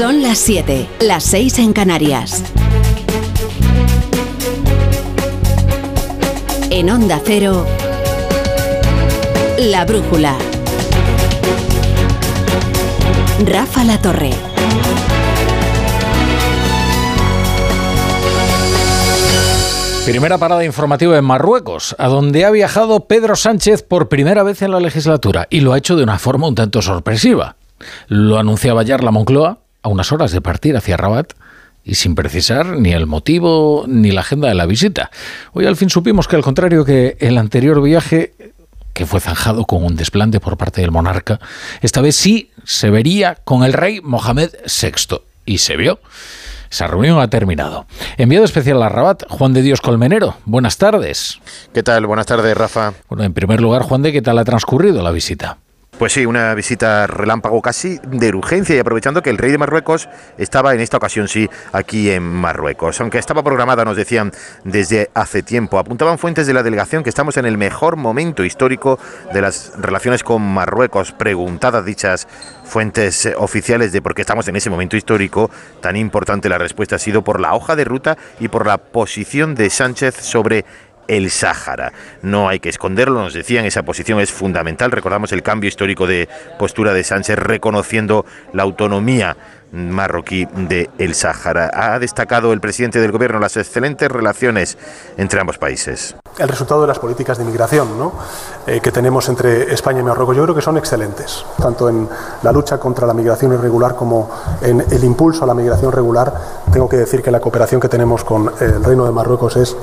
Son las 7, las 6 en Canarias. En Onda Cero, La Brújula. Rafa La Torre. Primera parada informativa en Marruecos, a donde ha viajado Pedro Sánchez por primera vez en la legislatura y lo ha hecho de una forma un tanto sorpresiva. Lo anunciaba ayer la Moncloa a unas horas de partir hacia Rabat y sin precisar ni el motivo ni la agenda de la visita. Hoy al fin supimos que al contrario que el anterior viaje, que fue zanjado con un desplante por parte del monarca, esta vez sí se vería con el rey Mohamed VI. Y se vio. Esa reunión ha terminado. Enviado especial a Rabat, Juan de Dios Colmenero. Buenas tardes. ¿Qué tal? Buenas tardes, Rafa. Bueno, en primer lugar, Juan de, ¿qué tal ha transcurrido la visita? Pues sí, una visita relámpago casi de urgencia y aprovechando que el rey de Marruecos estaba en esta ocasión sí aquí en Marruecos. Aunque estaba programada, nos decían desde hace tiempo. Apuntaban fuentes de la delegación que estamos en el mejor momento histórico de las relaciones con Marruecos. Preguntadas dichas fuentes oficiales de por qué estamos en ese momento histórico, tan importante la respuesta ha sido por la hoja de ruta y por la posición de Sánchez sobre el Sáhara. No hay que esconderlo, nos decían, esa posición es fundamental. Recordamos el cambio histórico de postura de Sánchez reconociendo la autonomía marroquí de el Sáhara. Ha destacado el presidente del gobierno las excelentes relaciones entre ambos países. El resultado de las políticas de inmigración eh, que tenemos entre España y Marruecos yo creo que son excelentes, tanto en la lucha contra la migración irregular como en el impulso a la migración regular. Tengo que decir que la cooperación que tenemos con el Reino de Marruecos es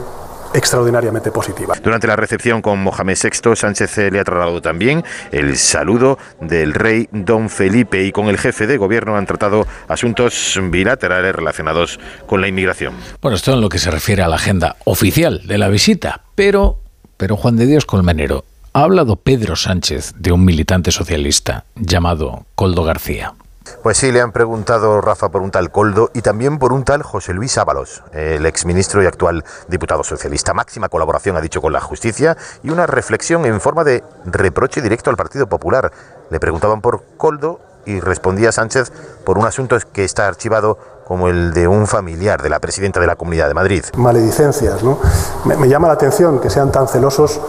extraordinariamente positiva. Durante la recepción con Mohamed VI, Sánchez le ha trasladado también el saludo del rey Don Felipe y con el jefe de gobierno han tratado asuntos bilaterales relacionados con la inmigración. Bueno, esto en lo que se refiere a la agenda oficial de la visita, pero, pero Juan de Dios Colmenero, ha hablado Pedro Sánchez de un militante socialista llamado Coldo García. Pues sí, le han preguntado Rafa por un tal Coldo y también por un tal José Luis Ábalos, el exministro y actual diputado socialista. Máxima colaboración, ha dicho, con la justicia y una reflexión en forma de reproche directo al Partido Popular. Le preguntaban por Coldo y respondía Sánchez por un asunto que está archivado como el de un familiar de la presidenta de la Comunidad de Madrid. Maledicencias, ¿no? Me, me llama la atención que sean tan celosos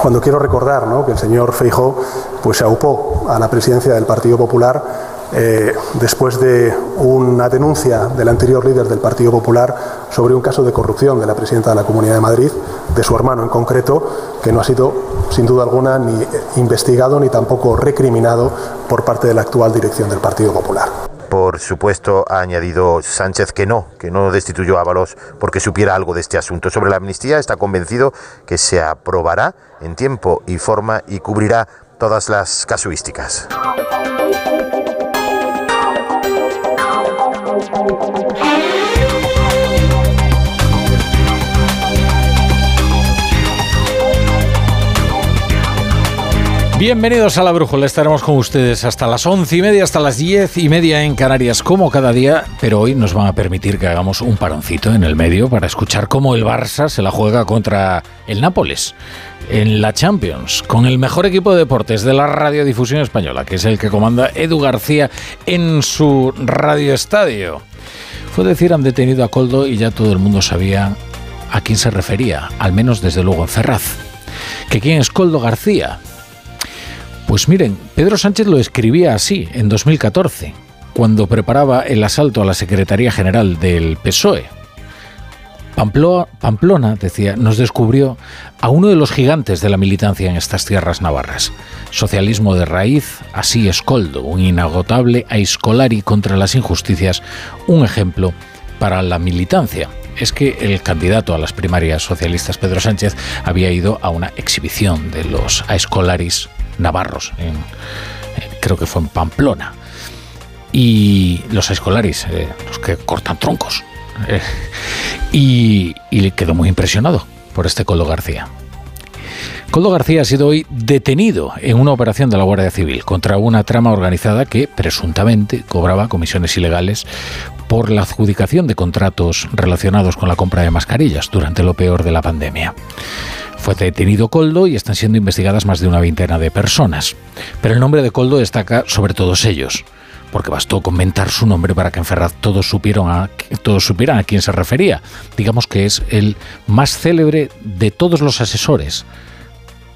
cuando quiero recordar ¿no? que el señor Feijó pues, se aupó a la presidencia del Partido Popular eh, después de una denuncia del anterior líder del Partido Popular sobre un caso de corrupción de la presidenta de la Comunidad de Madrid, de su hermano en concreto, que no ha sido sin duda alguna ni investigado ni tampoco recriminado por parte de la actual dirección del Partido Popular. Por supuesto, ha añadido Sánchez que no, que no destituyó a Ábalos porque supiera algo de este asunto. Sobre la amnistía está convencido que se aprobará en tiempo y forma y cubrirá todas las casuísticas. Bienvenidos a la Brújula, estaremos con ustedes hasta las once y media, hasta las diez y media en Canarias, como cada día, pero hoy nos van a permitir que hagamos un paroncito en el medio para escuchar cómo el Barça se la juega contra el Nápoles en la Champions, con el mejor equipo de deportes de la radiodifusión española, que es el que comanda Edu García en su radioestadio. Fue decir, han detenido a Coldo y ya todo el mundo sabía a quién se refería, al menos desde luego en Ferraz. ¿Que quién es Coldo García? Pues miren, Pedro Sánchez lo escribía así en 2014, cuando preparaba el asalto a la Secretaría General del PSOE. Pamplona, decía, nos descubrió a uno de los gigantes de la militancia en estas tierras navarras. Socialismo de raíz, así escoldo, un inagotable aiscolari contra las injusticias, un ejemplo para la militancia es que el candidato a las primarias socialistas, Pedro Sánchez, había ido a una exhibición de los aescolaris navarros, en, creo que fue en Pamplona. Y los escolares, eh, los que cortan troncos. Eh, y, y quedó muy impresionado por este Coldo García. Coldo García ha sido hoy detenido en una operación de la Guardia Civil contra una trama organizada que presuntamente cobraba comisiones ilegales por la adjudicación de contratos relacionados con la compra de mascarillas durante lo peor de la pandemia. Fue detenido Coldo y están siendo investigadas más de una veintena de personas. Pero el nombre de Coldo destaca sobre todos ellos, porque bastó comentar su nombre para que en Ferraz todos todos supieran a quién se refería. Digamos que es el más célebre de todos los asesores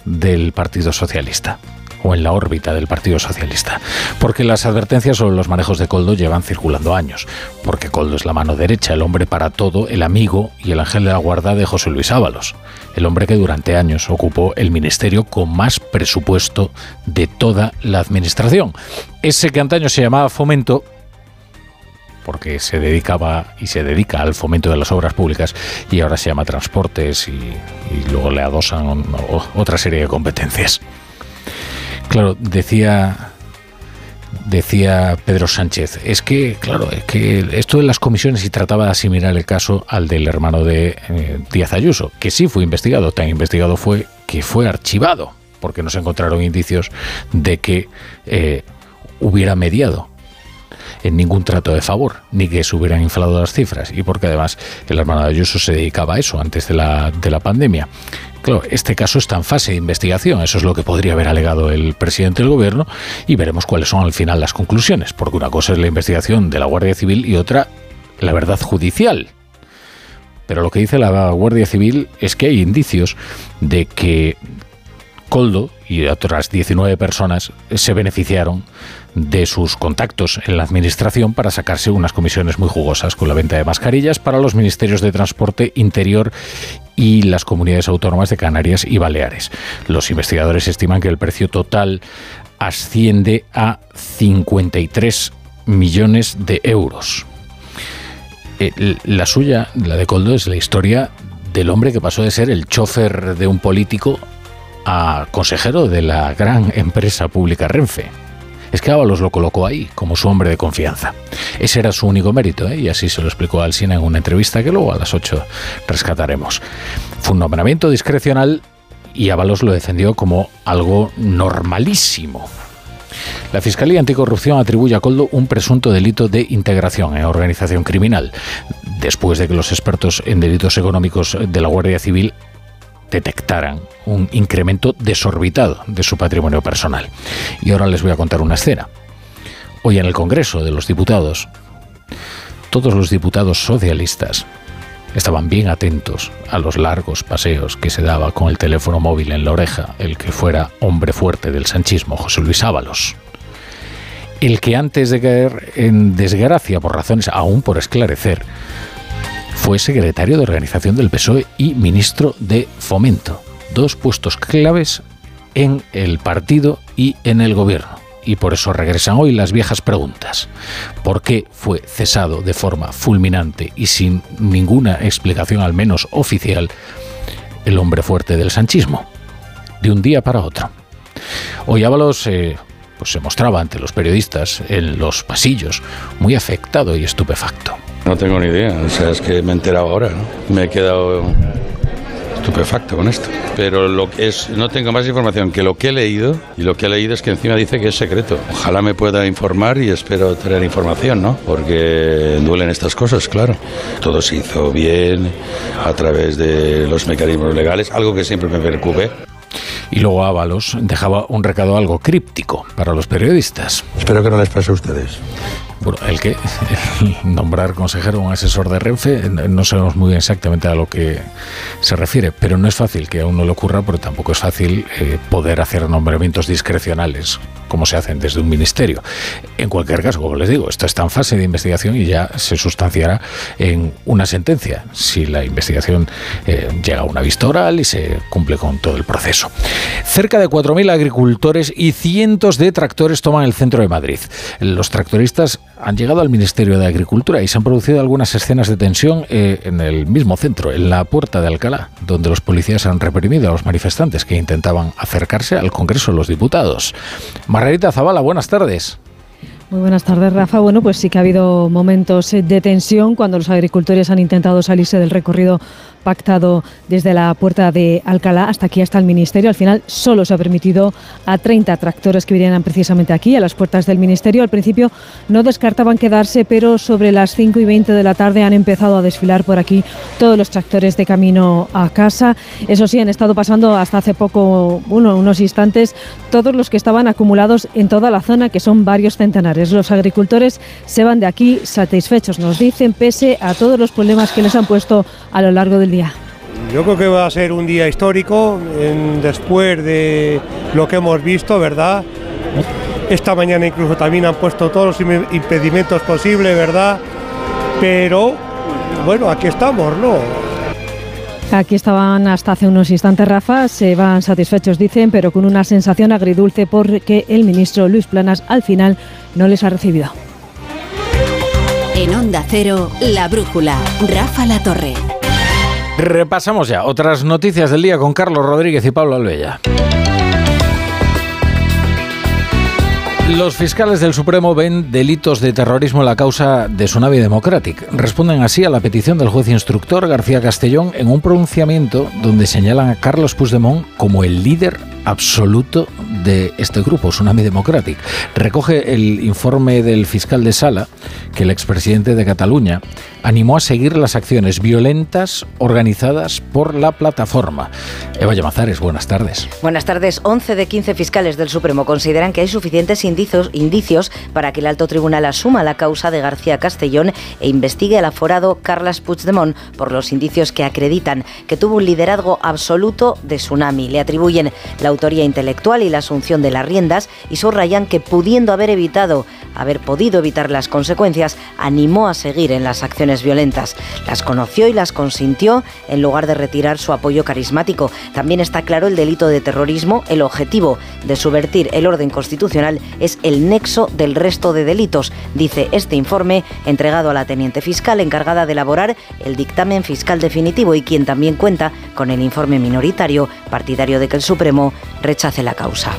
del Partido Socialista o en la órbita del Partido Socialista. Porque las advertencias sobre los manejos de Coldo llevan circulando años. Porque Coldo es la mano derecha, el hombre para todo, el amigo y el ángel de la guarda de José Luis Ábalos. El hombre que durante años ocupó el ministerio con más presupuesto de toda la administración. Ese que antaño se llamaba Fomento porque se dedicaba y se dedica al fomento de las obras públicas y ahora se llama transportes y, y luego le adosan otra serie de competencias. Claro, decía decía Pedro Sánchez, es que, claro, es que esto de las comisiones y trataba de asimilar el caso al del hermano de eh, Díaz Ayuso, que sí fue investigado, tan investigado fue que fue archivado, porque no se encontraron indicios de que eh, hubiera mediado en ningún trato de favor, ni que se hubieran inflado las cifras, y porque además el hermano de Ayuso se dedicaba a eso antes de la, de la pandemia. Claro, este caso está en fase de investigación, eso es lo que podría haber alegado el presidente del gobierno y veremos cuáles son al final las conclusiones, porque una cosa es la investigación de la Guardia Civil y otra la verdad judicial. Pero lo que dice la Guardia Civil es que hay indicios de que Coldo y otras 19 personas se beneficiaron de sus contactos en la administración para sacarse unas comisiones muy jugosas con la venta de mascarillas para los ministerios de Transporte Interior y las comunidades autónomas de Canarias y Baleares. Los investigadores estiman que el precio total asciende a 53 millones de euros. Eh, la suya, la de Coldo, es la historia del hombre que pasó de ser el chofer de un político a consejero de la gran empresa pública Renfe es que Ábalos lo colocó ahí como su hombre de confianza. Ese era su único mérito, ¿eh? y así se lo explicó al Alsina en una entrevista que luego a las 8 rescataremos. Fue un nombramiento discrecional y Ábalos lo defendió como algo normalísimo. La Fiscalía Anticorrupción atribuye a Coldo un presunto delito de integración en organización criminal, después de que los expertos en delitos económicos de la Guardia Civil detectaran un incremento desorbitado de su patrimonio personal. Y ahora les voy a contar una escena. Hoy en el Congreso de los Diputados, todos los diputados socialistas estaban bien atentos a los largos paseos que se daba con el teléfono móvil en la oreja el que fuera hombre fuerte del sanchismo, José Luis Ábalos. El que antes de caer en desgracia por razones aún por esclarecer, fue secretario de organización del PSOE y ministro de Fomento. Dos puestos claves en el partido y en el gobierno. Y por eso regresan hoy las viejas preguntas. ¿Por qué fue cesado de forma fulminante y sin ninguna explicación al menos oficial el hombre fuerte del sanchismo? De un día para otro. Hoy Ábalos eh, pues se mostraba ante los periodistas en los pasillos muy afectado y estupefacto. No tengo ni idea, o sea, es que me he enterado ahora, ¿no? Me he quedado estupefacto con esto. Pero lo que es, no tengo más información que lo que he leído, y lo que he leído es que encima dice que es secreto. Ojalá me pueda informar y espero tener información, ¿no? Porque duelen estas cosas, claro. Todo se hizo bien a través de los mecanismos legales, algo que siempre me preocupe. Y luego Ábalos dejaba un recado algo críptico para los periodistas. Espero que no les pase a ustedes. Bueno, el que nombrar consejero un asesor de Renfe, no sabemos muy bien exactamente a lo que se refiere, pero no es fácil que a uno le ocurra, porque tampoco es fácil eh, poder hacer nombramientos discrecionales como se hacen desde un ministerio. En cualquier caso, como les digo, esto está en fase de investigación y ya se sustanciará en una sentencia si la investigación eh, llega a una vista oral y se cumple con todo el proceso. Cerca de 4.000 agricultores y cientos de tractores toman el centro de Madrid. Los tractoristas han llegado al Ministerio de Agricultura y se han producido algunas escenas de tensión eh, en el mismo centro, en la puerta de Alcalá, donde los policías han reprimido a los manifestantes que intentaban acercarse al Congreso de los Diputados. Margarita Zavala, buenas tardes. Muy buenas tardes, Rafa. Bueno, pues sí que ha habido momentos de tensión cuando los agricultores han intentado salirse del recorrido pactado desde la puerta de Alcalá hasta aquí, hasta el Ministerio. Al final solo se ha permitido a 30 tractores que vinieran precisamente aquí, a las puertas del Ministerio. Al principio no descartaban quedarse, pero sobre las 5 y 20 de la tarde han empezado a desfilar por aquí todos los tractores de camino a casa. Eso sí, han estado pasando hasta hace poco, uno, unos instantes, todos los que estaban acumulados en toda la zona, que son varios centenares. Los agricultores se van de aquí satisfechos, nos dicen, pese a todos los problemas que les han puesto a lo largo del día. Yo creo que va a ser un día histórico después de lo que hemos visto, ¿verdad? Esta mañana incluso también han puesto todos los impedimentos posibles, ¿verdad? Pero bueno, aquí estamos, ¿no? Aquí estaban hasta hace unos instantes, Rafa, se van satisfechos, dicen, pero con una sensación agridulce porque el ministro Luis Planas al final no les ha recibido. En Onda Cero, La Brújula, Rafa La Torre. Repasamos ya otras noticias del día con Carlos Rodríguez y Pablo Albella. Los fiscales del Supremo ven delitos de terrorismo en la causa de Tsunami Democratic. Responden así a la petición del juez instructor García Castellón en un pronunciamiento donde señalan a Carlos Puigdemont como el líder absoluto de este grupo, Tsunami Democratic. Recoge el informe del fiscal de Sala que el expresidente de Cataluña animó a seguir las acciones violentas organizadas por la plataforma. Eva Llamazares, buenas tardes. Buenas tardes. 11 de 15 fiscales del Supremo consideran que hay suficientes indicios, indicios para que el alto tribunal asuma la causa de García Castellón e investigue al aforado Carles Puigdemont por los indicios que acreditan que tuvo un liderazgo absoluto de Tsunami. Le atribuyen la autoría intelectual y la asunción de las riendas y subrayan que pudiendo haber evitado, haber podido evitar las consecuencias, animó a seguir en las acciones violentas. Las conoció y las consintió en lugar de retirar su apoyo carismático. También está claro el delito de terrorismo. El objetivo de subvertir el orden constitucional es el nexo del resto de delitos, dice este informe entregado a la teniente fiscal encargada de elaborar el dictamen fiscal definitivo y quien también cuenta con el informe minoritario partidario de que el Supremo rechace la causa.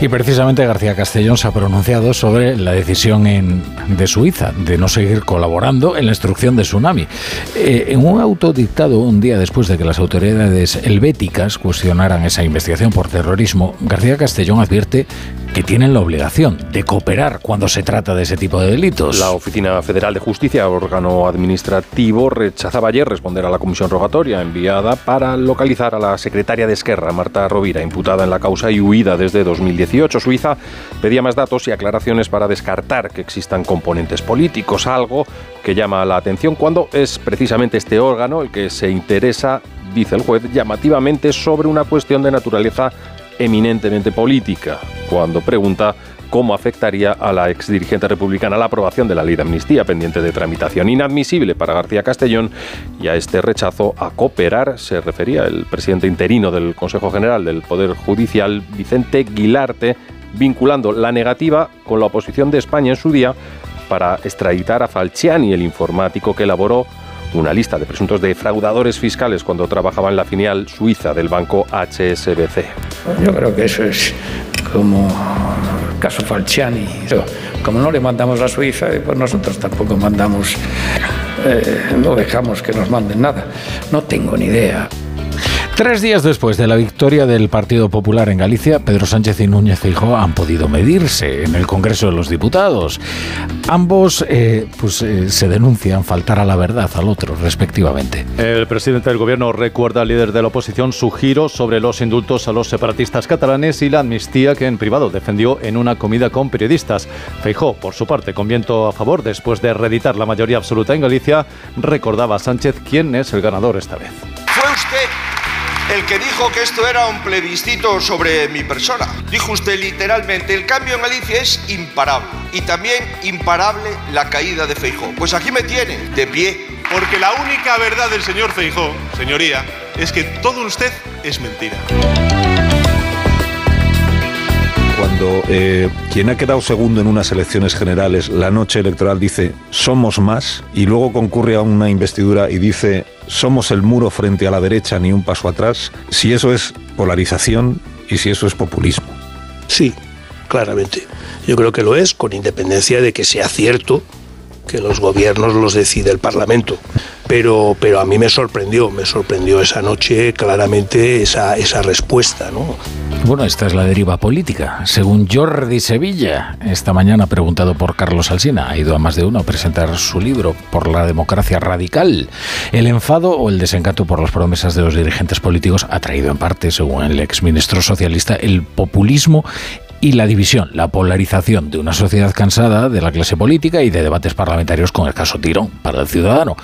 Y precisamente García Castellón se ha pronunciado sobre la decisión de Suiza de no seguir colaborando en la instrucción de Tsunami. Eh, en un auto dictado un día después de que las autoridades helvéticas cuestionaran esa investigación por terrorismo, García Castellón advierte tienen la obligación de cooperar cuando se trata de ese tipo de delitos. La Oficina Federal de Justicia, órgano administrativo, rechazaba ayer responder a la comisión rogatoria enviada para localizar a la secretaria de Esquerra, Marta Rovira, imputada en la causa y huida desde 2018 Suiza pedía más datos y aclaraciones para descartar que existan componentes políticos, algo que llama la atención cuando es precisamente este órgano el que se interesa, dice el juez, llamativamente sobre una cuestión de naturaleza eminentemente política, cuando pregunta cómo afectaría a la exdirigente republicana la aprobación de la ley de amnistía pendiente de tramitación. Inadmisible para García Castellón y a este rechazo a cooperar se refería el presidente interino del Consejo General del Poder Judicial, Vicente Guilarte, vinculando la negativa con la oposición de España en su día para extraditar a Falciani, el informático que elaboró una lista de presuntos defraudadores fiscales cuando trabajaba en la filial suiza del banco HSBC. Yo creo que eso es como caso Falciani. Como no le mandamos a Suiza, eh, pues nosotros tampoco mandamos, eh, no dejamos que nos manden nada. No tengo ni idea. Tres días después de la victoria del Partido Popular en Galicia, Pedro Sánchez y Núñez Feijóo han podido medirse en el Congreso de los Diputados. Ambos eh, pues, eh, se denuncian faltar a la verdad al otro, respectivamente. El presidente del Gobierno recuerda al líder de la oposición su giro sobre los indultos a los separatistas catalanes y la amnistía que en privado defendió en una comida con periodistas. Feijóo, por su parte, con viento a favor, después de reeditar la mayoría absoluta en Galicia, recordaba a Sánchez quién es el ganador esta vez. Fue usted el que dijo que esto era un plebiscito sobre mi persona. Dijo usted literalmente, el cambio en Galicia es imparable. Y también imparable la caída de Feijó. Pues aquí me tiene, de pie. Porque la única verdad del señor Feijó, señoría, es que todo usted es mentira cuando eh, quien ha quedado segundo en unas elecciones generales la noche electoral dice somos más y luego concurre a una investidura y dice somos el muro frente a la derecha ni un paso atrás, si eso es polarización y si eso es populismo. Sí, claramente. Yo creo que lo es, con independencia de que sea cierto que los gobiernos los decide el Parlamento. Pero, pero a mí me sorprendió, me sorprendió esa noche claramente esa, esa respuesta. ¿no? Bueno, esta es la deriva política. Según Jordi Sevilla, esta mañana preguntado por Carlos Alsina, ha ido a más de uno a presentar su libro por la democracia radical. El enfado o el desencanto por las promesas de los dirigentes políticos ha traído en parte, según el exministro socialista, el populismo y la división, la polarización de una sociedad cansada de la clase política y de debates parlamentarios con el caso tirón para el ciudadano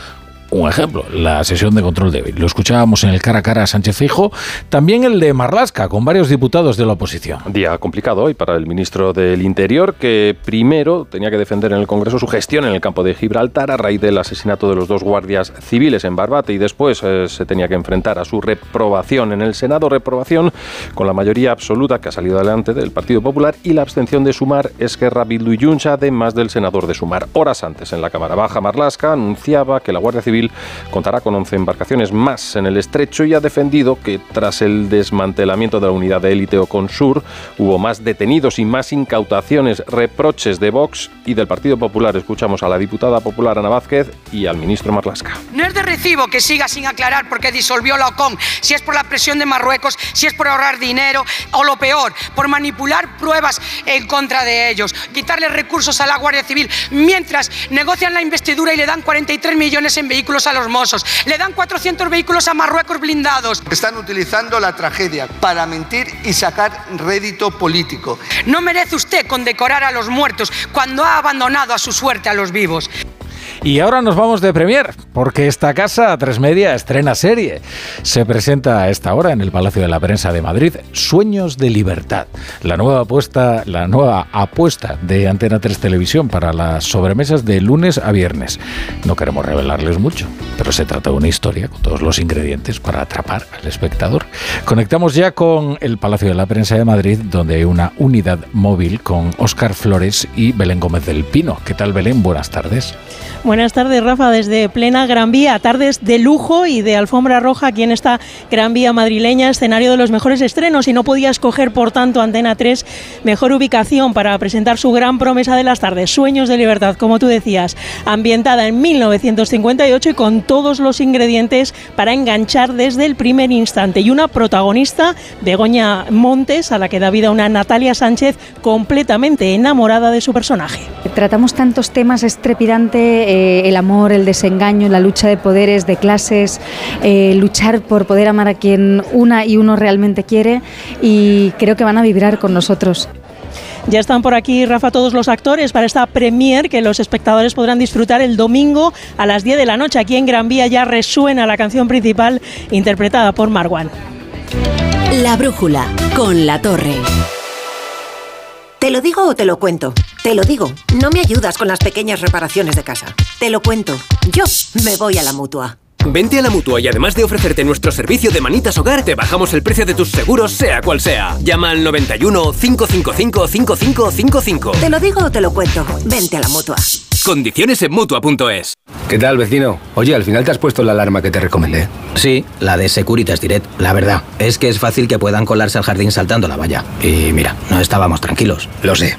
un ejemplo, la sesión de control débil. Lo escuchábamos en el cara a cara a Sánchez Fijo, también el de Marlasca, con varios diputados de la oposición. Día complicado hoy para el ministro del Interior, que primero tenía que defender en el Congreso su gestión en el campo de Gibraltar a raíz del asesinato de los dos guardias civiles en Barbate y después eh, se tenía que enfrentar a su reprobación en el Senado, reprobación con la mayoría absoluta que ha salido adelante del Partido Popular y la abstención de Sumar, Esquerra, Bildu y Juncha, además del senador de Sumar. Horas antes en la Cámara Baja, Marlasca anunciaba que la Guardia Civil contará con 11 embarcaciones más en el estrecho y ha defendido que tras el desmantelamiento de la unidad de élite Oconsur hubo más detenidos y más incautaciones, reproches de Vox y del Partido Popular. Escuchamos a la diputada popular Ana Vázquez y al ministro Marlasca. No es de recibo que siga sin aclarar por qué disolvió la OCOM, si es por la presión de Marruecos, si es por ahorrar dinero o lo peor, por manipular pruebas en contra de ellos, quitarle recursos a la Guardia Civil mientras negocian la investidura y le dan 43 millones en vehículos a los Mossos, le dan 400 vehículos a Marruecos blindados. Están utilizando la tragedia para mentir y sacar rédito político. No merece usted condecorar a los muertos cuando ha abandonado a su suerte a los vivos. Y ahora nos vamos de Premier, porque esta casa, Tres Media, estrena serie. Se presenta a esta hora en el Palacio de la Prensa de Madrid, Sueños de Libertad, la nueva apuesta, la nueva apuesta de Antena 3 Televisión para las sobremesas de lunes a viernes. No queremos revelarles mucho, pero se trata de una historia con todos los ingredientes para atrapar al espectador. Conectamos ya con el Palacio de la Prensa de Madrid, donde hay una unidad móvil con Óscar Flores y Belén Gómez del Pino. ¿Qué tal, Belén? Buenas tardes. Buenas tardes, Rafa, desde plena Gran Vía, tardes de lujo y de alfombra roja aquí en esta Gran Vía madrileña, escenario de los mejores estrenos. Y no podía escoger, por tanto, Antena 3 mejor ubicación para presentar su gran promesa de las tardes, Sueños de Libertad, como tú decías, ambientada en 1958 y con todos los ingredientes para enganchar desde el primer instante. Y una protagonista, Begoña Montes, a la que da vida una Natalia Sánchez completamente enamorada de su personaje. Tratamos tantos temas estrepidante eh, el amor, el desengaño, la lucha de poderes, de clases, eh, luchar por poder amar a quien una y uno realmente quiere y creo que van a vibrar con nosotros. Ya están por aquí, Rafa, todos los actores para esta premier que los espectadores podrán disfrutar el domingo a las 10 de la noche. Aquí en Gran Vía ya resuena la canción principal interpretada por Marwan. La brújula con la torre. ¿Te lo digo o te lo cuento? Te lo digo, no me ayudas con las pequeñas reparaciones de casa. Te lo cuento, yo me voy a la mutua. Vente a la mutua y además de ofrecerte nuestro servicio de manitas hogar, te bajamos el precio de tus seguros, sea cual sea. Llama al 91 555 5555. Te lo digo o te lo cuento. Vente a la mutua. Condiciones en mutua.es. ¿Qué tal, vecino? Oye, al final te has puesto la alarma que te recomendé. Sí, la de Securitas Direct. La verdad, es que es fácil que puedan colarse al jardín saltando la valla. Y mira, no estábamos tranquilos. Lo sé.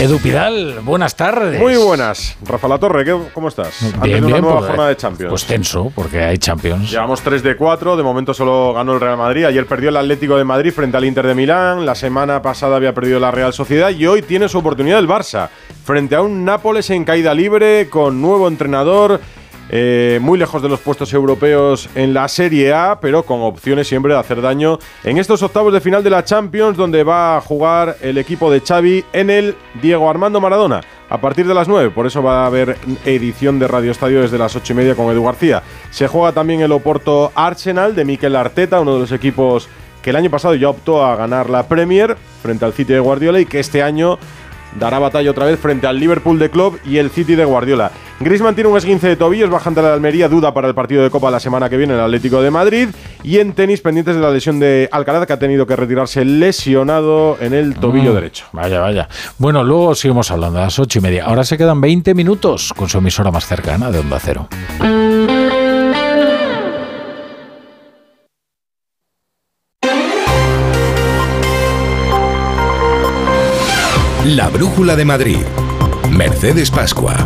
Edu Pidal, buenas tardes. Muy buenas. Rafa La Torre, ¿cómo estás? Bien, una bien, nueva jornada de Champions. Pues tenso, porque hay Champions. Llevamos 3 de 4, de momento solo ganó el Real Madrid. Ayer perdió el Atlético de Madrid frente al Inter de Milán. La semana pasada había perdido la Real Sociedad y hoy tiene su oportunidad el Barça frente a un Nápoles en caída libre con nuevo entrenador. Eh, muy lejos de los puestos europeos en la Serie A, pero con opciones siempre de hacer daño en estos octavos de final de la Champions, donde va a jugar el equipo de Xavi en el Diego Armando Maradona. A partir de las 9, por eso va a haber edición de Radio Estadio desde las 8 y media con Edu García. Se juega también el Oporto Arsenal de Mikel Arteta, uno de los equipos que el año pasado ya optó a ganar la Premier frente al City de Guardiola y que este año dará batalla otra vez frente al Liverpool de Club y el City de Guardiola. Griezmann tiene un esguince de tobillos, bajante la Almería, duda para el partido de Copa la semana que viene en el Atlético de Madrid. Y en tenis, pendientes de la lesión de Alcaraz, que ha tenido que retirarse lesionado en el tobillo Mm, derecho. Vaya, vaya. Bueno, luego seguimos hablando a las ocho y media. Ahora se quedan 20 minutos con su emisora más cercana de Onda Cero. La Brújula de Madrid. Mercedes Pascua.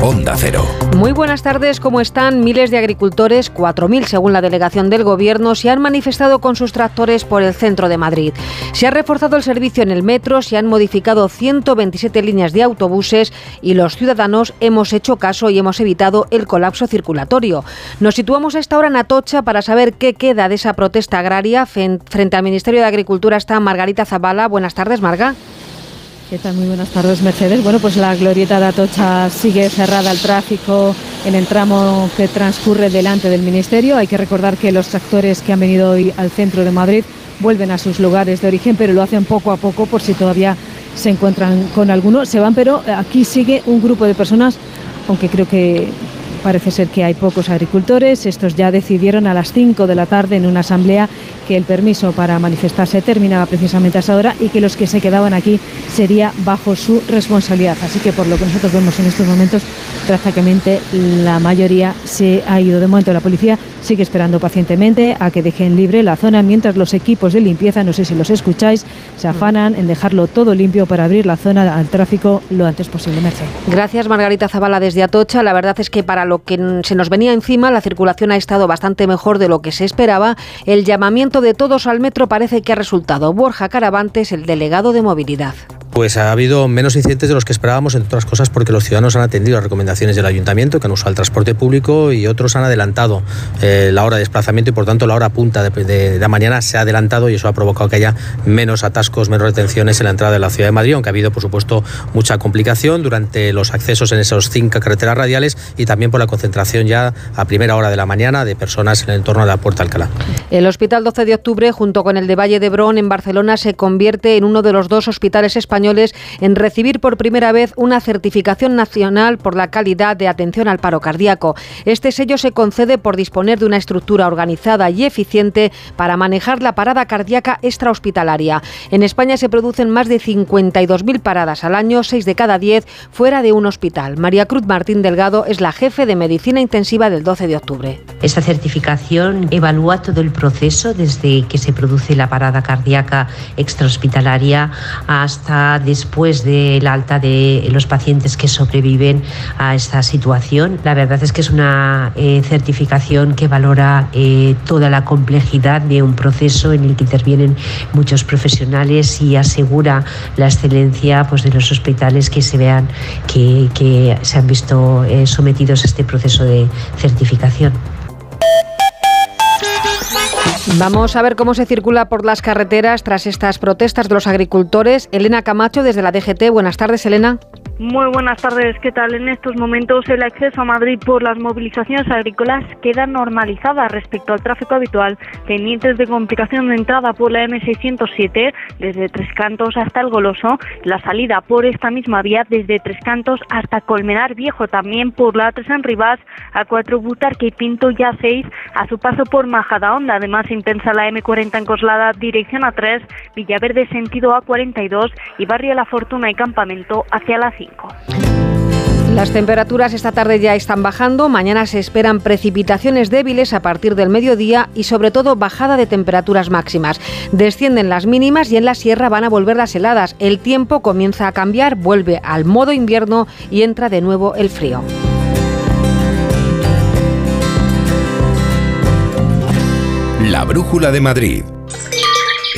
Onda Cero. Muy buenas tardes, ¿cómo están? Miles de agricultores, 4.000 según la delegación del Gobierno, se han manifestado con sus tractores por el centro de Madrid. Se ha reforzado el servicio en el metro, se han modificado 127 líneas de autobuses y los ciudadanos hemos hecho caso y hemos evitado el colapso circulatorio. Nos situamos a esta hora en Atocha para saber qué queda de esa protesta agraria. Frente al Ministerio de Agricultura está Margarita Zavala. Buenas tardes, Marga. ¿Qué tal? Muy buenas tardes, Mercedes. Bueno, pues la glorieta de Atocha sigue cerrada al tráfico en el tramo que transcurre delante del Ministerio. Hay que recordar que los tractores que han venido hoy al centro de Madrid vuelven a sus lugares de origen, pero lo hacen poco a poco por si todavía se encuentran con alguno. Se van, pero aquí sigue un grupo de personas, aunque creo que parece ser que hay pocos agricultores. Estos ya decidieron a las 5 de la tarde en una asamblea que el permiso para manifestarse terminaba precisamente a esa hora y que los que se quedaban aquí sería bajo su responsabilidad. Así que por lo que nosotros vemos en estos momentos, prácticamente la mayoría se ha ido. De momento la policía sigue esperando pacientemente a que dejen libre la zona mientras los equipos de limpieza, no sé si los escucháis, se afanan en dejarlo todo limpio para abrir la zona al tráfico lo antes posible. Merced. Gracias, Margarita Zavala, desde Atocha. La verdad es que para lo que se nos venía encima, la circulación ha estado bastante mejor de lo que se esperaba. El llamamiento de todos al metro parece que ha resultado. Borja Caravantes, el delegado de movilidad. Pues ha habido menos incidentes de los que esperábamos, entre otras cosas porque los ciudadanos han atendido las recomendaciones del ayuntamiento, que han usado el transporte público y otros han adelantado eh, la hora de desplazamiento y por tanto la hora punta de, la mañana se ha adelantado y eso ha provocado que haya menos atascos, menos retenciones en la entrada de la ciudad de Madrid, aunque ha habido por supuesto mucha complicación durante los accesos en esos cinco carreteras radiales y también por la concentración ya a primera hora de la mañana de personas en el entorno de la Puerta Alcalá. El Hospital 12 de Octubre, junto con el de Valle de Brón en Barcelona, se convierte en uno de los dos hospitales españoles en recibir por primera vez una certificación nacional por la calidad de atención al paro cardíaco. Este sello se concede por disponer de una estructura organizada y eficiente para manejar la parada cardíaca extrahospitalaria. En España se producen más de 52.000 paradas al año, 6 de cada 10 fuera de un hospital. María Cruz Martín Delgado es la jefe de medicina intensiva del 12 de octubre. Esta certificación evalúa todo el proceso desde que se produce la parada cardíaca extrahospitalaria hasta después del alta de los pacientes que sobreviven a esta situación. La verdad es que es una eh, certificación que valora eh, toda la complejidad de un proceso en el que intervienen muchos profesionales y asegura la excelencia pues, de los hospitales que se vean que, se han visto eh, sometidos a este proceso de certificación. Vamos a ver cómo se circula por las carreteras tras estas protestas de los agricultores. Elena Camacho desde la DGT. Buenas tardes, Elena. Muy buenas tardes, ¿qué tal? En estos momentos el acceso a Madrid por las movilizaciones agrícolas queda normalizada respecto al tráfico habitual, pendientes de complicación de entrada por la M607 desde Tres Cantos hasta El Goloso, la salida por esta misma vía desde Tres Cantos hasta Colmenar Viejo, también por la A3 en Rivas, A4 Butarque y Pinto ya 6 a su paso por Majadahonda, además intensa la M40 en Coslada dirección A3, Villaverde sentido A42 y Barrio La Fortuna y Campamento hacia la 5. Las temperaturas esta tarde ya están bajando, mañana se esperan precipitaciones débiles a partir del mediodía y sobre todo bajada de temperaturas máximas. Descienden las mínimas y en la sierra van a volver las heladas. El tiempo comienza a cambiar, vuelve al modo invierno y entra de nuevo el frío. La Brújula de Madrid.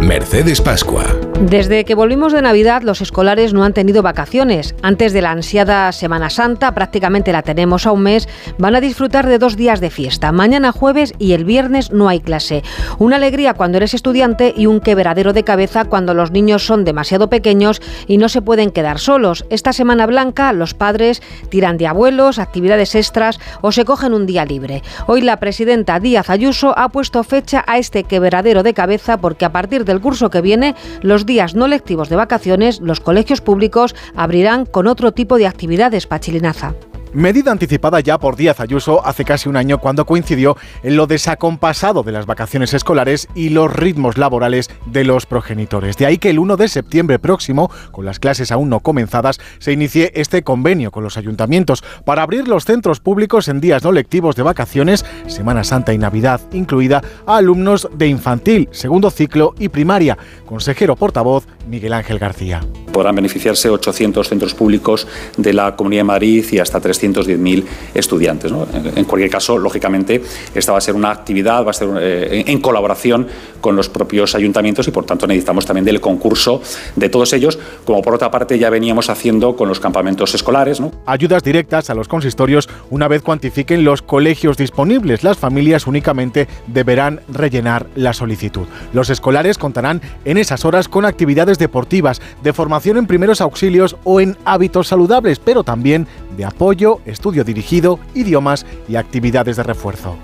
Mercedes Pascua. Desde que volvimos de Navidad, los escolares no han tenido vacaciones. Antes de la ansiada Semana Santa, prácticamente la tenemos a un mes, van a disfrutar de dos días de fiesta. Mañana jueves y el viernes no hay clase. Una alegría cuando eres estudiante y un quebradero de cabeza cuando los niños son demasiado pequeños y no se pueden quedar solos. Esta Semana Blanca, los padres tiran de abuelos, actividades extras o se cogen un día libre. Hoy la presidenta Díaz Ayuso ha puesto fecha a este quebradero de cabeza porque a partir del curso que viene, los días no lectivos de vacaciones, los colegios públicos abrirán con otro tipo de actividades, Pachilinaza. Medida anticipada ya por Díaz Ayuso hace casi un año cuando coincidió en lo desacompasado de las vacaciones escolares y los ritmos laborales de los progenitores. De ahí que el 1 de septiembre próximo, con las clases aún no comenzadas, se inicie este convenio con los ayuntamientos para abrir los centros públicos en días no lectivos de vacaciones, Semana Santa y Navidad incluida, a alumnos de infantil, segundo ciclo y primaria. Consejero portavoz Miguel Ángel García. Podrán beneficiarse 800 centros públicos de la Comunidad de Madrid y hasta 310.000 estudiantes. ¿no? En cualquier caso, lógicamente, esta va a ser una actividad, va a ser eh, en colaboración con los propios ayuntamientos y, por tanto, necesitamos también del concurso de todos ellos, como por otra parte ya veníamos haciendo con los campamentos escolares. ¿no? Ayudas directas a los consistorios una vez cuantifiquen los colegios disponibles. Las familias únicamente deberán rellenar la solicitud. Los escolares contarán en esas horas con actividades deportivas, de formación en primeros auxilios o en hábitos saludables, pero también de apoyo, estudio dirigido, idiomas y actividades de refuerzo.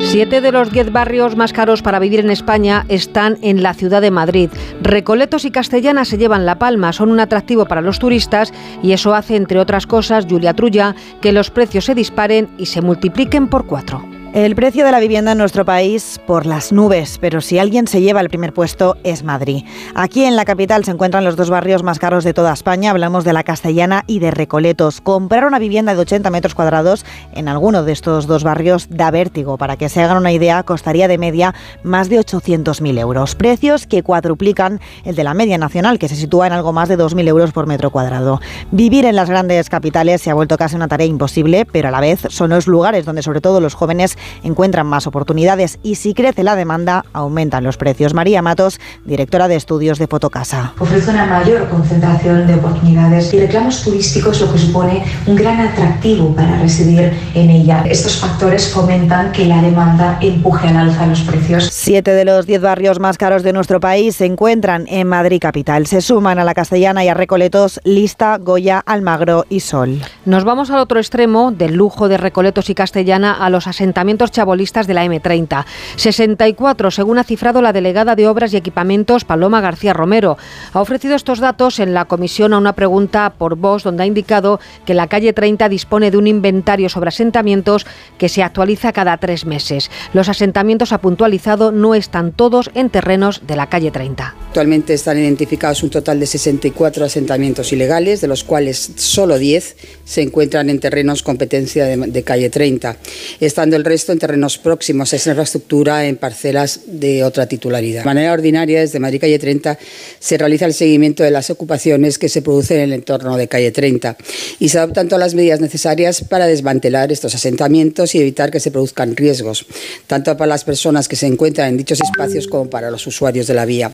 Siete de los diez barrios más caros para vivir en España están en la ciudad de Madrid. Recoletos y Castellana se llevan la palma, son un atractivo para los turistas y eso hace, entre otras cosas, Julia Trulla, que los precios se disparen y se multipliquen por cuatro. El precio de la vivienda en nuestro país por las nubes, pero si alguien se lleva el primer puesto es Madrid. Aquí en la capital se encuentran los dos barrios más caros de toda España, hablamos de la Castellana y de Recoletos. Comprar una vivienda de 80 metros cuadrados en alguno de estos dos barrios da vértigo. Para que se hagan una idea, costaría de media más de 800.000 euros. Precios que cuadruplican el de la media nacional, que se sitúa en algo más de 2.000 euros por metro cuadrado. Vivir en las grandes capitales se ha vuelto casi una tarea imposible, pero a la vez son los lugares donde sobre todo los jóvenes encuentran más oportunidades y si crece la demanda, aumentan los precios. María Matos, directora de estudios de Fotocasa. Ofrece una mayor concentración de oportunidades y reclamos turísticos, lo que supone un gran atractivo para residir en ella. Estos factores fomentan que la demanda empuje al alza los precios. Siete de los diez barrios más caros de nuestro país se encuentran en Madrid capital. Se suman a la Castellana y a Recoletos, Lista, Goya, Almagro y Sol. Nos vamos al otro extremo del lujo de Recoletos y Castellana a los asentamientos chabolistas de la M30. 64, según ha cifrado la delegada de Obras y Equipamientos Paloma García Romero. Ha ofrecido estos datos en la comisión a una pregunta por voz donde ha indicado que la calle 30 dispone de un inventario sobre asentamientos que se actualiza cada tres meses. Los asentamientos, ha puntualizado, no están todos en terrenos de la calle 30. Actualmente están identificados un total de 64 asentamientos ilegales, de los cuales solo 10 se encuentran en terrenos competencia de, de calle 30, estando el resto en terrenos próximos a esa infraestructura en parcelas de otra titularidad. De manera ordinaria, desde Madrid Calle 30 se realiza el seguimiento de las ocupaciones que se producen en el entorno de Calle 30 y se adoptan todas las medidas necesarias para desmantelar estos asentamientos y evitar que se produzcan riesgos, tanto para las personas que se encuentran en dichos espacios como para los usuarios de la vía.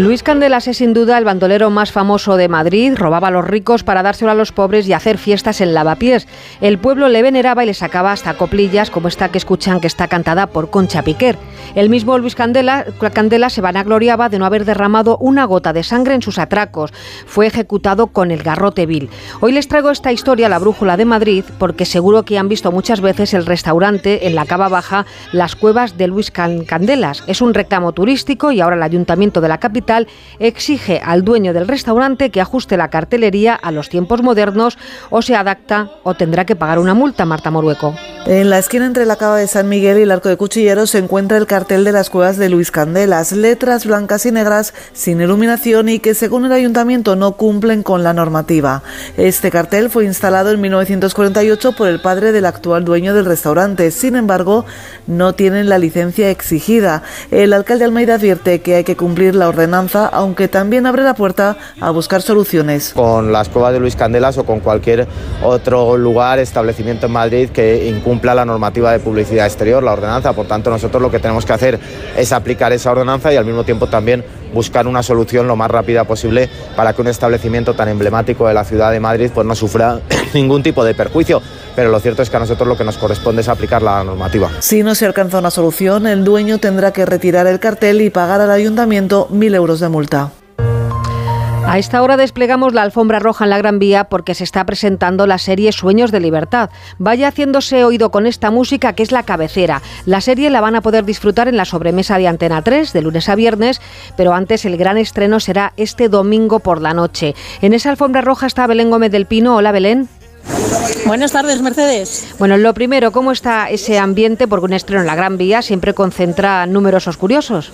Luis Candelas es sin duda el bandolero más famoso de Madrid. Robaba a los ricos para dárselo a los pobres y hacer fiestas en lavapiés. El pueblo le veneraba y le sacaba hasta coplillas como esta que escuchan que está cantada por Concha Piquer. El mismo Luis Candela, se vanagloriaba de no haber derramado una gota de sangre en sus atracos. Fue ejecutado con el garrote vil. Hoy les traigo esta historia, la brújula de Madrid, porque seguro que han visto muchas veces el restaurante en la Cava Baja Las Cuevas de Luis Candelas. Es un reclamo turístico y ahora el ayuntamiento de la capital exige al dueño del restaurante que ajuste la cartelería a los tiempos modernos o se adapta o tendrá que pagar una multa, Marta Morueco. En la esquina entre la cava de San Miguel y el arco de Cuchilleros se encuentra el cartel de las cuevas de Luis Candelas, letras blancas y negras sin iluminación y que según el ayuntamiento no cumplen con la normativa. Este cartel fue instalado en 1948 por el padre del actual dueño del restaurante. Sin embargo, no tienen la licencia exigida. El alcalde Almeida advierte que hay que cumplir la ordenanza, aunque también abre la puerta a buscar soluciones. Con las cuevas de Luis Candelas o con cualquier otro lugar, establecimiento en Madrid que cumpla la normativa de publicidad exterior, la ordenanza. Por tanto, nosotros lo que tenemos que hacer es aplicar esa ordenanza y al mismo tiempo también buscar una solución lo más rápida posible para que un establecimiento tan emblemático de la ciudad de Madrid pues no sufra ningún tipo de perjuicio. Pero lo cierto es que a nosotros lo que nos corresponde es aplicar la normativa. Si no se alcanza una solución, el dueño tendrá que retirar el cartel y pagar al ayuntamiento mil euros de multa. A esta hora desplegamos la alfombra roja en la Gran Vía porque se está presentando la serie Sueños de Libertad. Vaya haciéndose oído con esta música que es la cabecera. La serie la van a poder disfrutar en la sobremesa de Antena 3 de lunes a viernes, pero antes el gran estreno será este domingo por la noche. En esa alfombra roja está Belén Gómez del Pino. Hola Belén. Buenas tardes, Mercedes. Bueno, lo primero, ¿cómo está ese ambiente? Porque un estreno en la Gran Vía siempre concentra numerosos curiosos.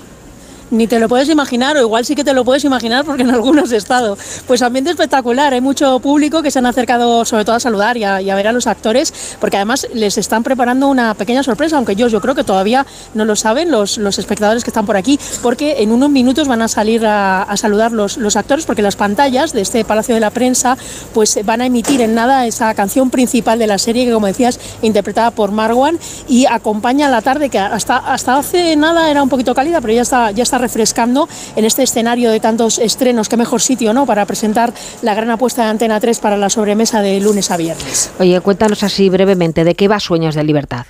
Ni te lo puedes imaginar, o igual sí que te lo puedes imaginar porque en algunos he estado. Pues ambiente espectacular, hay mucho público que se han acercado sobre todo a saludar y a, ver a los actores, porque además les están preparando una pequeña sorpresa, aunque yo, yo creo que todavía no lo saben los, los espectadores que están por aquí, porque en unos minutos van a salir a, saludar los, los actores, porque las pantallas de este Palacio de la Prensa pues van a emitir en nada esa canción principal de la serie, que como decías, interpretada por Marwan, y acompaña la tarde, que hasta, hasta hace nada era un poquito cálida, pero ya está, ya está refrescando en este escenario de tantos estrenos. Qué mejor sitio, ¿no? Para presentar la gran apuesta de Antena 3 para la sobremesa de lunes a viernes. Oye, cuéntanos así brevemente, ¿de qué va Sueños de Libertad?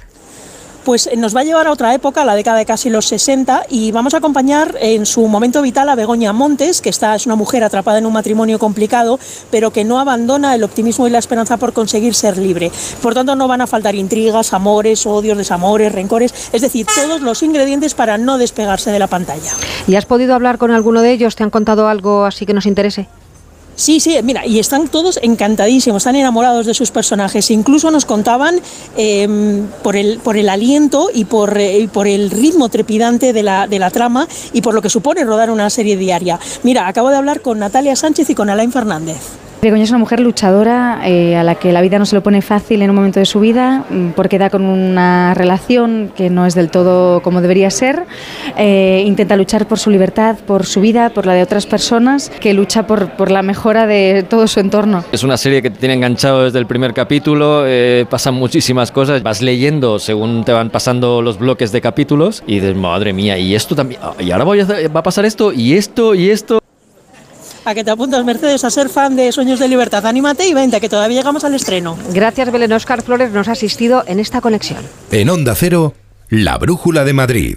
Pues nos va a llevar a otra época, la década de casi los 60, y vamos a acompañar en su momento vital a Begoña Montes, que está, es una mujer atrapada en un matrimonio complicado, pero que no abandona el optimismo y la esperanza por conseguir ser libre. Por tanto, no van a faltar intrigas, amores, odios, desamores, rencores, es decir, todos los ingredientes para no despegarse de la pantalla. ¿Y has podido hablar con alguno de ellos? ¿Te han contado algo así que nos interese? Sí, sí, mira, y están todos encantadísimos, están enamorados de sus personajes. Incluso nos contaban em, por, el, por el aliento y por, eh, por el ritmo trepidante de la, de la trama y por lo que supone rodar una serie diaria. Mira, acabo de hablar con Natalia Sánchez y con Alain Fernández. Begoña es una mujer luchadora eh, a la que la vida no se lo pone fácil en un momento de su vida mm, porque da con una relación que no es del todo como debería ser. Eh, intenta luchar por su libertad, por su vida, por la de otras personas, que lucha por, por la mejora de todo su entorno. Es una serie que te tiene enganchado desde el primer capítulo, eh, pasan muchísimas cosas, vas leyendo según te van pasando los bloques de capítulos y dices, madre mía, y esto también, y ahora voy a va a pasar esto, y esto, y esto a que te apuntas, Mercedes, a ser fan de Sueños de Libertad. Anímate y vente, que todavía llegamos al estreno. Gracias, Belén Oscar Flores, nos ha asistido en esta conexión. En Onda Cero, La Brújula de Madrid.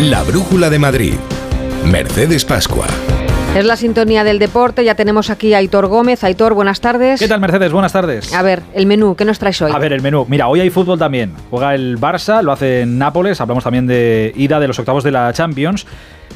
La Brújula de Madrid. Mercedes Pascua. Es la sintonía del deporte. Ya tenemos aquí a Aitor Gómez. Aitor, buenas tardes. ¿Qué tal, Mercedes? Buenas tardes. A ver, el menú, ¿qué nos traes hoy? A ver, el menú. Mira, hoy hay fútbol también. Juega el Barça, lo hace en Nápoles. Hablamos también de ida de los octavos de la Champions.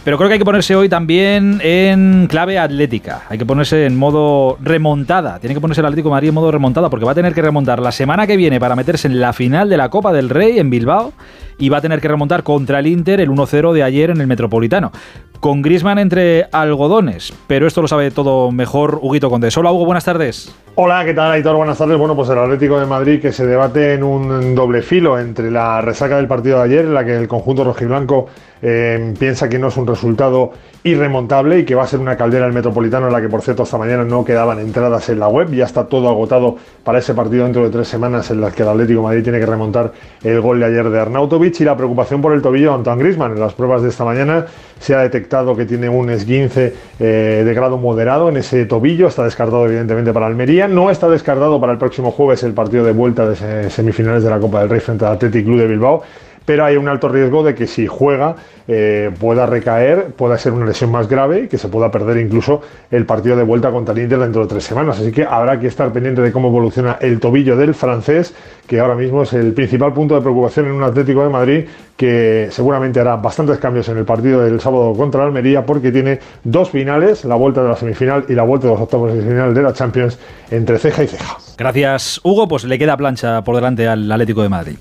Pero creo que hay que ponerse hoy también en clave atlética. Hay que ponerse en modo remontada. Tiene que ponerse el Atlético de Madrid en modo remontada porque va a tener que remontar la semana que viene para meterse en la final de la Copa del Rey en Bilbao y va a tener que remontar contra el Inter el 1-0 de ayer en el Metropolitano. Con Grisman entre algodones, pero esto lo sabe todo mejor Huguito Conde. Hola Hugo, buenas tardes. Hola, ¿qué tal, Aitor? Buenas tardes. Bueno, pues el Atlético de Madrid que se debate en un doble filo entre la resaca del partido de ayer, en la que el conjunto rojiblanco eh, piensa que no es un resultado irremontable y que va a ser una caldera el Metropolitano en la que, por cierto, esta mañana no quedaban entradas en la web. Ya está todo agotado para ese partido dentro de tres semanas en las que el Atlético Madrid tiene que remontar el gol de ayer de Arnautovic y la preocupación por el tobillo de Antoine Griezmann. En las pruebas de esta mañana se ha detectado que tiene un esguince eh, de grado moderado en ese tobillo. Está descartado, evidentemente, para Almería. No está descartado para el próximo jueves el partido de vuelta de semifinales de la Copa del Rey frente al Athletic Club de Bilbao pero hay un alto riesgo de que si juega eh, pueda recaer, pueda ser una lesión más grave y que se pueda perder incluso el partido de vuelta contra el Inter dentro de tres semanas. Así que habrá que estar pendiente de cómo evoluciona el tobillo del francés, que ahora mismo es el principal punto de preocupación en un Atlético de Madrid que seguramente hará bastantes cambios en el partido del sábado contra la Almería porque tiene dos finales, la vuelta de la semifinal y la vuelta de los octavos de final de la Champions entre ceja y ceja. Gracias, Hugo. Pues le queda plancha por delante al Atlético de Madrid.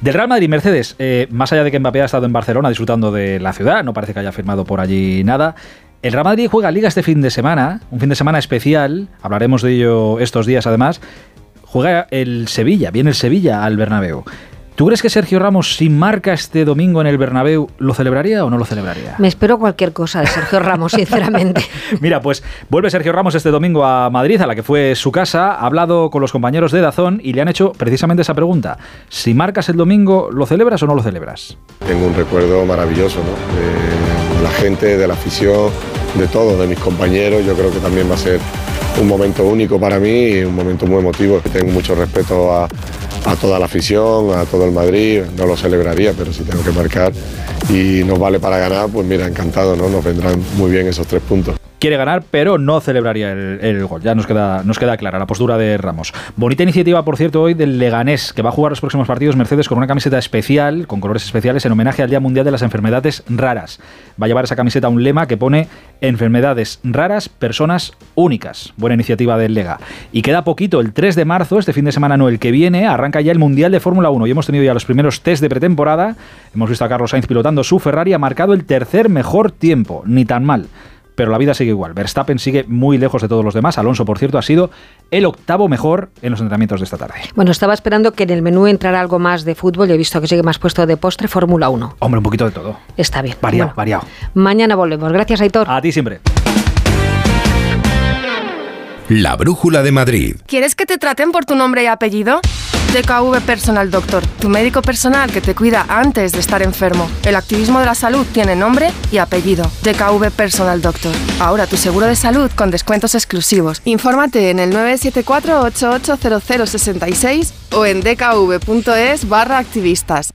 Del Real Madrid, Mercedes, eh, más allá de que Mbappé ha estado en Barcelona disfrutando de la ciudad, no parece que haya firmado por allí nada. El Real Madrid juega Liga este fin de semana, un fin de semana especial, hablaremos de ello estos días además. Juega el Sevilla, viene el Sevilla al Bernabéu. ¿Tú crees que Sergio Ramos, si marca este domingo en el Bernabéu, lo celebraría o no lo celebraría? Me espero cualquier cosa de Sergio Ramos, sinceramente. Mira, pues vuelve Sergio Ramos este domingo a Madrid, a la que fue su casa, ha hablado con los compañeros de Dazón y le han hecho precisamente esa pregunta. Si marcas el domingo, ¿lo celebras o no lo celebras? Tengo un recuerdo maravilloso, ¿no? De la gente, de la afición, de todos, de mis compañeros. Yo creo que también va a ser un momento único para mí y un momento muy emotivo. Tengo mucho respeto a, a toda la afición, a todo el Madrid. No lo celebraría, pero si tengo que marcar y nos vale para ganar, pues mira, encantado, ¿no? Nos vendrán muy bien esos tres puntos quiere ganar, pero no celebraría el, gol. Ya nos queda, nos queda clara la postura de Ramos. Bonita iniciativa, por cierto, hoy del Leganés, que va a jugar los próximos partidos Mercedes con una camiseta especial, con colores especiales, en homenaje al Día Mundial de las Enfermedades Raras. Va a llevar esa camiseta un lema que pone Enfermedades raras, personas únicas. Buena iniciativa del Lega. Y queda poquito, el 3 de marzo, este fin de semana no el que viene, arranca ya el Mundial de Fórmula 1 y hemos tenido ya los primeros test de pretemporada. Hemos visto a Carlos Sainz pilotando su Ferrari, ha marcado el tercer mejor tiempo, ni tan mal pero la vida sigue igual. Verstappen sigue muy lejos de todos los demás. Alonso, por cierto, ha sido el octavo mejor en los entrenamientos de esta tarde. Bueno, estaba esperando que en el menú entrara algo más de fútbol y he visto que sigue más puesto de postre Fórmula 1. Hombre, un poquito de todo. Está bien. Variado, variado. Mañana volvemos. Gracias, Aitor. A ti siempre. La Brújula de Madrid. ¿Quieres que te traten por tu nombre y apellido? DKV Personal Doctor, tu médico personal que te cuida antes de estar enfermo. El activismo de la salud tiene nombre y apellido. DKV Personal Doctor. Ahora tu seguro de salud con descuentos exclusivos. Infórmate en el 974-880066 o en dkv.es barra activistas.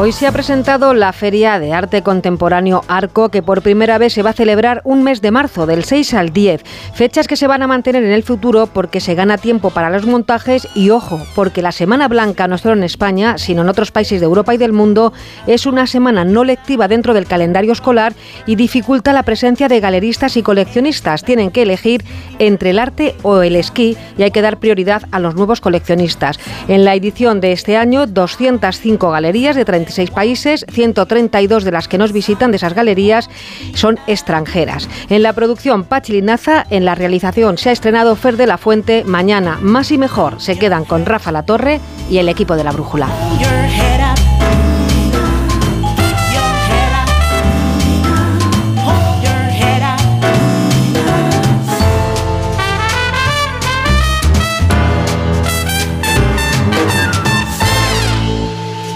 Hoy se ha presentado la Feria de Arte Contemporáneo Arco, que por primera vez se va a celebrar un mes de marzo, del 6 al 10. Fechas que se van a mantener en el futuro porque se gana tiempo para los montajes y, ojo, porque la Semana Blanca, no solo en España, sino en otros países de Europa y del mundo, es una semana no lectiva dentro del calendario escolar y dificulta la presencia de galeristas y coleccionistas. Tienen que elegir entre el arte o el esquí y hay que dar prioridad a los nuevos coleccionistas. En la edición de este año, 205 galerías de 30 16 países, 132 de las que nos visitan de esas galerías son extranjeras. En la producción Pachilinaza, en la realización se ha estrenado Fer de la Fuente. Mañana, más y mejor, se quedan con Rafa La Torre y el equipo de la Brújula.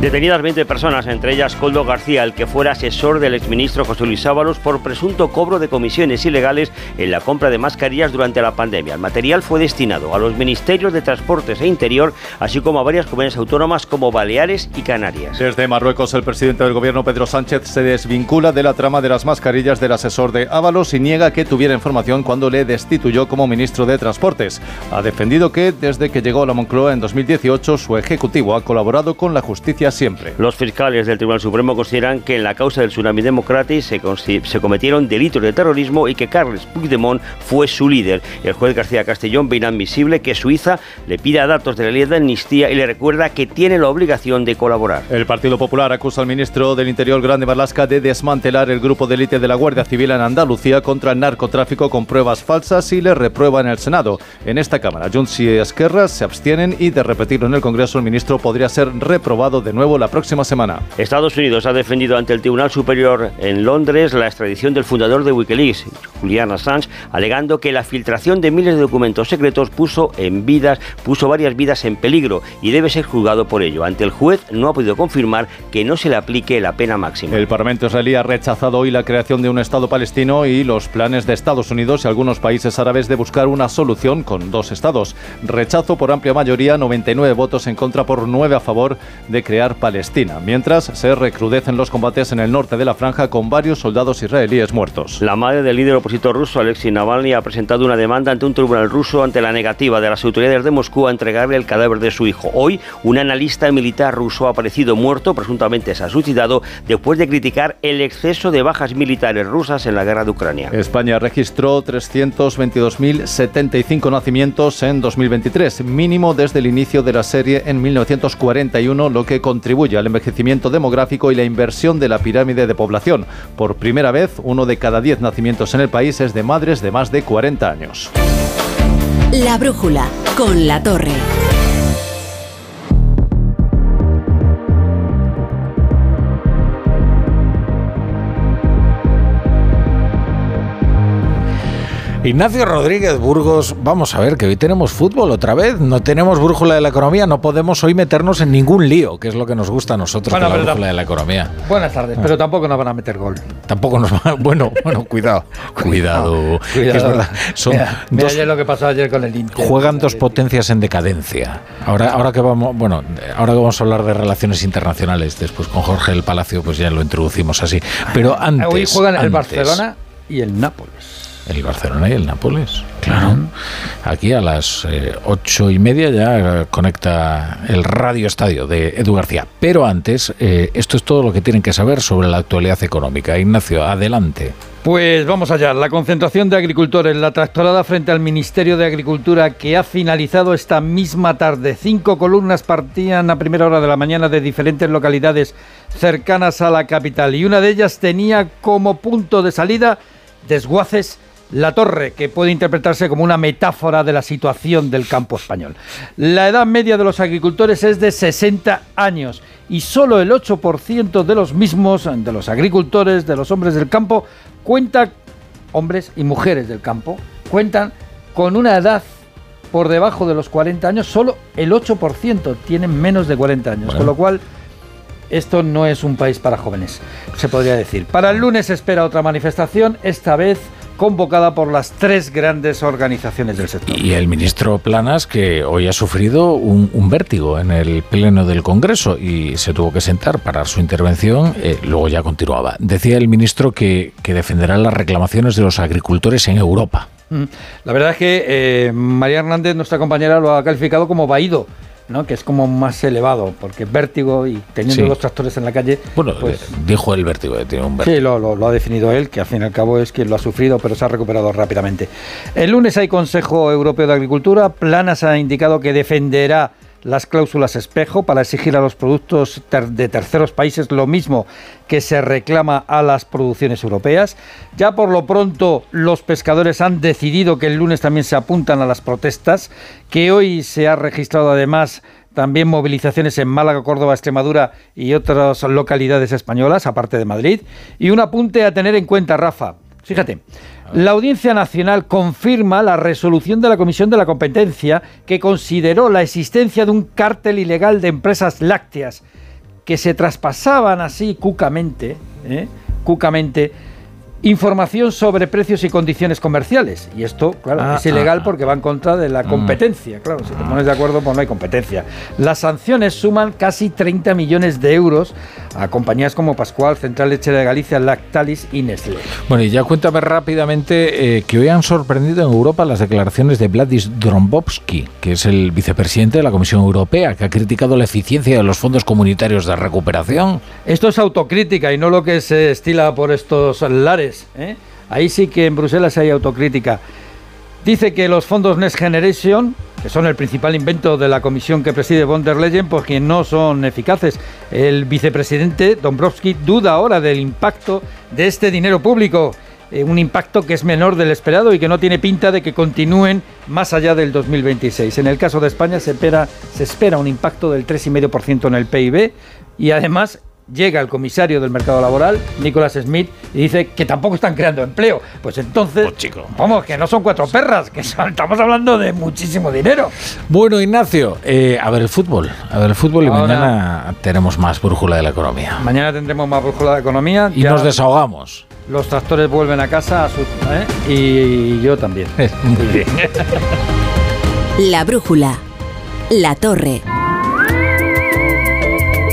Detenidas 20 personas, entre ellas Coldo García, el que fuera asesor del exministro José Luis Ábalos por presunto cobro de comisiones ilegales en la compra de mascarillas durante la pandemia. El material fue destinado a los ministerios de Transportes e Interior, así como a varias comunidades autónomas como Baleares y Canarias. Desde Marruecos, el presidente del gobierno Pedro Sánchez se desvincula de la trama de las mascarillas del asesor de Ábalos y niega que tuviera información cuando le destituyó como ministro de Transportes. Ha defendido que desde que llegó a la Moncloa en 2018 su ejecutivo ha colaborado con la justicia siempre. Los fiscales del Tribunal Supremo consideran que en la causa del tsunami democrático se, se, cometieron delitos de terrorismo y que Carles Puigdemont fue su líder. El juez García Castellón ve inadmisible que Suiza le pida datos de la ley de amnistía y le recuerda que tiene la obligación de colaborar. El Partido Popular acusa al ministro del Interior Grande Marlasca de desmantelar el grupo de élite de la Guardia Civil en Andalucía contra el narcotráfico con pruebas falsas y le reprueba en el Senado. En esta Cámara, Junts y Esquerra se abstienen y de repetirlo en el Congreso el ministro podría ser reprobado de nuevo nuevo la próxima semana. Estados Unidos ha defendido ante el Tribunal Superior en Londres la extradición del fundador de Wikileaks, Julian Assange, alegando que la filtración de miles de documentos secretos puso en vidas, puso varias vidas en peligro y debe ser juzgado por ello. Ante el juez no ha podido confirmar que no se le aplique la pena máxima. El Parlamento israelí ha rechazado hoy la creación de un Estado palestino y los planes de Estados Unidos y algunos países árabes de buscar una solución con dos estados. Rechazo por amplia mayoría, 99 votos en contra por 9 a favor de crear Palestina, mientras se recrudecen los combates en el norte de la franja con varios soldados israelíes muertos. La madre del líder opositor ruso, Alexei Navalny, ha presentado una demanda ante un tribunal ruso ante la negativa de las autoridades de Moscú a entregarle el cadáver de su hijo. Hoy, un analista militar ruso ha aparecido muerto, presuntamente se ha suicidado, después de criticar el exceso de bajas militares rusas en la guerra de Ucrania. España registró 322.075 nacimientos en 2023, mínimo desde el inicio de la serie en 1941, lo que contribuye al envejecimiento demográfico y la inversión de la pirámide de población. Por primera vez, uno de cada diez nacimientos en el país es de madres de más de 40 años. La brújula con la torre. Ignacio Rodríguez Burgos, vamos a ver que hoy tenemos fútbol otra vez, no tenemos brújula de la economía, no podemos hoy meternos en ningún lío, que es lo que nos gusta a nosotros Bueno, con la brújula de la economía. Buenas tardes, Ah. pero tampoco nos van a meter gol. Tampoco nos va, bueno, bueno, cuidado, cuidado, es verdad, son Mira, mira dos ayer lo que pasó ayer con el Inter. Juegan dos potencias en decadencia. Ahora, ahora que vamos, bueno, ahora que vamos a hablar de relaciones internacionales, después con Jorge el Palacio, pues ya lo introducimos así. Pero antes, Hoy juegan el Barcelona y el Nápoles. El Barcelona y el Nápoles, claro. Aquí a las eh, ocho y media ya conecta el Radio Estadio de Edu García. Pero antes, eh, esto es todo lo que tienen que saber sobre la actualidad económica. Ignacio, adelante. Pues vamos allá. La concentración de agricultores, la tractorada frente al Ministerio de Agricultura que ha finalizado esta misma tarde. Cinco columnas partían a primera hora de la mañana de diferentes localidades cercanas a la capital y una de ellas tenía como punto de salida desguaces la torre, que puede interpretarse como una metáfora de la situación del campo español. La edad media de los agricultores es de 60 años y solo el 8% de los mismos, de los agricultores, de los hombres del campo, cuenta, hombres y mujeres del campo, cuentan con una edad por debajo de los 40 años, solo el 8% tienen menos de 40 años, con lo cual esto no es un país para jóvenes, se podría decir. Para el lunes se espera otra manifestación, esta vez convocada por las tres grandes organizaciones del sector. Y el ministro Planas, que hoy ha sufrido un, un vértigo en el pleno del Congreso y se tuvo que sentar para su intervención, eh, luego ya continuaba. Decía el ministro que, que defenderá las reclamaciones de los agricultores en Europa. Mm. La verdad es que eh, María Hernández, nuestra compañera, lo ha calificado como vaído. ¿No? que es como más elevado, porque vértigo y teniendo Sí. los tractores en la calle, Bueno, pues, eh, dijo el vértigo, eh, tiene un vértigo. Sí, lo, lo- lo ha definido él, que al fin y al cabo es quien lo ha sufrido, pero se ha recuperado rápidamente. El lunes hay Consejo Europeo de Agricultura. Planas ha indicado que defenderá las cláusulas espejo para exigir a los productos de terceros países lo mismo que se reclama a las producciones europeas. Ya por lo pronto los pescadores han decidido que el lunes también se apuntan a las protestas, que hoy se ha registrado además también movilizaciones en Málaga, Córdoba, Extremadura y otras localidades españolas, aparte de Madrid. Y un apunte a tener en cuenta, Rafa. Fíjate, la Audiencia Nacional confirma la resolución de la Comisión de la Competencia que consideró la existencia de un cártel ilegal de empresas lácteas que se traspasaban así cucamente, ¿eh? cucamente, información sobre precios y condiciones comerciales. Y esto, claro, Ah, es ilegal ah, ah. porque va en contra de la Mm. competencia. Claro, si te pones de acuerdo, pues no hay competencia. Las sanciones suman casi 30 millones de euros a compañías como Pascual, Central Lechera de Galicia, Lactalis y Nestlé. Bueno, y ya cuéntame rápidamente eh, que hoy han sorprendido en Europa las declaraciones de Vladis Drombowski, que es el vicepresidente de la Comisión Europea, que ha criticado la eficiencia de los fondos comunitarios de recuperación. Esto es autocrítica y no lo que se estila por estos lares. ¿Eh? Ahí sí que en Bruselas hay autocrítica. Dice que los fondos Next Generation, que son el principal invento de la comisión que preside von der Leyen, pues que no son eficaces. El vicepresidente Dombrovski duda ahora del impacto de este dinero público. eh, un impacto que es menor del esperado y que no tiene pinta de que continúen más allá del 2026. En el caso de España se espera, se espera un impacto del 3,5% en el PIB y además llega el comisario del mercado laboral, Nicolás Smith, y dice que tampoco están creando empleo. Pues entonces, vamos, que no son cuatro perras, que son- estamos hablando de muchísimo dinero. Bueno, Ignacio, eh, a ver el fútbol. A ver el fútbol y mañana tenemos más brújula de la economía. Mañana tendremos más brújula de economía. Y ya nos desahogamos. Los tractores vuelven a casa a su- ¿eh? y yo también. Muy bien. La brújula. La torre.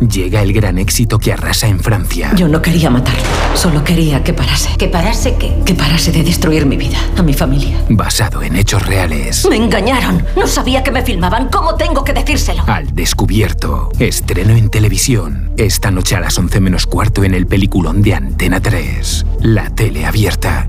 Llega el gran éxito que arrasa en Francia. Yo no quería matarlo, solo quería que parase. ¿Que parase qué? Que parase de destruir mi vida, a mi familia. Basado en hechos reales. Me engañaron. No sabía que me filmaban. ¿Cómo tengo que decírselo? Al descubierto. Estreno en televisión. Esta noche a las 11 menos cuarto en el peliculón de Antena 3. La tele abierta.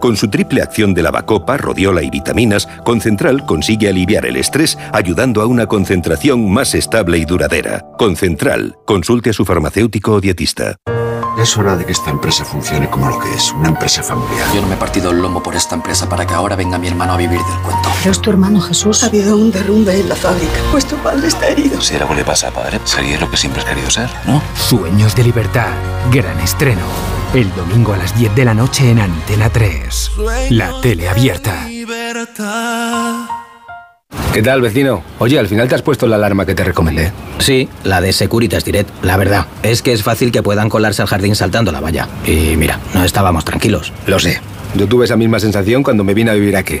Con su triple acción de lavacopa, rodiola y vitaminas, Concentral consigue aliviar el estrés ayudando a una concentración más estable y duradera. Concentral. Consulte a su farmacéutico o dietista. Es hora de que esta empresa funcione como lo que es, una empresa familiar. Yo no me he partido el lomo por esta empresa para que ahora venga mi hermano a vivir del cuento. Pero es tu hermano Jesús. Ha habido un derrumbe en la fábrica. Vuestro padre está herido. Si algo le pasa a padre, sería lo que siempre has querido ser, ¿no? Sueños de libertad. Gran estreno. El domingo a las 10 de la noche en Antena 3. La tele abierta. ¿Qué tal, vecino? Oye, al final te has puesto la alarma que te recomendé. Sí, la de Securitas Direct. La verdad, es que es fácil que puedan colarse al jardín saltando la valla. Y mira, no estábamos tranquilos. Lo sé. Yo tuve esa misma sensación cuando me vine a vivir aquí.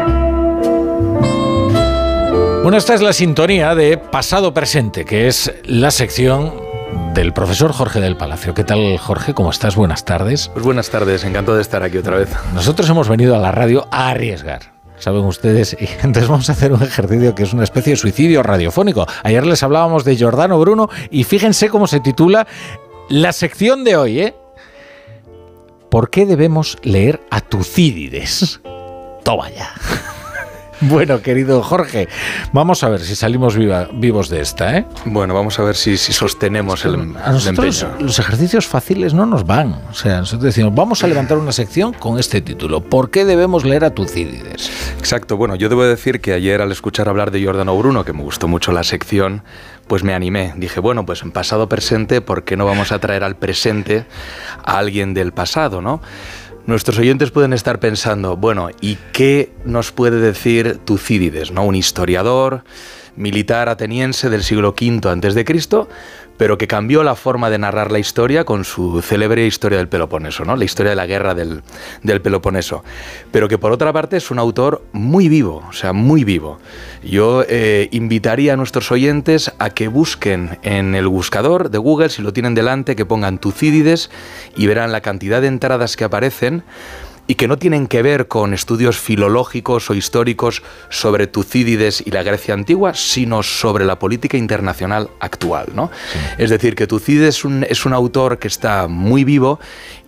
Bueno, esta es la sintonía de pasado presente, que es la sección del profesor Jorge del Palacio. ¿Qué tal, Jorge? ¿Cómo estás? Buenas tardes. Pues buenas tardes, encantado de estar aquí otra vez. Nosotros hemos venido a la radio a arriesgar. Saben ustedes, y entonces vamos a hacer un ejercicio que es una especie de suicidio radiofónico. Ayer les hablábamos de Giordano Bruno y fíjense cómo se titula la sección de hoy, ¿eh? ¿Por qué debemos leer a Tucídides? Toma ya. Bueno, querido Jorge, vamos a ver si salimos vivos de esta, ¿eh? Bueno, vamos a ver si, sostenemos el, a nosotros, Los ejercicios fáciles no nos van. O sea, nosotros decimos, vamos a levantar una sección con este título. ¿Por qué debemos leer a Tucídides? Exacto. Bueno, yo debo decir que ayer al escuchar hablar de Giordano Bruno, que me gustó mucho la sección, pues me animé. Dije, bueno, pues en pasado presente, ¿por qué no vamos a traer al presente a alguien del pasado, no? Nuestros oyentes pueden estar pensando, bueno, ¿y qué nos puede decir Tucídides, ¿no? un historiador militar ateniense del siglo V a.C., pero que cambió la forma de narrar la historia con su célebre historia del Peloponeso, ¿no? la historia de la guerra del, Peloponeso. Pero que por otra parte es un autor muy vivo, o sea, muy vivo. Yo eh, invitaría a nuestros oyentes a que busquen en el buscador de Google, si lo tienen delante, que pongan Tucídides y verán la cantidad de entradas que aparecen y que no tienen que ver con estudios filológicos o históricos sobre Tucídides y la Grecia antigua, sino sobre la política internacional actual. ¿no? Es decir, que Tucídides es un, es un autor que está muy vivo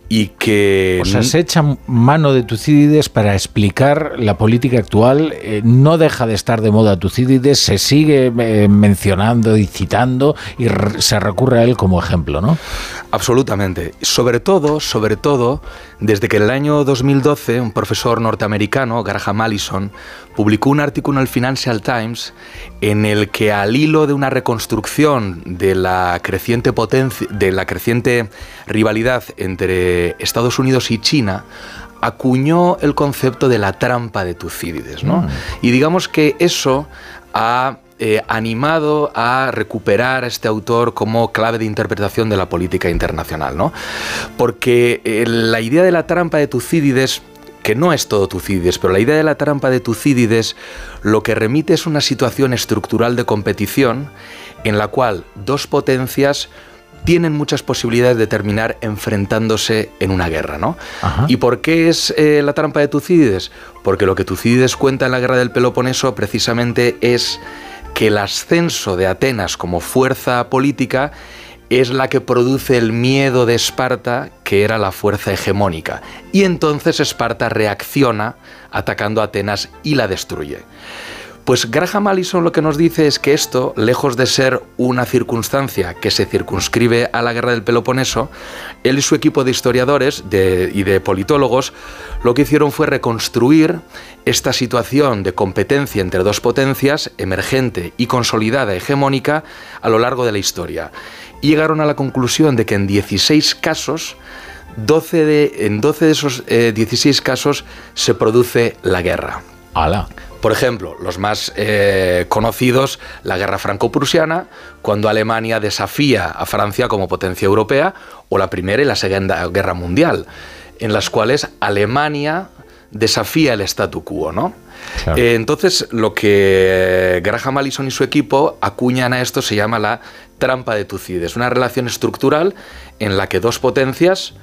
y que... O sea, se echa mano de Tucídides para explicar la política actual. Eh, no deja de estar de moda Tucídides, se sigue eh, mencionando y citando y se recurre a él como ejemplo, ¿no? Absolutamente. Sobre todo, sobre todo, desde que en el año 2012 un profesor norteamericano, Graham Allison, publicó un artículo en el Financial Times en el que al hilo de una reconstrucción de la creciente potencia, de la creciente rivalidad entre Estados Unidos y China, acuñó el concepto de la trampa de Tucídides, ¿no? Mm. Y digamos que eso ha eh, animado a recuperar a este autor como clave de interpretación de la política internacional, ¿no? Porque eh, la idea de la trampa de Tucídides que no es todo Tucídides, pero la idea de la trampa de Tucídides lo que remite es una situación estructural de competición en la cual dos potencias tienen muchas posibilidades de terminar enfrentándose en una guerra, ¿no? ¿Y por qué es eh, la trampa de Tucídides? Porque lo que Tucídides cuenta en la guerra del Peloponeso precisamente es que el ascenso de Atenas como fuerza política es la que produce el miedo de Esparta, que era la fuerza hegemónica. Y entonces Esparta reacciona atacando a Atenas y la destruye. Pues Graham Allison lo que nos dice es que esto, lejos de ser una circunstancia que se circunscribe a la guerra del Peloponeso, él y su equipo de historiadores y de politólogos lo que hicieron fue reconstruir esta situación de competencia entre dos potencias, emergente y consolidada hegemónica, a lo largo de la historia y llegaron a la conclusión de que en 16 casos, 12 de, en 12 de esos 16 eh, casos se produce la guerra. Por ejemplo, los más eh, conocidos, la guerra franco-prusiana, cuando Alemania desafía a Francia como potencia europea, o la Primera y la Segunda Guerra Mundial, en las cuales Alemania desafía el statu quo, ¿no? Eh, entonces, lo que Graham Allison y su equipo acuñan a esto se llama la trampa de Tucídides, una relación estructural en la que dos potencias,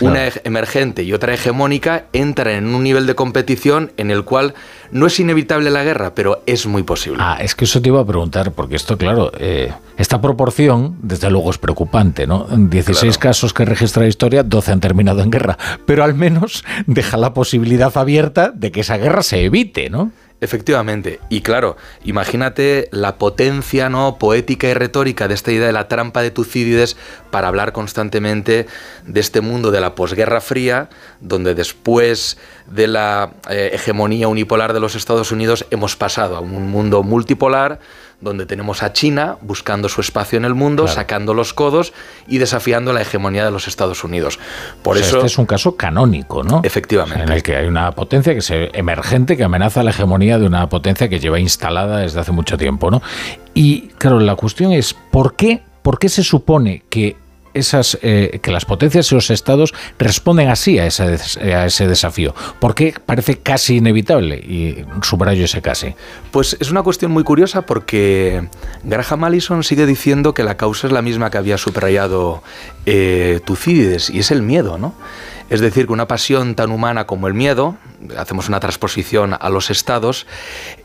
una emergente y otra hegemónica, entran en un nivel de competición en el cual no es inevitable la guerra, pero es muy posible. Ah, es que eso te iba a preguntar, porque esto, claro, eh, esta proporción, desde luego, es preocupante, ¿no? En 16 casos que registra la historia, 12 han terminado en guerra, pero al menos deja la posibilidad abierta de que esa guerra se evite, ¿no? Efectivamente, y claro, imagínate la potencia no poética y retórica de esta idea de la trampa de Tucídides para hablar constantemente de este mundo de la posguerra fría, donde después de la eh, hegemonía unipolar de los Estados Unidos hemos pasado a un mundo multipolar donde tenemos a China buscando su espacio en el mundo, sacando los codos y desafiando la hegemonía de los Estados Unidos. Por O sea, eso este es un caso canónico, ¿no? Efectivamente. En el que hay una potencia que se emergente que amenaza la hegemonía de una potencia que lleva instalada desde hace mucho tiempo, ¿no? Y claro, la cuestión es ¿por qué, por qué se supone que esas eh, que las potencias y los estados responden así a a ese desafío? ¿Por qué parece casi inevitable? Y subrayo ese casi. Pues es una cuestión muy curiosa porque Graham Allison sigue diciendo que la causa es la misma que había subrayado eh, Tucídides y es el miedo, ¿no? Es decir, que una pasión tan humana como el miedo, hacemos una transposición a los estados,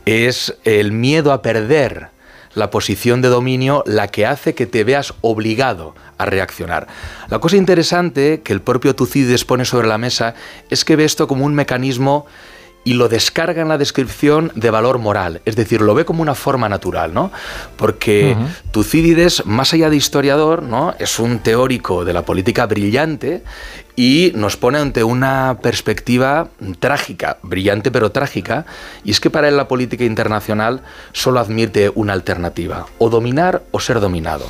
es el miedo a perder la posición de dominio la que hace que te veas obligado a reaccionar. La cosa interesante que el propio Tucídides pone sobre la mesa es que ve esto como un mecanismo y lo descarga en la descripción de valor moral, es decir, lo ve como una forma natural, ¿no? Porque. Tucídides, más allá de historiador, ¿no? Es un teórico de la política brillante y nos pone ante una perspectiva trágica, brillante pero trágica, y es que para él la política internacional solo admite una alternativa, o dominar o ser dominado.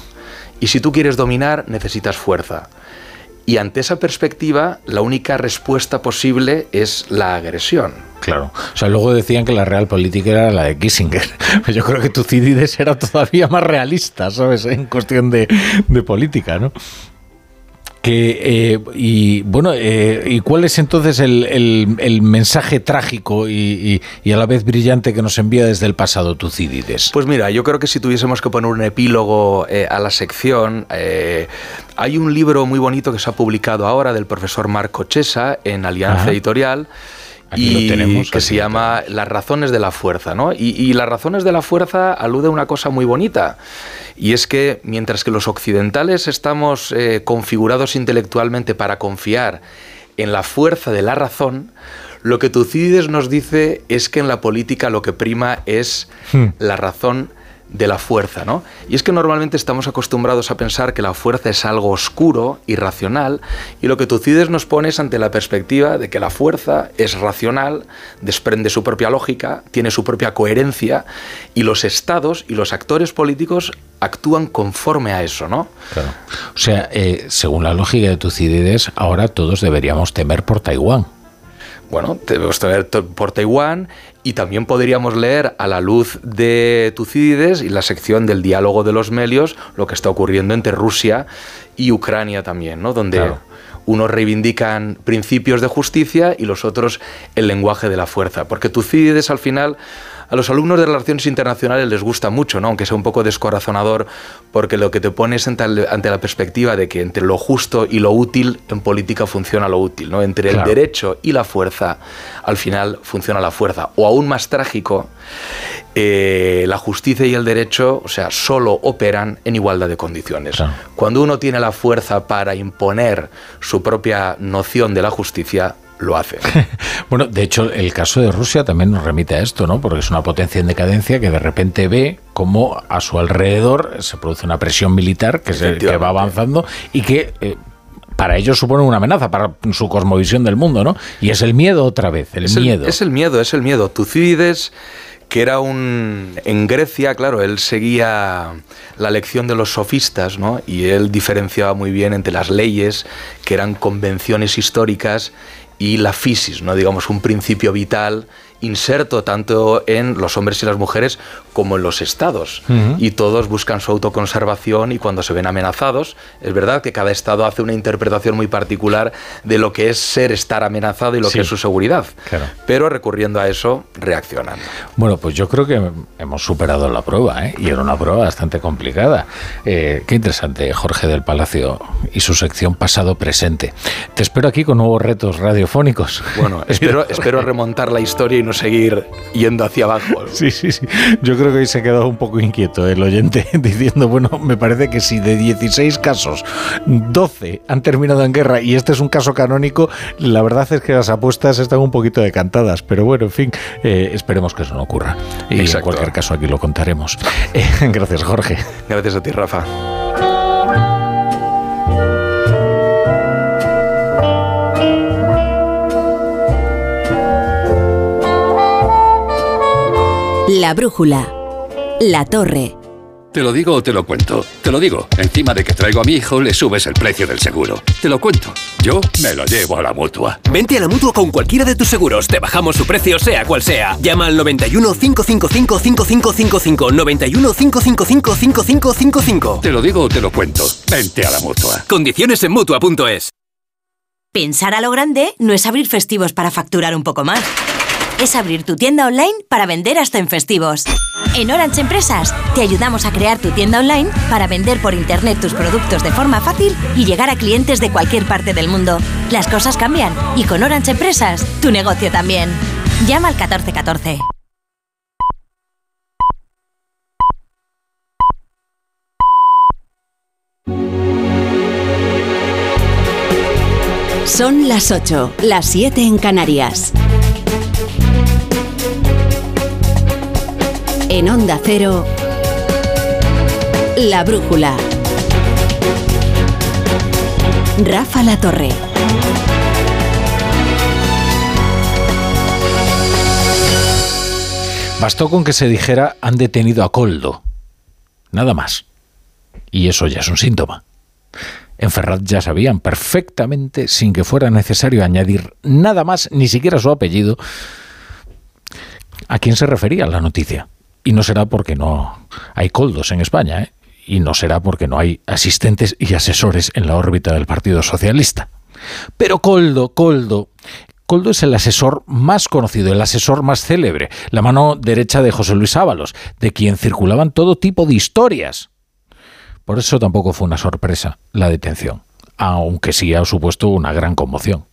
Y si tú quieres dominar, necesitas fuerza. Y ante esa perspectiva, la única respuesta posible es la agresión. Claro. O sea, luego decían que la real política era la de Kissinger. Yo creo que Tucídides era todavía más realista, ¿sabes? En cuestión de, de política, ¿no? Que, eh, y bueno, eh, ¿y cuál es entonces el, el- el mensaje trágico y, y- y a la vez brillante que nos envía desde el pasado Tucídides? Pues mira, yo creo que si tuviésemos que poner un epílogo eh, a la sección, eh, hay un libro muy bonito que se ha publicado ahora del profesor Marco Chesa en Alianza Ajá. Editorial. Aquí y lo tenemos, que se llama Las razones de la fuerza, ¿no? Y, y las razones de la fuerza alude a una cosa muy bonita, y es que mientras que los occidentales estamos eh, configurados intelectualmente para confiar en la fuerza de la razón, lo que Tucídides nos dice es que en la política lo que prima es la razón de la fuerza, ¿no? Y es que normalmente estamos acostumbrados a pensar que la fuerza es algo oscuro, irracional, y lo que Tucídides nos pone es ante la perspectiva de que la fuerza es racional, desprende su propia lógica, tiene su propia coherencia, y los estados y los actores políticos actúan conforme a eso, ¿no? Claro. O sea, eh, según la lógica de Tucídides, ahora todos deberíamos temer por Taiwán. Bueno, debemos tener por Taiwán y también podríamos leer a la luz de Tucídides y la sección del diálogo de los melios lo que está ocurriendo entre Rusia y Ucrania también, ¿no? Donde Claro. unos reivindican principios de justicia y los otros el lenguaje de la fuerza. Porque Tucídides al final a los alumnos de relaciones internacionales les gusta mucho, ¿no? aunque sea un poco descorazonador, porque lo que te pones ante, ante la perspectiva de que entre lo justo y lo útil en política funciona lo útil, ¿no? entre Claro. el derecho y la fuerza, al final funciona la fuerza. O aún más trágico, eh, la justicia y el derecho, o sea, solo operan en igualdad de condiciones. Cuando uno tiene la fuerza para imponer su propia noción de la justicia, lo hace. Bueno, de hecho, el caso de Rusia también nos remite a esto, ¿no? Porque es una potencia en decadencia que de repente ve cómo a su alrededor se produce una presión militar que, se, que va avanzando y que eh, para ellos supone una amenaza para su cosmovisión del mundo, ¿no? Y es el miedo otra vez, el es miedo. es el miedo, es el miedo. Tucídides, que era un... En Grecia, claro, él seguía la lección de los sofistas, ¿no? Y él diferenciaba muy bien entre las leyes, que eran convenciones históricas, y la fisis, ¿no? Digamos, un principio vital inserto tanto en los hombres y las mujeres como en los estados. Y todos buscan su autoconservación y cuando se ven amenazados, es verdad que cada estado hace una interpretación muy particular de lo que es ser, estar amenazado y lo Sí. que es su seguridad. Claro. Pero recurriendo a eso, reaccionan. Bueno, pues yo creo que hemos superado la prueba, ¿eh? y era una prueba bastante complicada. Eh, qué interesante, Jorge del Palacio y su sección pasado-presente. Te espero aquí con nuevos retos radiofónicos. Bueno, espero, espero remontar la historia y no seguir yendo hacia abajo. Sí, sí, sí. Yo creo que hoy se ha quedado un poco inquieto el oyente diciendo, bueno, me parece que si de 16 casos, 12 han terminado en guerra y este es un caso canónico, la verdad es que las apuestas están un poquito decantadas. Pero bueno, en fin, eh, esperemos que eso no ocurra. Y en cualquier caso aquí lo contaremos. Eh, gracias, Jorge. Gracias a ti, Rafa. La brújula. La torre. Te lo digo o te lo cuento. Te lo digo. Encima de que traigo a mi hijo, le subes el precio del seguro. Te lo cuento. Yo me lo llevo a la mutua. Vente a la mutua con cualquiera de tus seguros. Te bajamos su precio, sea cual sea. Llama al 91 555 5555. 91 555 5555. Te lo digo o te lo cuento. Vente a la mutua. Condiciones en mutua.es. Pensar a lo grande no es abrir festivos para facturar un poco más. Es abrir tu tienda online para vender hasta en festivos. En Orange Empresas te ayudamos a crear tu tienda online para vender por internet tus productos de forma fácil y llegar a clientes de cualquier parte del mundo. Las cosas cambian y con Orange Empresas tu negocio también. Llama al 1414. Son las 8, las 7 en Canarias. En Onda Cero, La Brújula. Rafa La Torre. Bastó con que se dijera han detenido a Coldo. Nada más. Y eso ya es un síntoma. En Ferrat ya sabían perfectamente, sin que fuera necesario añadir nada más, ni siquiera su apellido, a quién se refería la noticia. Y no será porque no hay coldos en España, ¿eh? y no será porque no hay asistentes y asesores en la órbita del Partido Socialista. Pero Coldo, Coldo, Coldo es el asesor más conocido, el asesor más célebre, la mano derecha de José Luis Ábalos, de quien circulaban todo tipo de historias. Por eso tampoco fue una sorpresa la detención, aunque sí ha supuesto una gran conmoción.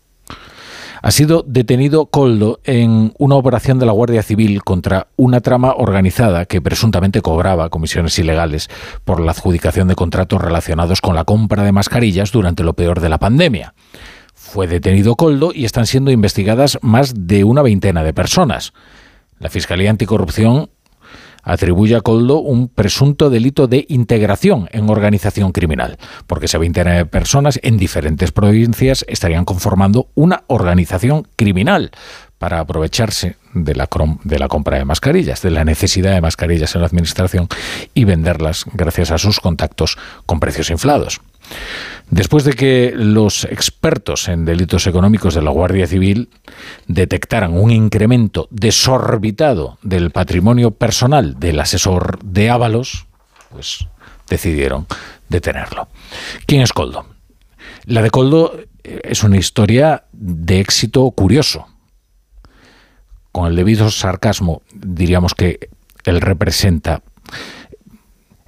Ha sido detenido Coldo en una operación de la Guardia Civil contra una trama organizada que presuntamente cobraba comisiones ilegales por la adjudicación de contratos relacionados con la compra de mascarillas durante lo peor de la pandemia. Fue detenido Coldo y están siendo investigadas más de una veintena de personas. La Fiscalía Anticorrupción atribuye a Coldo un presunto delito de integración en organización criminal, porque esa veintena de personas en diferentes provincias estarían conformando una organización criminal para aprovecharse de la, compra de mascarillas, de la necesidad de mascarillas en la administración y venderlas gracias a sus contactos con precios inflados. Después de que los expertos en delitos económicos de la Guardia Civil detectaran un incremento desorbitado del patrimonio personal del asesor de Ábalos, pues decidieron detenerlo. ¿Quién es Coldo? La de Coldo eh, es una historia de éxito curioso. Con el debido sarcasmo diríamos que él representa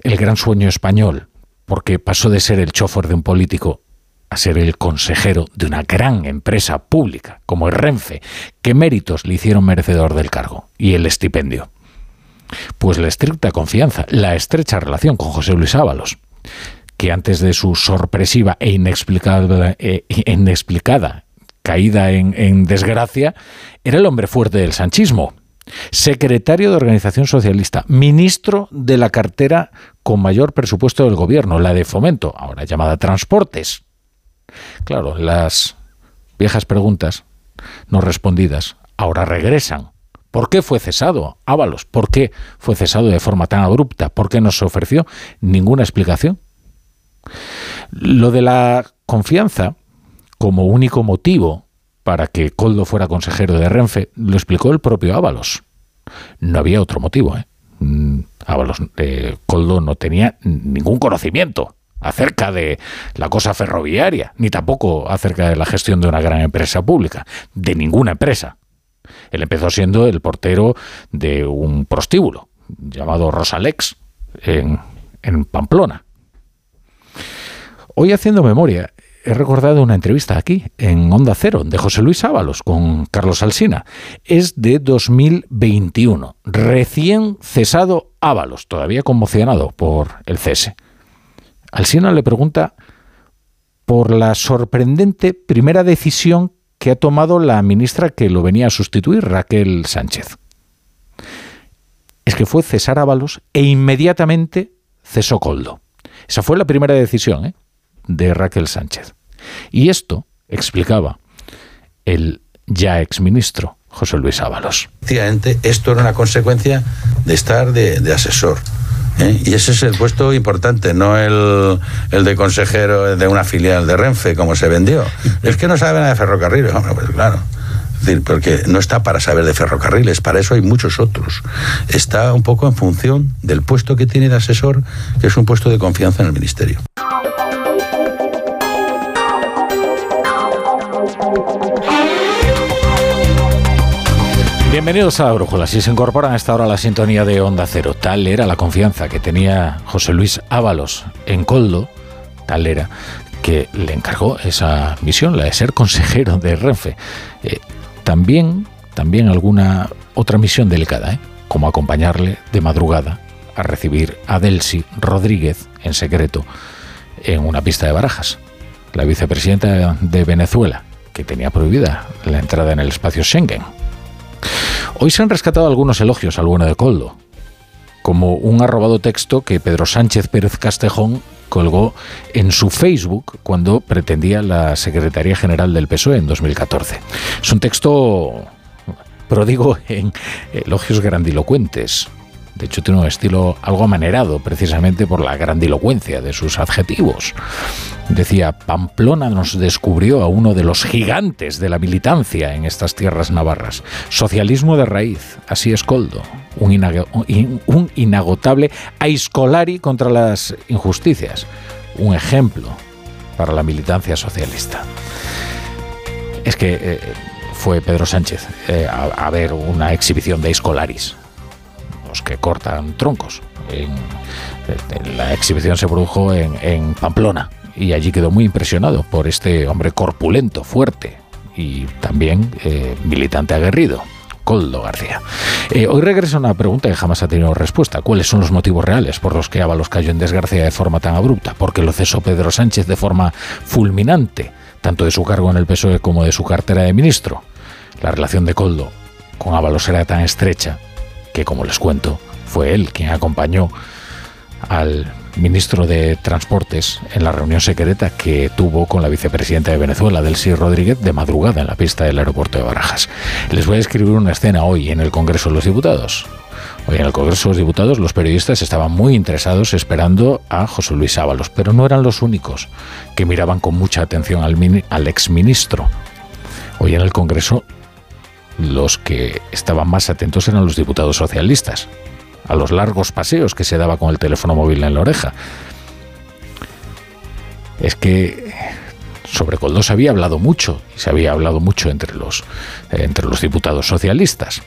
el gran sueño español porque pasó de ser el chofer de un político a ser el consejero de una gran empresa pública como el Renfe. ¿Qué méritos le hicieron merecedor del cargo y el estipendio? Pues la estricta confianza, la estrecha relación con José Luis Ábalos, que antes de su sorpresiva e inexplicable, e inexplicada caída en, desgracia, era el hombre fuerte del sanchismo secretario de Organización Socialista, ministro de la cartera con mayor presupuesto del gobierno, la de Fomento, ahora llamada Transportes. Claro, las viejas preguntas no respondidas ahora regresan. ¿Por qué fue cesado Ábalos? ¿Por qué fue cesado de forma tan abrupta? ¿Por qué no se ofreció ninguna explicación? Lo de la confianza como único motivo para que Coldo fuera consejero de Renfe, lo explicó el propio Ábalos. No había otro motivo. ¿eh? Mm, Ábalos, eh, Coldo no tenía ningún conocimiento acerca de la cosa ferroviaria, ni tampoco acerca de la gestión de una gran empresa pública, de ninguna empresa. Él empezó siendo el portero de un prostíbulo llamado Rosalex en, en Pamplona. Hoy haciendo memoria, he recordado una entrevista aquí, en Onda Cero, de José Luis Ábalos con Carlos Alsina. Es de 2021. Recién cesado Ábalos, todavía conmocionado por el cese. Alsina le pregunta por la sorprendente primera decisión que ha tomado la ministra que lo venía a sustituir, Raquel Sánchez. Es que fue cesar Ábalos e inmediatamente cesó Coldo. Esa fue la primera decisión, ¿eh? De Raquel Sánchez. Y esto explicaba el ya exministro José Luis Ábalos. Efectivamente, esto era una consecuencia de estar de, asesor ¿eh? Y ese es el puesto importante, no el, el, de consejero de una filial de Renfe, como se vendió. Es que no sabe nada de ferrocarriles, hombre, pues claro. Porque no está para saber de ferrocarriles, para eso hay muchos otros. Está un poco en función del puesto que tiene de asesor, que es un puesto de confianza en el ministerio. Bienvenidos a la Brújula. Si se incorporan a esta hora a la sintonía de Onda Cero, tal era la confianza que tenía José Luis Ábalos en Coldo, tal era que le encargó esa misión, la de ser consejero de Renfe. Eh, también, también alguna otra misión delicada, ¿eh? como acompañarle de madrugada a recibir a Delcy Rodríguez en secreto en una pista de barajas, la vicepresidenta de Venezuela, que tenía prohibida la entrada en el espacio Schengen. Hoy se han rescatado algunos elogios al bueno de Coldo, como un arrobado texto que Pedro Sánchez Pérez Castejón colgó en su Facebook cuando pretendía la Secretaría General del PSOE en 2014. Es un texto prodigo en elogios grandilocuentes, de hecho, tiene un estilo algo amanerado, precisamente por la grandilocuencia de sus adjetivos. Decía, Pamplona nos descubrió a uno de los gigantes de la militancia en estas tierras navarras. Socialismo de raíz, así es Coldo. Un, un inagotable aiscolari contra las injusticias. Un ejemplo para la militancia socialista. Es que eh, fue Pedro Sánchez eh, a, a, ver una exhibición de que cortan troncos. En, la exhibición se produjo en, Pamplona y allí quedó muy impresionado por este hombre corpulento, fuerte y también eh, militante aguerrido. Coldo García. Eh, hoy regresa una pregunta que jamás ha tenido respuesta. ¿Cuáles son los motivos reales por los que Ábalos cayó en desgracia de forma tan abrupta? Porque lo cesó Pedro Sánchez de forma fulminante, tanto de su cargo en el PSOE como de su cartera de ministro. La relación de Coldo con Ábalos era tan estrecha que como les cuento, fue él quien acompañó al ministro de Transportes en la reunión secreta que tuvo con la vicepresidenta de Venezuela, Delcy Rodríguez, de madrugada en la pista del aeropuerto de Barajas. Les voy a escribir una escena hoy en el Congreso de los Diputados. Hoy en el Congreso de los Diputados los periodistas estaban muy interesados esperando a José Luis Ábalos, pero no eran los únicos que miraban con mucha atención al, al exministro. Hoy en el Congreso los que estaban más atentos eran los diputados socialistas, a los largos paseos que se daba con el teléfono móvil en la oreja. Es que sobre Coldo se había hablado mucho, y se había hablado mucho entre los, entre los diputados socialistas.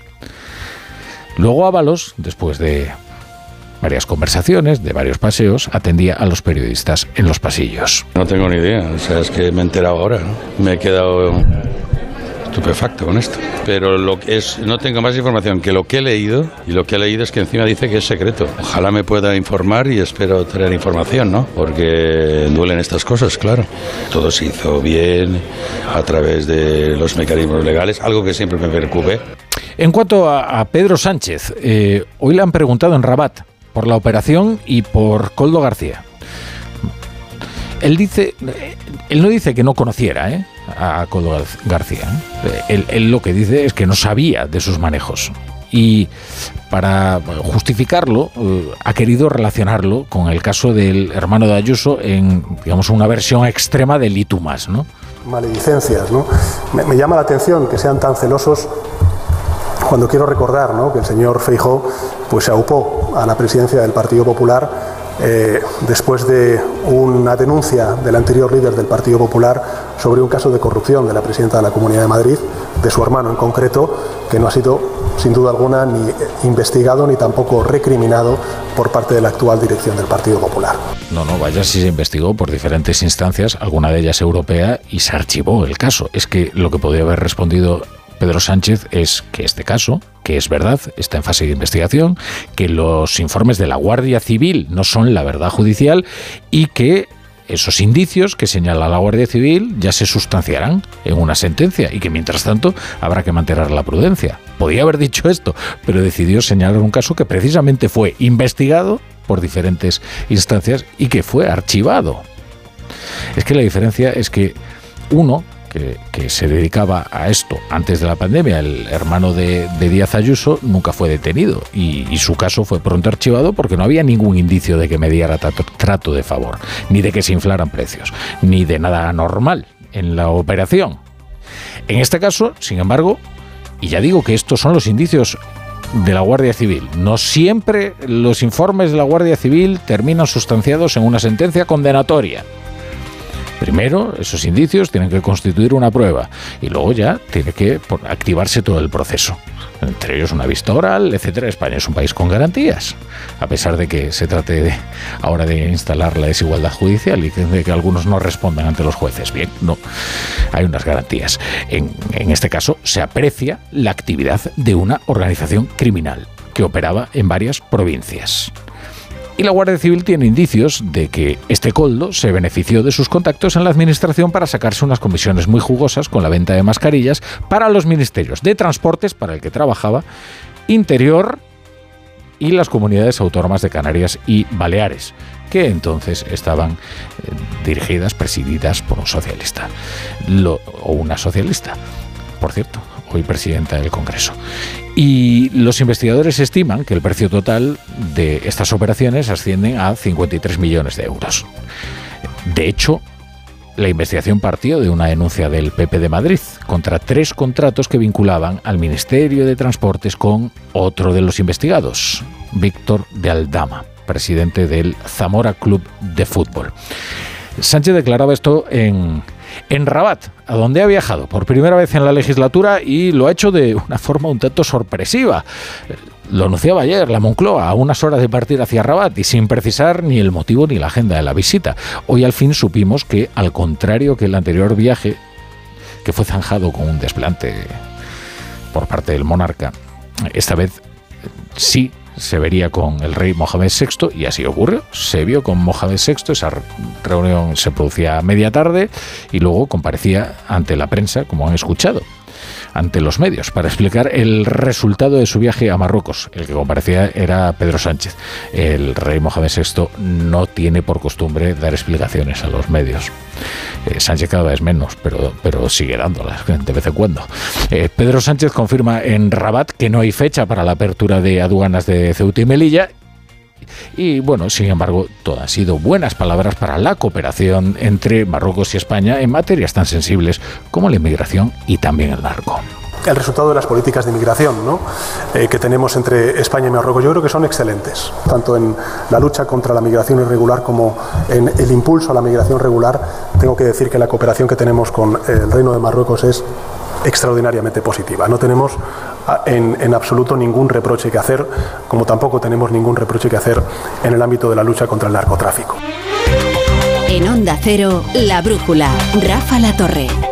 Luego Ábalos, después de varias conversaciones, de varios paseos, atendía a los periodistas en los pasillos. No tengo ni idea, o sea, es que me he enterado ahora, me he quedado estupefacto con esto. Pero lo que es, no tengo más información que lo que he leído, y lo que he leído es que encima dice que es secreto. Ojalá me pueda informar y espero tener información, ¿no? Porque duelen estas cosas, claro. Todo se hizo bien a través de los mecanismos legales, algo que siempre me preocupe. En cuanto a, Pedro Sánchez, eh, hoy le han preguntado en Rabat por la operación y por Coldo García. Él dice, él no dice que no conociera, ¿eh? A Coldo García. ¿eh? Él, lo que dice es que no sabía de sus manejos. Y para justificarlo, eh, ha querido relacionarlo con el caso del hermano de Ayuso en, digamos, una versión extrema del Itumas, ¿no? Maledicencias, ¿no? Me, llama la atención que sean tan celosos cuando quiero recordar ¿no? que el señor Feijó pues, se aupó a la presidencia del Partido Popular eh, después de una denuncia del anterior líder del Partido Popular sobre un caso de corrupción de la presidenta de la Comunidad de Madrid, de su hermano en concreto, que no ha sido sin duda alguna ni investigado ni tampoco recriminado por parte de la actual dirección del Partido Popular. No, no, vaya si se investigó por diferentes instancias, alguna de ellas europea, y se archivó el caso. Es que lo que podría haber respondido Pedro Sánchez es que este caso, que es verdad, está en fase de investigación, que los informes de la Guardia Civil no son la verdad judicial y que esos indicios que señala la Guardia Civil ya se sustanciarán en una sentencia y que mientras tanto habrá que mantener la prudencia. Podía haber dicho esto, pero decidió señalar un caso que precisamente fue investigado por diferentes instancias y que fue archivado. Es que la diferencia es que uno que, se dedicaba a esto antes de la pandemia, el hermano de, Díaz Ayuso, nunca fue detenido y, su caso fue pronto archivado porque no había ningún indicio de que mediara trato de favor, ni de que se inflaran precios, ni de nada anormal en la operación. En este caso, sin embargo, y ya digo que estos son los indicios de la Guardia Civil. No siempre los informes de la Guardia Civil terminan sustanciados en una sentencia condenatoria. Primero, esos indicios tienen que constituir una prueba y luego ya tiene que activarse todo el proceso. Entre ellos una vista oral, etcétera. España es un país con garantías, a pesar de que se trate ahora de instalar la desigualdad judicial y de que algunos no respondan ante los jueces. Bien, no, hay unas garantías. En este caso, se aprecia la actividad de una organización criminal que operaba en varias provincias. Y la Guardia Civil tiene indicios de que este coldo se benefició de sus contactos en la administración para sacarse unas comisiones muy jugosas con la venta de mascarillas para los ministerios de transportes para el que trabajaba, interior y las comunidades autónomas de Canarias y Baleares, que entonces estaban eh, dirigidas, presididas por un socialista o una socialista, por cierto, hoy presidenta del Congreso. Y los investigadores estiman que el precio total de estas operaciones asciende a 53 millones de euros. De hecho, la investigación partió de una denuncia del PP de Madrid contra tres contratos que vinculaban al Ministerio de Transportes con otro de los investigados, Víctor de Aldama, presidente del Zamora Club de Fútbol. Sánchez declaraba esto en, en Rabat, a donde ha viajado por primera vez en la legislatura y lo ha hecho de una forma un tanto sorpresiva. Lo anunciaba ayer la Moncloa a unas horas de partir hacia Rabat y sin precisar ni el motivo ni la agenda de la visita. Hoy al fin supimos que, al contrario que el anterior viaje, que fue zanjado con un desplante por parte del monarca, esta vez sí se vería con el rey Mohamed VI y así ocurrió. Se vio con Mohamed VI, esa re- reunión se producía a media tarde y luego comparecía ante la prensa, como han escuchado ante los medios para explicar el resultado de su viaje a Marruecos. El que comparecía era Pedro Sánchez. El rey Mohamed VI no tiene por costumbre dar explicaciones a los medios. Eh, Sánchez cada vez menos, pero, pero sigue dándolas de vez en cuando. Eh, Pedro Sánchez confirma en Rabat que no hay fecha para la apertura de aduanas de Ceuta y Melilla y bueno, sin embargo, todo han sido buenas palabras para la cooperación entre Marruecos y España en materias tan sensibles como la inmigración y también el narco. el resultado de las políticas de inmigración eh, que tenemos entre España y Marruecos. Yo creo que son excelentes, tanto en la lucha contra la migración irregular como en el impulso a la migración regular. Tengo que decir que la cooperación que tenemos con el Reino de Marruecos es extraordinariamente positiva. No tenemos en, absoluto ningún reproche que hacer, como tampoco tenemos ningún reproche que hacer en el ámbito de la lucha contra el narcotráfico. En Onda Cero, La Brújula, Rafa La Torre.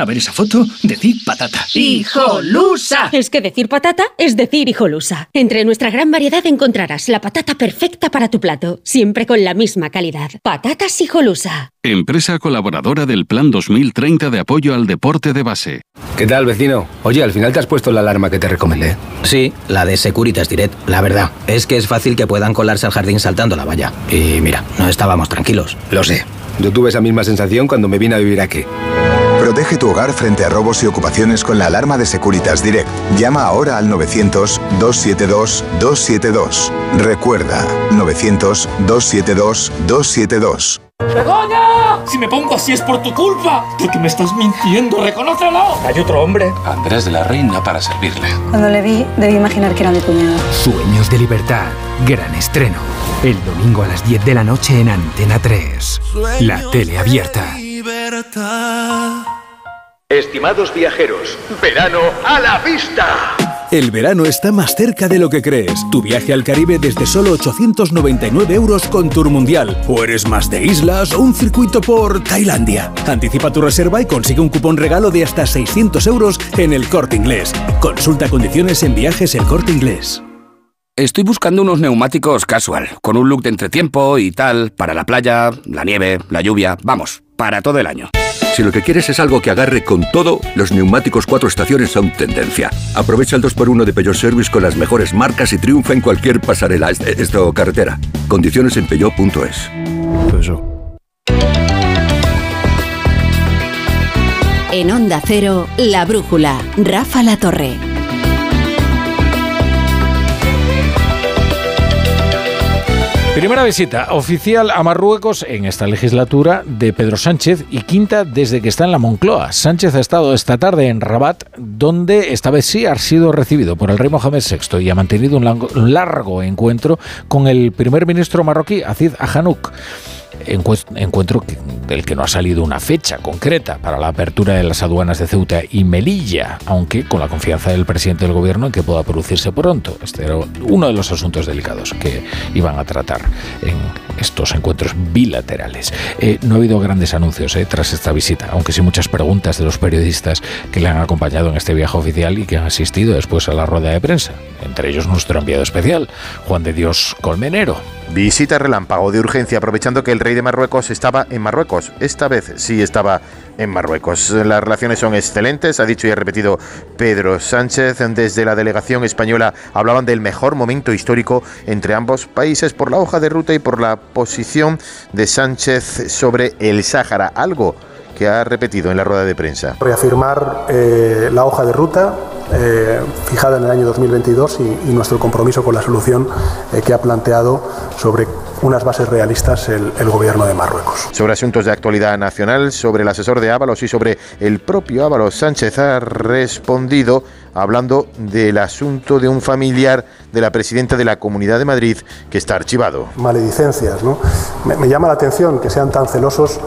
A ver esa foto, decir patata. ¡Hijolusa! Es que decir patata es decir hijolusa. Entre nuestra gran variedad encontrarás la patata perfecta para tu plato, siempre con la misma calidad. Patatas hijolusa. Empresa colaboradora del Plan 2030 de apoyo al deporte de base. ¿Qué tal, vecino? Oye, al final te has puesto la alarma que te recomendé. Sí, la de Securitas Direct. La verdad, es que es fácil que puedan colarse al jardín saltando la valla. Y mira, no estábamos tranquilos. Lo sé. Yo tuve esa misma sensación cuando me vine a vivir aquí. Protege tu hogar frente a robos y ocupaciones con la alarma de Securitas Direct. Llama ahora al 900-272-272. Recuerda, 900-272-272. ¡Begoña! Si me pongo así es por tu culpa. Porque me estás mintiendo, reconócelo. Hay otro hombre. Andrés de la Reina para servirle. Cuando le vi, debí imaginar que era mi cuñado. Sueños de libertad. Gran estreno. El domingo a las 10 de la noche en Antena 3. La tele abierta. Estimados viajeros, verano a la vista. El verano está más cerca de lo que crees. Tu viaje al Caribe desde solo 899 euros con Tour Mundial. O eres más de islas o un circuito por Tailandia. Anticipa tu reserva y consigue un cupón regalo de hasta 600 euros en el corte inglés. Consulta condiciones en viajes el corte inglés. Estoy buscando unos neumáticos casual, con un look de entretiempo y tal, para la playa, la nieve, la lluvia, vamos, para todo el año. Si lo que quieres es algo que agarre con todo, los neumáticos cuatro estaciones son tendencia. Aprovecha el 2x1 de Peugeot Service con las mejores marcas y triunfa en cualquier pasarela, esto carretera. Condiciones en peugeot.es. En Onda Cero, La Brújula, Rafa La Torre. Primera visita oficial a Marruecos en esta legislatura de Pedro Sánchez y quinta desde que está en la Moncloa. Sánchez ha estado esta tarde en Rabat, donde esta vez sí ha sido recibido por el rey Mohamed VI y ha mantenido un largo, encuentro con el primer ministro marroquí, Aziz Ahanouk encuentro del que no ha salido una fecha concreta para la apertura de las aduanas de Ceuta y Melilla, aunque con la confianza del presidente del gobierno en que pueda producirse pronto. Este era uno de los asuntos delicados que iban a tratar en estos encuentros bilaterales. Eh, no ha habido grandes anuncios eh, tras esta visita, aunque sí muchas preguntas de los periodistas que le han acompañado en este viaje oficial y que han asistido después a la rueda de prensa, entre ellos nuestro enviado especial, Juan de Dios Colmenero. Visita relámpago de urgencia aprovechando que el rey de Marruecos estaba en Marruecos. Esta vez sí estaba en Marruecos. Las relaciones son excelentes, ha dicho y ha repetido Pedro Sánchez. Desde la delegación española hablaban del mejor momento histórico entre ambos países por la hoja de ruta y por la posición de Sánchez sobre el Sáhara. Algo que ha repetido en la rueda de prensa. Reafirmar eh, la hoja de ruta eh, fijada en el año 2022 y, nuestro compromiso con la solución eh, que ha planteado sobre unas bases realistas el, el, gobierno de Marruecos. Sobre asuntos de actualidad nacional, sobre el asesor de Ábalos y sobre el propio Ábalos, Sánchez ha respondido hablando del asunto de un familiar de la presidenta de la Comunidad de Madrid que está archivado. Maledicencias, ¿no? Me, me llama la atención que sean tan celosos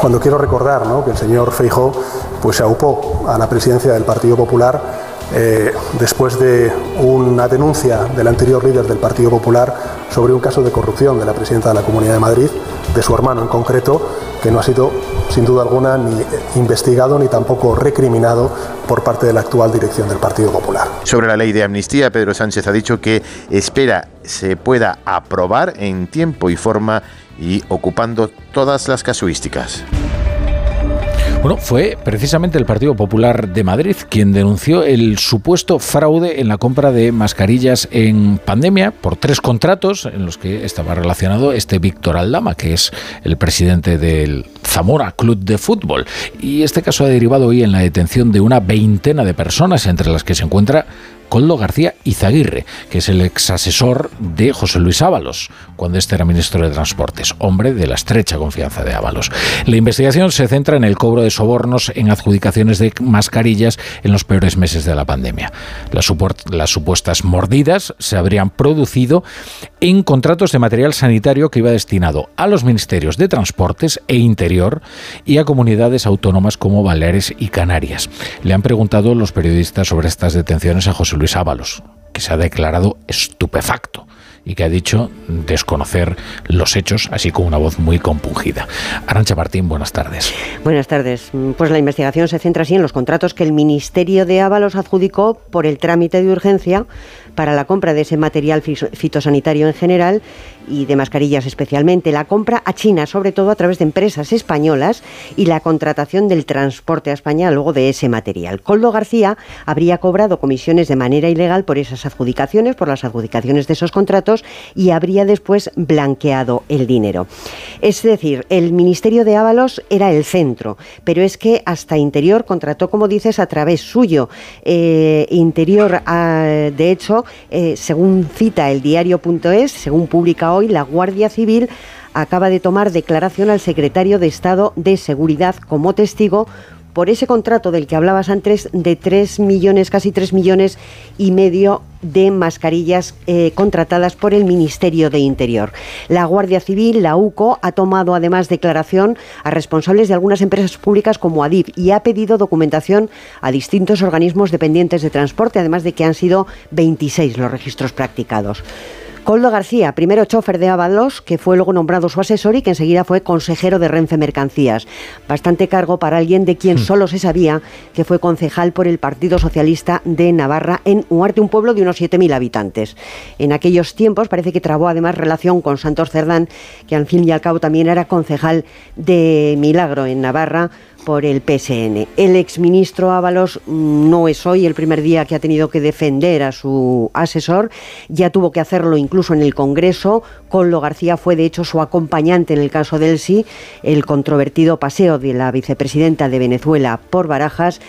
cuando quiero recordar ¿no? que el señor Feijó pues, se aupó a la presidencia del Partido Popular eh, después de una denuncia del anterior líder del Partido Popular sobre un caso de corrupción de la presidenta de la Comunidad de Madrid, de su hermano en concreto, que no ha sido sin duda alguna ni investigado ni tampoco recriminado por parte de la actual dirección del Partido Popular. Sobre la ley de amnistía, Pedro Sánchez ha dicho que espera se pueda aprobar en tiempo y forma y ocupando todas las casuísticas. Bueno, fue precisamente el Partido Popular de Madrid quien denunció el supuesto fraude en la compra de mascarillas en pandemia por tres contratos en los que estaba relacionado este Víctor Aldama, que es el presidente del Zamora Club de Fútbol. Y este caso ha derivado hoy en la detención de una veintena de personas, entre las que se encuentra Coldo García Izaguirre, que es el ex asesor de José Luis Ábalos, cuando este era ministro de Transportes, hombre de la estrecha confianza de Ábalos. La investigación se centra en el cobro de sobornos en adjudicaciones de mascarillas en los peores meses de la pandemia. Las, las supuestas mordidas se habrían producido en contratos de material sanitario que iba destinado a los ministerios de Transportes e Interior y a comunidades autónomas como Baleares y Canarias. Le han preguntado los periodistas sobre estas detenciones a José Luis Ábalos, que se ha declarado estupefacto y que ha dicho desconocer los hechos, así como una voz muy compungida. Arancha Martín, buenas tardes. Buenas tardes. Pues la investigación se centra así en los contratos que el Ministerio de Ábalos adjudicó por el trámite de urgencia para la compra de ese material fitosanitario en general y de mascarillas especialmente, la compra a China, sobre todo a través de empresas españolas, y la contratación del transporte a España luego de ese material. Coldo García habría cobrado comisiones de manera ilegal por esas adjudicaciones, por las adjudicaciones de esos contratos, y habría después blanqueado el dinero. Es decir, el Ministerio de Ábalos era el centro, pero es que hasta Interior contrató, como dices, a través suyo. Eh, Interior, ah, de hecho, eh, según cita el diario.es, según publica hoy, la Guardia Civil acaba de tomar declaración al secretario de Estado de Seguridad como testigo por ese contrato del que hablabas antes de 3 millones, casi 3 millones y medio de mascarillas eh, contratadas por el Ministerio de Interior. La Guardia Civil, la UCO, ha tomado además declaración a responsables de algunas empresas públicas como Adif y ha pedido documentación a distintos organismos dependientes de transporte, además de que han sido 26 los registros practicados. Coldo García, primero chofer de Ábalos, que fue luego nombrado su asesor y que enseguida fue consejero de Renfe Mercancías. Bastante cargo para alguien de quien hmm. solo se sabía que fue concejal por el Partido Socialista de Navarra en Huarte, un pueblo de unos 7.000 habitantes. En aquellos tiempos parece que trabó además relación con Santos Cerdán, que al fin y al cabo también era concejal de Milagro en Navarra por el PSN. El exministro Ábalos no es hoy el primer día que ha tenido que defender a su asesor, ya tuvo que hacerlo incluso en el Congreso. Collo García fue de hecho su acompañante en el caso del sí, el controvertido paseo de la vicepresidenta de Venezuela por Barajas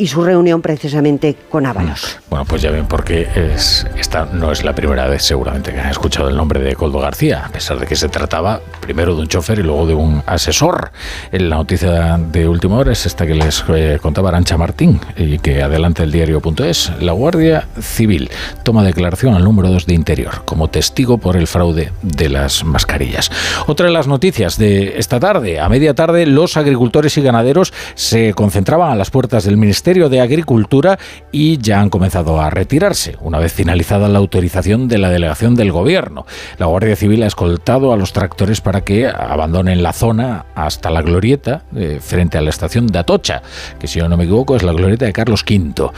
y su reunión precisamente con Ábalos. Bueno, pues ya ven porque es, esta no es la primera vez seguramente que han escuchado el nombre de Coldo García, a pesar de que se trataba primero de un chofer y luego de un asesor. La noticia de última hora es esta que les eh, contaba Arancha Martín y que adelanta el diario.es. La Guardia Civil toma declaración al número 2 de Interior como testigo por el fraude de las mascarillas. Otra de las noticias de esta tarde, a media tarde los agricultores y ganaderos se concentraban a las puertas del Ministerio de Agricultura y ya han comenzado a retirarse, una vez finalizada la autorización de la delegación del gobierno. La Guardia Civil ha escoltado a los tractores para que abandonen la zona hasta la glorieta eh, frente a la estación de Atocha, que si yo no me equivoco es la glorieta de Carlos V.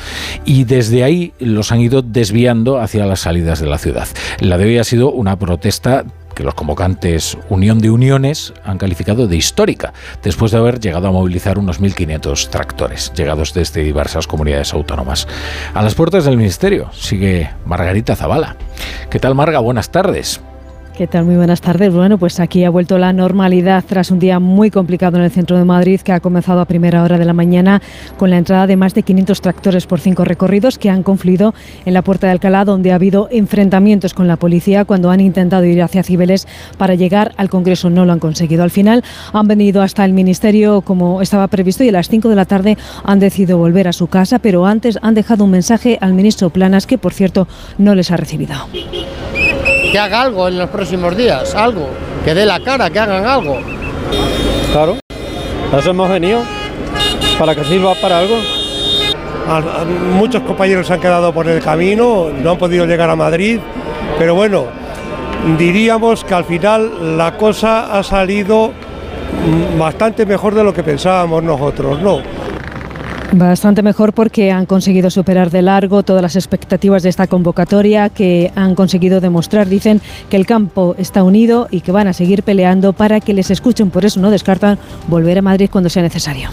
Y desde ahí los han ido desviando hacia las salidas de la ciudad. La de hoy ha sido una protesta que los convocantes Unión de Uniones han calificado de histórica, después de haber llegado a movilizar unos 1.500 tractores, llegados desde diversas comunidades autónomas. A las puertas del Ministerio sigue Margarita Zavala. ¿Qué tal, Marga? Buenas tardes. ¿Qué tal? Muy buenas tardes. Bueno, pues aquí ha vuelto la normalidad tras un día muy complicado en el centro de Madrid que ha comenzado a primera hora de la mañana con la entrada de más de 500 tractores por cinco recorridos que han confluido en la Puerta de Alcalá donde ha habido enfrentamientos con la policía cuando han intentado ir hacia Cibeles para llegar al Congreso. No lo han conseguido. Al final han venido hasta el Ministerio como estaba previsto y a las 5 de la tarde han decidido volver a su casa, pero antes han dejado un mensaje al ministro Planas que, por cierto, no les ha recibido que haga algo en los próximos días, algo, que dé la cara, que hagan algo. Claro, eso hemos venido, para que sirva para algo. Muchos compañeros han quedado por el camino, no han podido llegar a Madrid, pero bueno, diríamos que al final la cosa ha salido mm, bastante mejor de lo que pensábamos nosotros, ¿no? Bastante mejor porque han conseguido superar de largo todas las expectativas de esta convocatoria, que han conseguido demostrar, dicen, que el campo está unido y que van a seguir peleando para que les escuchen. Por eso no descartan volver a Madrid cuando sea necesario.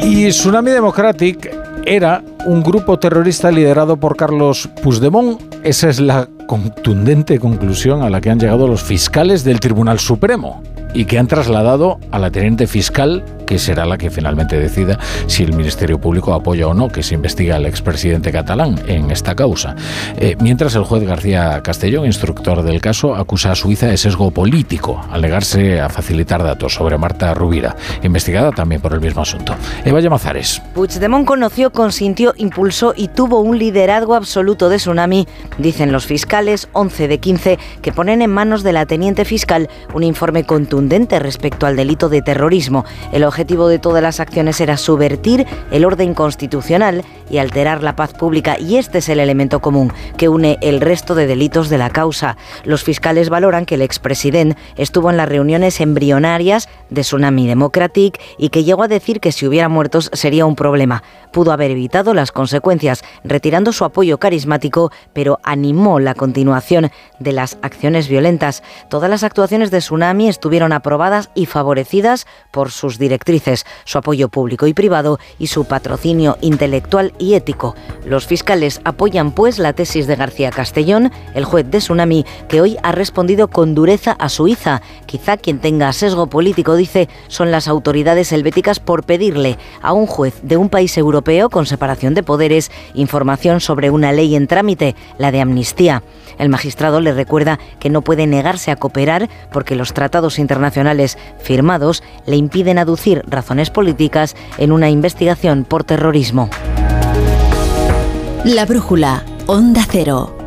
Y Tsunami Democratic era un grupo terrorista liderado por Carlos Puigdemont. Esa es la contundente conclusión a la que han llegado los fiscales del Tribunal Supremo y que han trasladado a la teniente fiscal que será la que finalmente decida si el Ministerio Público apoya o no que se investiga al expresidente catalán en esta causa. Eh, mientras el juez García Castellón, instructor del caso, acusa a Suiza de sesgo político al negarse a facilitar datos sobre Marta Rubira, investigada también por el mismo asunto. Eva Llamazares. Puigdemont conoció, consintió, impulsó y tuvo un liderazgo absoluto de Tsunami, dicen los fiscales, 11 de 15, que ponen en manos de la teniente fiscal un informe contundente respecto al delito de terrorismo. El objetivo de todas las acciones era subvertir el orden constitucional y alterar la paz pública y este es el elemento común que une el resto de delitos de la causa. Los fiscales valoran que el expresidente estuvo en las reuniones embrionarias de Tsunami Democratic y que llegó a decir que si hubiera muertos sería un problema. Pudo haber evitado las consecuencias retirando su apoyo carismático, pero animó la continuación de las acciones violentas. Todas las actuaciones de Tsunami estuvieron aprobadas y favorecidas por sus directrices, su apoyo público y privado y su patrocinio intelectual y ético. Los fiscales apoyan pues la tesis de García Castellón, el juez de Tsunami, que hoy ha respondido con dureza a Suiza. Quizá quien tenga sesgo político, dice, son las autoridades helvéticas por pedirle a un juez de un país europeo con separación de poderes información sobre una ley en trámite, la de amnistía. El magistrado le recuerda que no puede negarse a cooperar porque los tratados internacionales firmados le impiden aducir razones políticas en una investigación por terrorismo. La brújula, Onda Cero.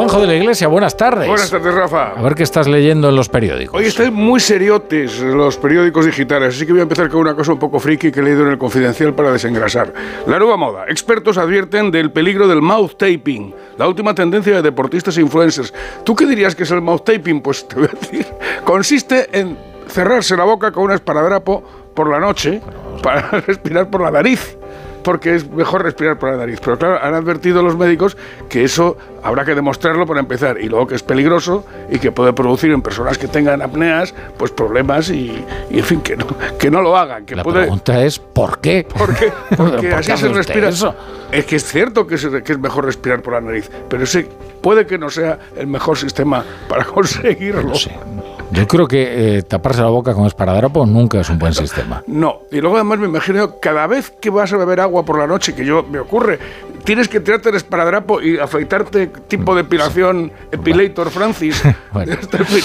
Juanjo de la Iglesia, buenas tardes. Buenas tardes, Rafa. A ver qué estás leyendo en los periódicos. Hoy estoy muy seriotes los periódicos digitales, así que voy a empezar con una cosa un poco friki que he leído en el Confidencial para desengrasar. La nueva moda. Expertos advierten del peligro del mouth taping, la última tendencia de deportistas e influencers. ¿Tú qué dirías que es el mouth taping? Pues te voy a decir. Consiste en cerrarse la boca con un esparadrapo por la noche para respirar por la nariz porque es mejor respirar por la nariz. Pero claro, han advertido los médicos que eso habrá que demostrarlo para empezar y luego que es peligroso y que puede producir en personas que tengan apneas pues problemas y, y en fin, que no, que no lo hagan. Que La puede, pregunta es ¿por qué? Porque, porque ¿Por así qué se respira. eso? Es que es cierto que es, que es mejor respirar por la nariz, pero ese puede que no sea el mejor sistema para conseguirlo. Yo creo que eh, taparse la boca con esparadrapo nunca es un buen sistema. No, y luego además me imagino cada vez que vas a beber agua por la noche, que yo me ocurre, tienes que tirarte el esparadrapo y afeitarte tipo depilación Epilator Francis. En fin,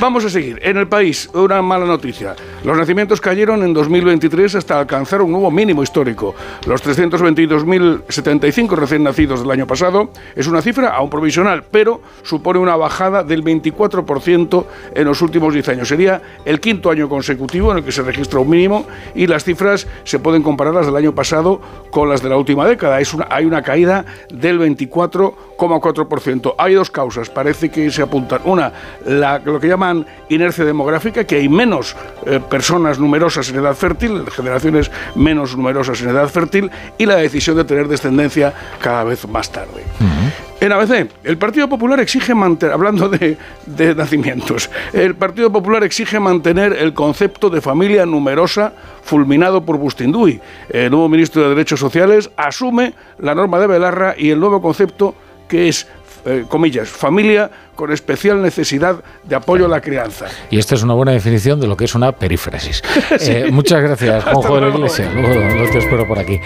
Vamos a seguir. En el país, una mala noticia. Los nacimientos cayeron en 2023 hasta alcanzar un nuevo mínimo histórico. Los 322.075 recién nacidos del año pasado es una cifra aún provisional, pero supone una bajada del 24% en los últimos 10 años. Sería el quinto año consecutivo en el que se registra un mínimo y las cifras se pueden comparar las del año pasado con las de la última década. Es una, hay una caída del 24,4%. Hay dos causas, parece que se apuntan. Una, la, lo que llaman inercia demográfica, que hay menos eh, personas numerosas en edad fértil, generaciones menos numerosas en edad fértil, y la decisión de tener descendencia cada vez más tarde. En ABC, el Partido Popular exige mantener, hablando de, nacimientos, el Partido Popular exige mantener el concepto de familia numerosa fulminado por Bustinduy. El nuevo ministro de Derechos Sociales asume la norma de Belarra y el nuevo concepto que es, eh, comillas, familia con especial necesidad de apoyo a la crianza. Y esta es una buena definición de lo que es una perífrasis. Sí. Eh, muchas gracias, Juanjo de la. Iglesia. Luego, luego te espero por aquí.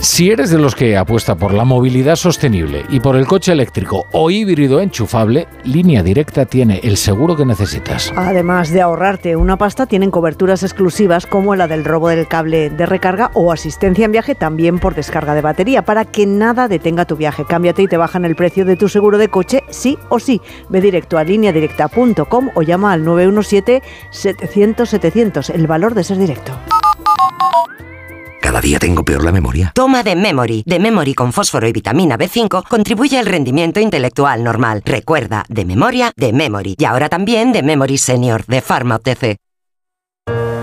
Si eres de los que apuesta por la movilidad sostenible y por el coche eléctrico o híbrido enchufable, Línea Directa tiene el seguro que necesitas. Además de ahorrarte una pasta, tienen coberturas exclusivas como la del robo del cable de recarga o asistencia en viaje también por descarga de batería para que nada detenga tu viaje. Cámbiate y te bajan el precio de tu seguro de coche sí o sí. Ve directo a lineadirecta.com o llama al 917-700-700. El valor de ser directo. Cada día tengo peor la memoria. Toma de Memory. De Memory con fósforo y vitamina B5 contribuye al rendimiento intelectual normal. Recuerda, de memoria, de Memory. Y ahora también de Memory Senior, de Pharma OTC.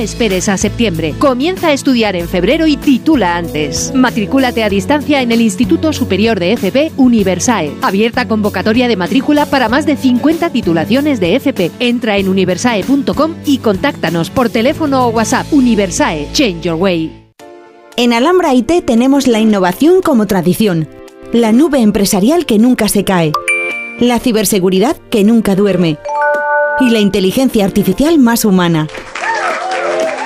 Esperes a septiembre. Comienza a estudiar en febrero y titula antes. Matricúlate a distancia en el Instituto Superior de FP Universae. Abierta convocatoria de matrícula para más de 50 titulaciones de FP. Entra en universae.com y contáctanos por teléfono o WhatsApp. Universae, Change Your Way. En Alhambra IT tenemos la innovación como tradición, la nube empresarial que nunca se cae, la ciberseguridad que nunca duerme y la inteligencia artificial más humana.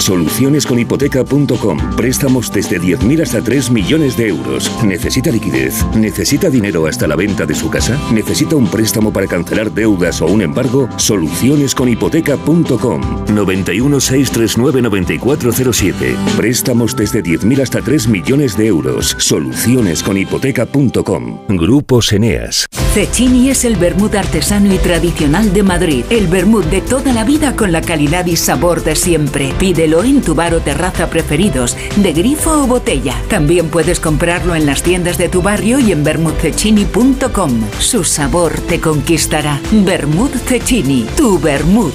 Solucionesconhipoteca.com. Préstamos desde 10.000 hasta 3 millones de euros. ¿Necesita liquidez? ¿Necesita dinero hasta la venta de su casa? ¿Necesita un préstamo para cancelar deudas o un embargo? Solucionesconhipoteca.com. 91 639 9407. Préstamos desde 10.000 hasta 3 millones de euros. Solucionesconhipoteca.com. Grupos Eneas. Cecchini es el vermut artesano y tradicional de Madrid. El vermut de toda la vida con la calidad y sabor de siempre. Pídelo en tu bar o terraza preferidos, de grifo o botella. También puedes comprarlo en las tiendas de tu barrio y en vermutcecchini.com. Su sabor te conquistará. Vermut Cecchini, tu vermut.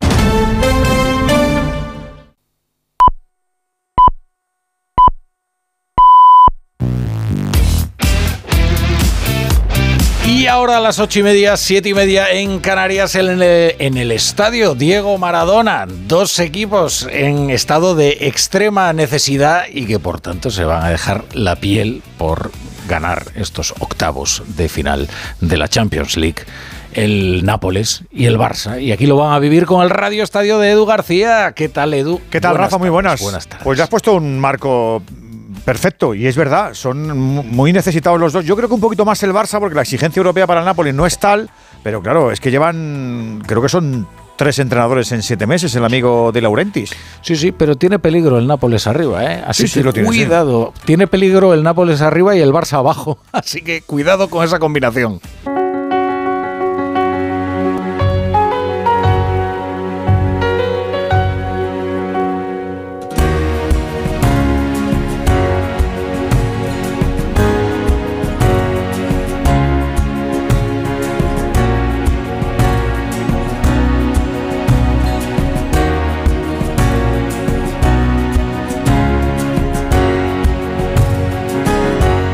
Y ahora a las ocho y media, siete y media en Canarias, en el, en el estadio Diego Maradona. Dos equipos en estado de extrema necesidad y que por tanto se van a dejar la piel por ganar estos octavos de final de la Champions League el Nápoles y el Barça. Y aquí lo van a vivir con el Radio Estadio de Edu García. ¿Qué tal, Edu? ¿Qué tal, Buenas Rafa? Muy buenas. Buenas tardes. Pues ya has puesto un marco perfecto, y es verdad, son mu- muy necesitados los dos. Yo creo que un poquito más el Barça, porque la exigencia europea para el Nápoles no es tal, pero claro, es que llevan, creo que son tres entrenadores en siete meses, el amigo de Laurentis. Sí, sí, pero tiene peligro el Nápoles arriba, ¿eh? Así Sí, sí, que lo tiene, sí. cuidado. Tiene peligro el Nápoles arriba y el Barça abajo. Así que cuidado con esa combinación.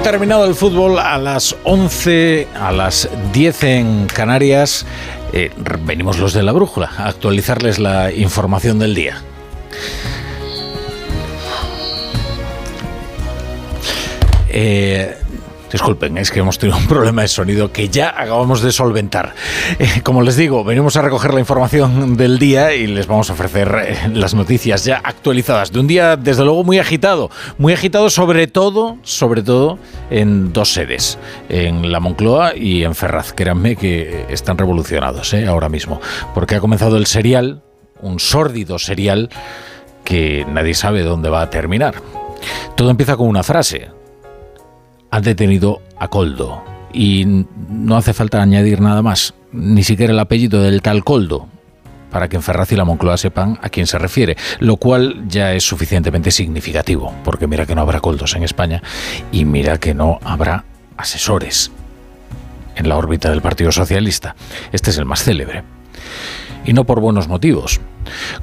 Terminado el fútbol a las 11, a las 10 en Canarias, eh, venimos los de la brújula a actualizarles la información del día. Eh, disculpen, es que hemos tenido un problema de sonido que ya acabamos de solventar. Eh, como les digo, venimos a recoger la información del día y les vamos a ofrecer eh, las noticias ya actualizadas de un día, desde luego, muy agitado. Muy agitado sobre todo, sobre todo, en dos sedes, en la Moncloa y en Ferraz. Créanme que están revolucionados eh, ahora mismo, porque ha comenzado el serial, un sórdido serial que nadie sabe dónde va a terminar. Todo empieza con una frase. Han detenido a Coldo. Y no hace falta añadir nada más, ni siquiera el apellido del tal Coldo, para que en Ferraz y la Moncloa sepan a quién se refiere, lo cual ya es suficientemente significativo, porque mira que no habrá Coldos en España y mira que no habrá asesores en la órbita del Partido Socialista. Este es el más célebre. Y no por buenos motivos.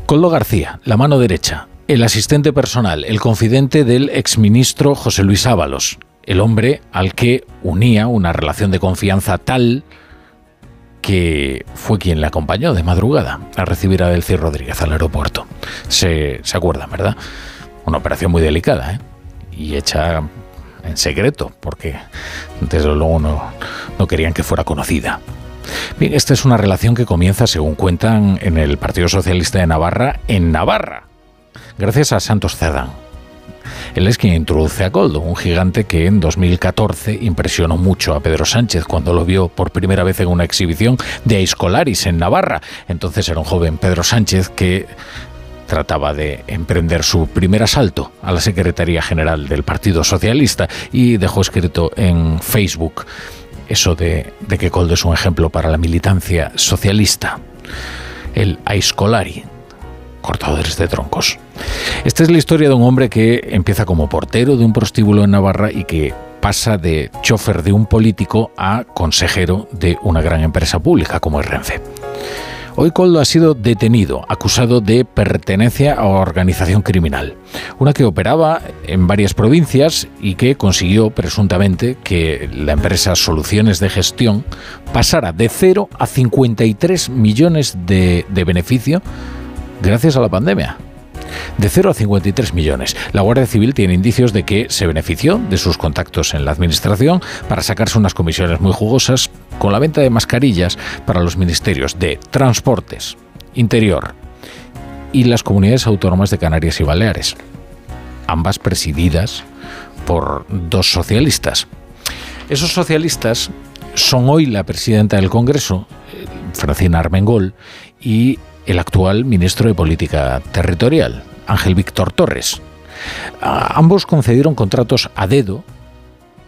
Coldo García, la mano derecha, el asistente personal, el confidente del exministro José Luis Ábalos, el hombre al que unía una relación de confianza tal que fue quien le acompañó de madrugada a recibir a Delcy Rodríguez al aeropuerto. Se, se acuerdan, ¿verdad? Una operación muy delicada, ¿eh? Y hecha en secreto, porque desde luego no, no querían que fuera conocida. Bien, esta es una relación que comienza, según cuentan, en el Partido Socialista de Navarra, en Navarra, gracias a Santos Cerdán. Él es quien introduce a Coldo, un gigante que en 2014 impresionó mucho a Pedro Sánchez cuando lo vio por primera vez en una exhibición de Aiscolaris en Navarra. Entonces era un joven Pedro Sánchez que trataba de emprender su primer asalto a la Secretaría General del Partido Socialista y dejó escrito en Facebook eso de, que Coldo es un ejemplo para la militancia socialista. El Aiscolari, cortadores de troncos. Esta es la historia de un hombre que empieza como portero de un prostíbulo en Navarra y que pasa de chofer de un político a consejero de una gran empresa pública como es Renfe. Hoy Coldo ha sido detenido, acusado de pertenencia a organización criminal, una que operaba en varias provincias y que consiguió presuntamente que la empresa Soluciones de Gestión pasara de 0 a 53 millones de, de beneficio gracias a la pandemia de 0 a 53 millones. La Guardia Civil tiene indicios de que se benefició de sus contactos en la Administración para sacarse unas comisiones muy jugosas con la venta de mascarillas para los ministerios de Transportes, Interior y las comunidades autónomas de Canarias y Baleares, ambas presididas por dos socialistas. Esos socialistas son hoy la presidenta del Congreso, eh, Francina Armengol, y el actual ministro de Política Territorial, Ángel Víctor Torres. ambos concedieron contratos a dedo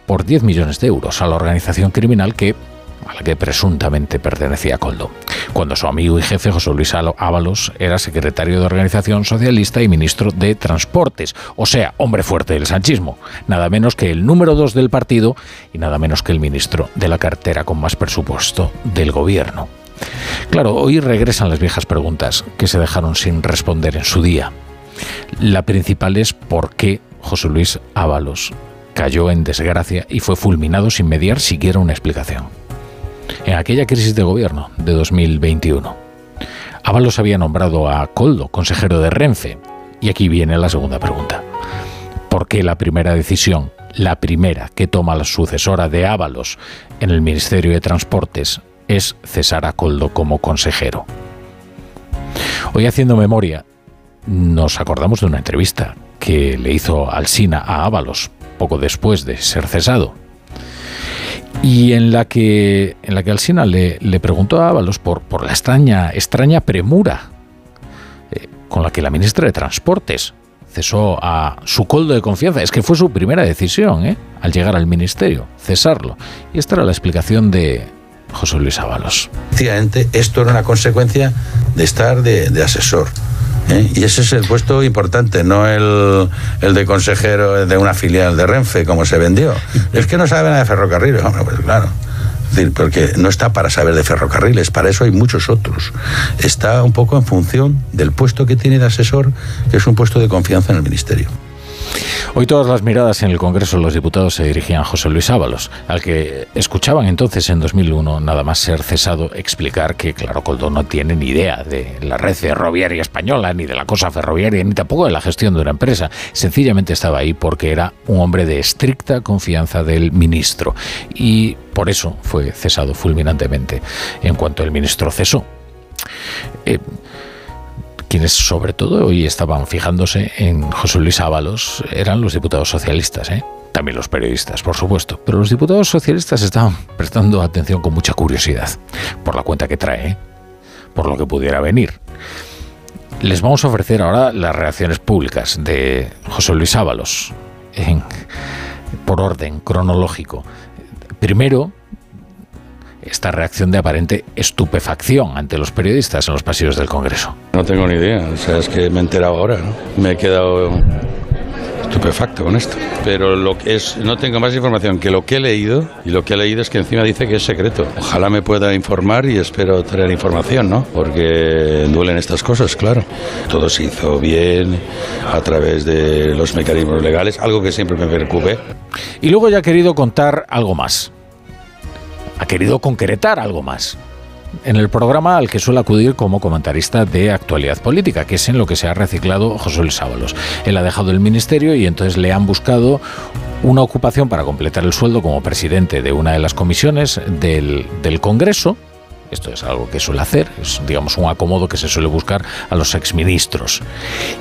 por 10 millones de euros a la organización criminal que a la que presuntamente pertenecía Coldo, cuando su amigo y jefe José Luis Ábalos era secretario de Organización Socialista y ministro de Transportes, o sea, hombre fuerte del sanchismo, nada menos que el número dos del partido y nada menos que el ministro de la cartera con más presupuesto del gobierno. Claro, hoy regresan las viejas preguntas que se dejaron sin responder en su día. La principal es por qué José Luis Ábalos cayó en desgracia y fue fulminado sin mediar siquiera una explicación. En aquella crisis de gobierno de 2021, Ábalos había nombrado a Coldo consejero de Renfe. Y aquí viene la segunda pregunta. ¿Por qué la primera decisión, la primera que toma la sucesora de Ábalos en el Ministerio de Transportes, es cesar a Coldo como consejero. Hoy haciendo memoria, nos acordamos de una entrevista que le hizo Alsina a Ábalos poco después de ser cesado. Y en la que, en la que Alsina le, le preguntó a Ábalos por, por la extraña, extraña premura eh, con la que la ministra de Transportes cesó a su coldo de confianza. Es que fue su primera decisión, ¿eh? al llegar al ministerio, cesarlo. Y esta era la explicación de, José Luis Ábalos. Efectivamente, esto era una consecuencia de estar de, asesor. ¿eh? Y ese es el puesto importante, no el, el, de consejero de una filial de Renfe, como se vendió. Es que no sabe nada de ferrocarriles, hombre, pues claro. Decir, porque no está para saber de ferrocarriles, para eso hay muchos otros. Está un poco en función del puesto que tiene de asesor, que es un puesto de confianza en el ministerio. Hoy todas las miradas en el Congreso de los Diputados se dirigían a José Luis Ábalos, al que escuchaban entonces en 2001 nada más ser cesado explicar que, claro, Coldo no tiene ni idea de la red ferroviaria española, ni de la cosa ferroviaria, ni tampoco de la gestión de una empresa. Sencillamente estaba ahí porque era un hombre de estricta confianza del ministro y por eso fue cesado fulminantemente en cuanto el ministro cesó. Eh, quienes sobre todo hoy estaban fijándose en José Luis Ábalos eran los diputados socialistas, ¿eh? también los periodistas, por supuesto, pero los diputados socialistas estaban prestando atención con mucha curiosidad por la cuenta que trae, por lo que pudiera venir. Les vamos a ofrecer ahora las reacciones públicas de José Luis Ábalos por orden cronológico. Primero, esta reacción de aparente estupefacción ante los periodistas en los pasillos del Congreso. No tengo ni idea, o sea, es que me he enterado ahora, ¿no? Me he quedado estupefacto con esto. Pero lo que es, no tengo más información que lo que he leído, y lo que he leído es que encima dice que es secreto. Ojalá me pueda informar y espero tener información, ¿no? Porque duelen estas cosas, claro. Todo se hizo bien a través de los mecanismos legales, algo que siempre me preocupe. Y luego ya he querido contar algo más ha querido concretar algo más en el programa al que suele acudir como comentarista de actualidad política, que es en lo que se ha reciclado José Luis Ábalos. Él ha dejado el ministerio y entonces le han buscado una ocupación para completar el sueldo como presidente de una de las comisiones del, del Congreso, Esto es algo que suele hacer, es digamos un acomodo que se suele buscar a los exministros.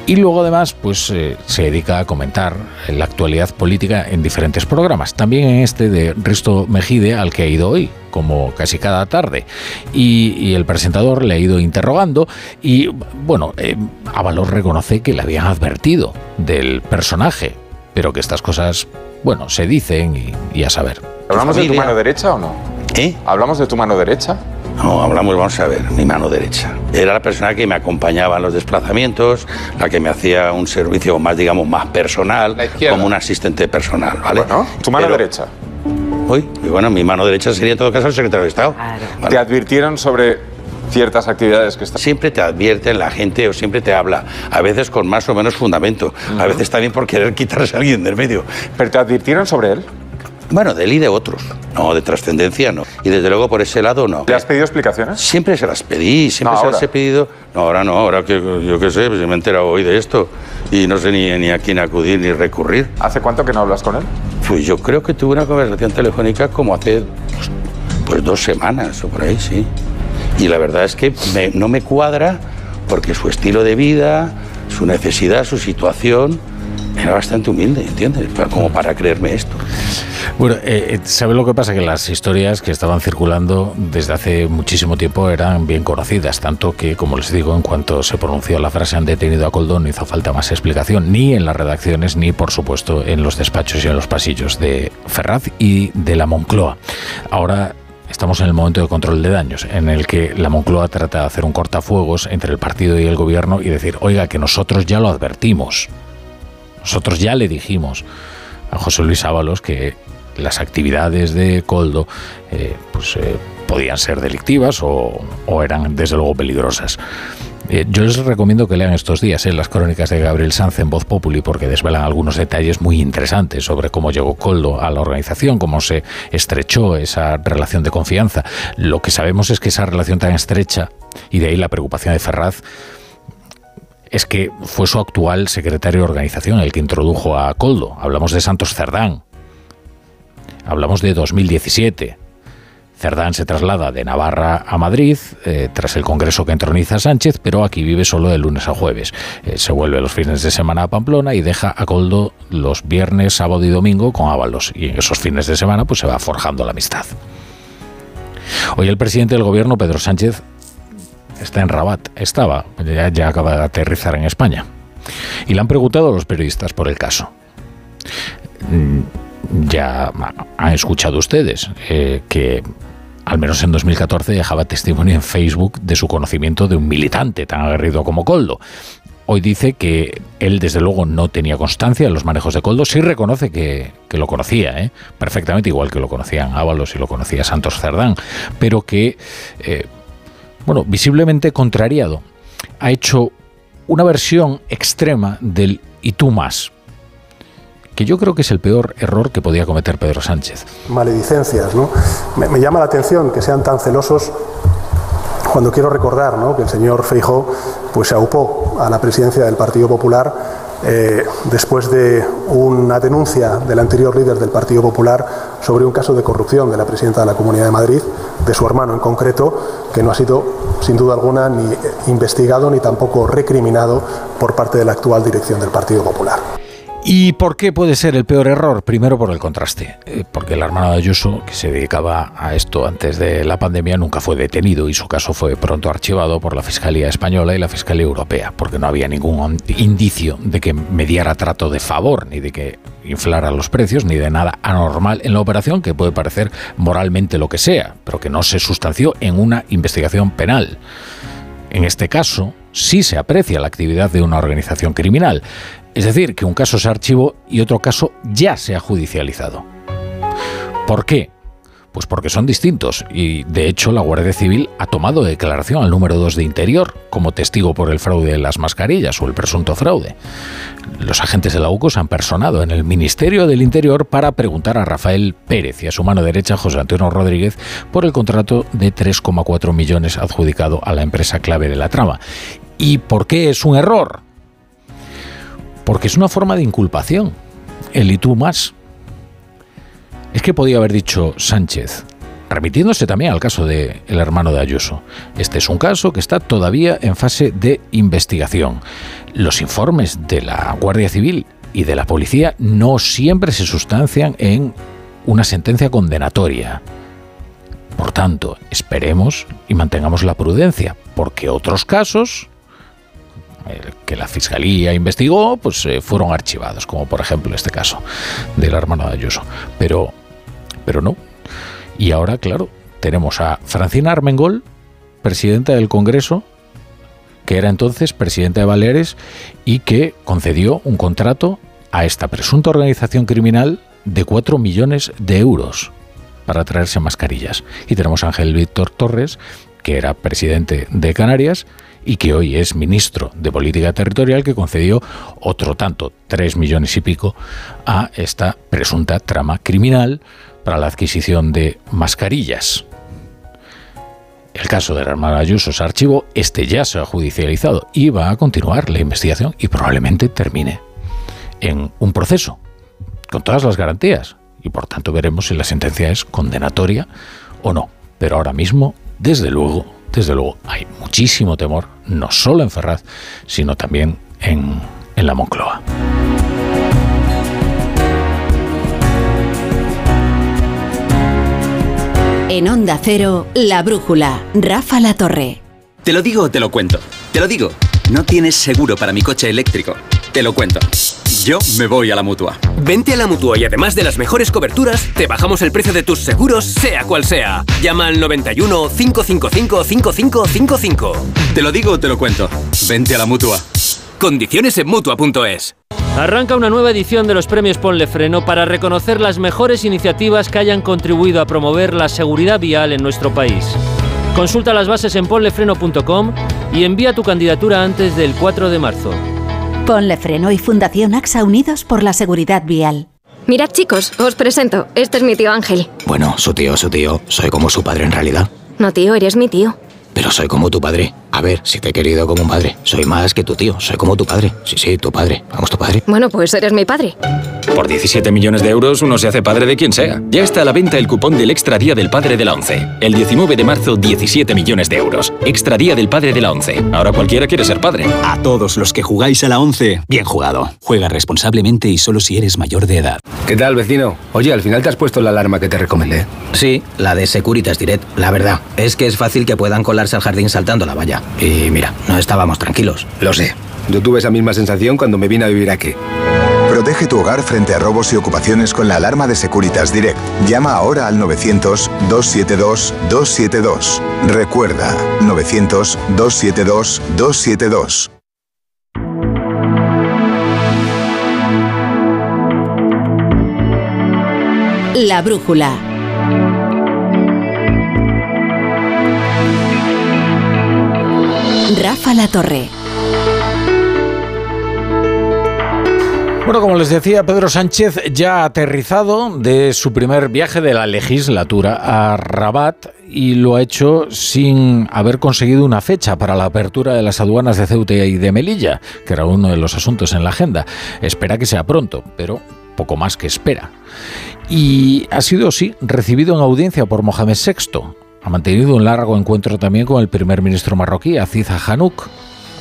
Y luego además pues eh, se dedica a comentar la actualidad política en diferentes programas. También en este de Risto Mejide al que ha ido hoy, como casi cada tarde. Y, el presentador le ha ido interrogando y bueno, eh, Ábalos reconoce que le habían advertido del personaje, pero que estas cosas, bueno, se dicen y, a saber. ¿Hablamos de tu mano derecha o no? ¿Eh? ¿Hablamos de tu mano derecha? No, hablamos, vamos a ver, mi mano derecha. Era la persona que me acompañaba en los desplazamientos, la que me hacía un servicio más, digamos, más personal, como un asistente personal, ¿vale? Bueno, tu mano derecha. Uy, y bueno, mi mano derecha sería en todo caso el secretario de Estado. ¿Te advirtieron sobre ciertas actividades que están... Siempre te advierten la gente o siempre te habla, a veces con más o menos fundamento, a veces también por querer quitarse a alguien del medio. ¿Pero te advirtieron sobre él? Bueno, de él y de otros. No, de trascendencia no. Y desde luego por ese lado no. ¿Le has pedido explicaciones? Siempre se las pedí, siempre se las he pedido. No, ahora no, ahora que yo qué sé, pues me he enterado hoy de esto y no sé ni, ni a quién acudir ni recurrir. ¿Hace cuánto que no hablas con él? Pues yo creo que tuve una conversación telefónica como hace pues, pues dos semanas o por ahí, sí. Y la verdad es que no me cuadra porque su estilo de vida, su necesidad, su situación era bastante humilde, ¿entiendes? Como para creerme esto. Bueno, eh, eh, ¿sabe lo que pasa? Que las historias que estaban circulando desde hace muchísimo tiempo eran bien conocidas, tanto que, como les digo, en cuanto se pronunció la frase han detenido a Coldo, no hizo falta más explicación, ni en las redacciones, ni, por supuesto, en los despachos y en los pasillos de Ferraz y de la Moncloa. Ahora estamos en el momento de control de daños, en el que la Moncloa trata de hacer un cortafuegos entre el partido y el gobierno y decir, oiga, que nosotros ya lo advertimos. Nosotros ya le dijimos a José Luis Ábalos que las actividades de Coldo eh, pues, eh, podían ser delictivas o, eran desde luego peligrosas. Eh, yo les recomiendo que lean estos días las crónicas de Gabriel Sanz en Voz Populi porque desvelan algunos detalles muy interesantes sobre cómo llegó Coldo a la organización, cómo se estrechó esa relación de confianza. Lo que sabemos es que esa relación tan estrecha, y de ahí la preocupación de Ferraz, es que fue su actual secretario de organización el que introdujo a Coldo. Hablamos de Santos Cerdán. Hablamos de 2017. Cerdán se traslada de Navarra a Madrid eh, tras el congreso que entroniza Sánchez, pero aquí vive solo de lunes a jueves. Eh, se vuelve los fines de semana a Pamplona y deja a Coldo los viernes, sábado y domingo con Ábalos. Y en esos fines de semana pues se va forjando la amistad. Hoy el presidente del gobierno, Pedro Sánchez, está en Rabat, estaba, ya, acaba de aterrizar en España. Y le han preguntado a los periodistas por el caso. Mm, ya han escuchado ustedes eh, que al menos en 2014 dejaba testimonio en Facebook de su conocimiento de un militante tan aguerrido como Coldo. Hoy dice que él desde luego no tenía constancia en los manejos de Coldo, sí reconoce que, lo conocía ¿eh? perfectamente, igual que lo conocían Ábalos y lo conocía Santos Cerdán, pero que eh, bueno, visiblemente contrariado, ha hecho una versión extrema del y tú más, que yo creo que es el peor error que podía cometer Pedro Sánchez. Maledicencias, ¿no? Me, llama la atención que sean tan celosos cuando quiero recordar ¿no? que el señor Feijó pues, se aupó a la presidencia del Partido Popular eh, después de una denuncia del anterior líder del Partido Popular sobre un caso de corrupción de la presidenta de la Comunidad de Madrid, de su hermano en concreto, que no ha sido, sin duda alguna, ni investigado ni tampoco recriminado por parte de la actual dirección del Partido Popular. ¿Y por qué puede ser el peor error? Primero por el contraste, eh, porque el hermano de Ayuso, que se dedicaba a esto antes de la pandemia, nunca fue detenido y su caso fue pronto archivado por la Fiscalía Española y la Fiscalía Europea, porque no había ningún indicio de que mediara trato de favor, ni de que inflara los precios, ni de nada anormal en la operación, que puede parecer moralmente lo que sea, pero que no se sustanció en una investigación penal. En este caso, sí se aprecia la actividad de una organización criminal. Es decir, que un caso se archivó y otro caso ya se ha judicializado. ¿Por qué? Pues porque son distintos y de hecho la Guardia Civil ha tomado declaración al número 2 de Interior como testigo por el fraude de las mascarillas o el presunto fraude. Los agentes de la UCO se han personado en el Ministerio del Interior para preguntar a Rafael Pérez y a su mano derecha José Antonio Rodríguez por el contrato de 3,4 millones adjudicado a la empresa clave de la trama. ¿Y por qué es un error? Porque es una forma de inculpación. El y tú más. Es que podía haber dicho Sánchez, remitiéndose también al caso del el hermano de Ayuso. Este es un caso que está todavía en fase de investigación. Los informes de la Guardia Civil y de la policía no siempre se sustancian en una sentencia condenatoria. Por tanto, esperemos y mantengamos la prudencia, porque otros casos que la fiscalía investigó, pues eh, fueron archivados, como por ejemplo este caso del hermano de Ayuso. Pero, pero no. Y ahora, claro, tenemos a Francina Armengol, presidenta del Congreso, que era entonces presidenta de Baleares y que concedió un contrato a esta presunta organización criminal de 4 millones de euros para traerse mascarillas. Y tenemos a Ángel Víctor Torres, que era presidente de Canarias y que hoy es ministro de Política Territorial, que concedió otro tanto, 3 millones y pico, a esta presunta trama criminal para la adquisición de mascarillas. El caso de la hermana Ayuso se archivó, este ya se ha judicializado y va a continuar la investigación y probablemente termine en un proceso, con todas las garantías. Y por tanto veremos si la sentencia es condenatoria o no. Pero ahora mismo, desde luego, desde luego, hay muchísimo temor, no solo en Ferraz, sino también en, en la Moncloa. En Onda Cero, La Brújula, Rafa La Torre. Te lo digo o te lo cuento. Te lo digo. No tienes seguro para mi coche eléctrico. Te lo cuento. Yo me voy a la mutua. Vente a la mutua y además de las mejores coberturas, te bajamos el precio de tus seguros, sea cual sea. Llama al 91 555 5555. Te lo digo te lo cuento. Vente a la mutua. Condiciones en mutua.es. Arranca una nueva edición de los premios Ponle Freno para reconocer las mejores iniciativas que hayan contribuido a promover la seguridad vial en nuestro país. Consulta las bases en ponlefreno.com y envía tu candidatura antes del 4 de marzo. Ponle Freno y Fundación AXA Unidos por la Seguridad Vial. Mirad chicos, os presento. Este es mi tío Ángel. Bueno, su tío, su tío. Soy como su padre en realidad. No tío, eres mi tío. Pero soy como tu padre. A ver, si te he querido como un padre. Soy más que tu tío. Soy como tu padre. Sí, sí, tu padre. Vamos, tu padre. Bueno, pues eres mi padre. Por 17 millones de euros uno se hace padre de quien sea. Ya está a la venta el cupón del Extra Día del Padre de la ONCE. El 19 de marzo, 17 millones de euros. Extra Día del Padre de la ONCE. Ahora cualquiera quiere ser padre. A todos los que jugáis a la ONCE, bien jugado. Juega responsablemente y solo si eres mayor de edad. ¿Qué tal, vecino? Oye, al final te has puesto la alarma que te recomendé. Sí, la de Securitas Direct. La verdad, es que es fácil que puedan colarse al jardín saltando la valla. Y mira, no estábamos tranquilos. Lo sé. Yo tuve esa misma sensación cuando me vine a vivir aquí. Protege tu hogar frente a robos y ocupaciones con la alarma de Securitas Direct. Llama ahora al 900-272-272. Recuerda, 900-272-272. La Brújula. Rafa La Torre. Bueno, como les decía, Pedro Sánchez ya ha aterrizado de su primer viaje de la legislatura a Rabat y lo ha hecho sin haber conseguido una fecha para la apertura de las aduanas de Ceuta y de Melilla, que era uno de los asuntos en la agenda. Espera que sea pronto, pero poco más que espera. Y ha sido, sí, recibido en audiencia por Mohamed VI. Ha mantenido un largo encuentro también con el primer ministro marroquí, Aziz Hanouk,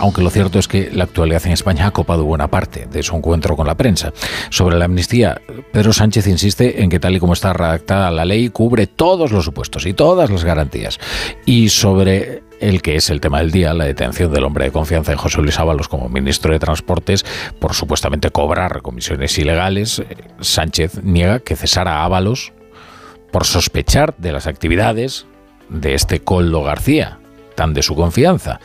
aunque lo cierto es que la actualidad en España ha copado buena parte de su encuentro con la prensa. Sobre la amnistía, Pedro Sánchez insiste en que tal y como está redactada la ley cubre todos los supuestos y todas las garantías. Y sobre el que es el tema del día, la detención del hombre de confianza de José Luis Ábalos como ministro de Transportes por supuestamente cobrar comisiones ilegales, Sánchez niega que cesara a Ábalos por sospechar de las actividades de este Coldo García, tan de su confianza.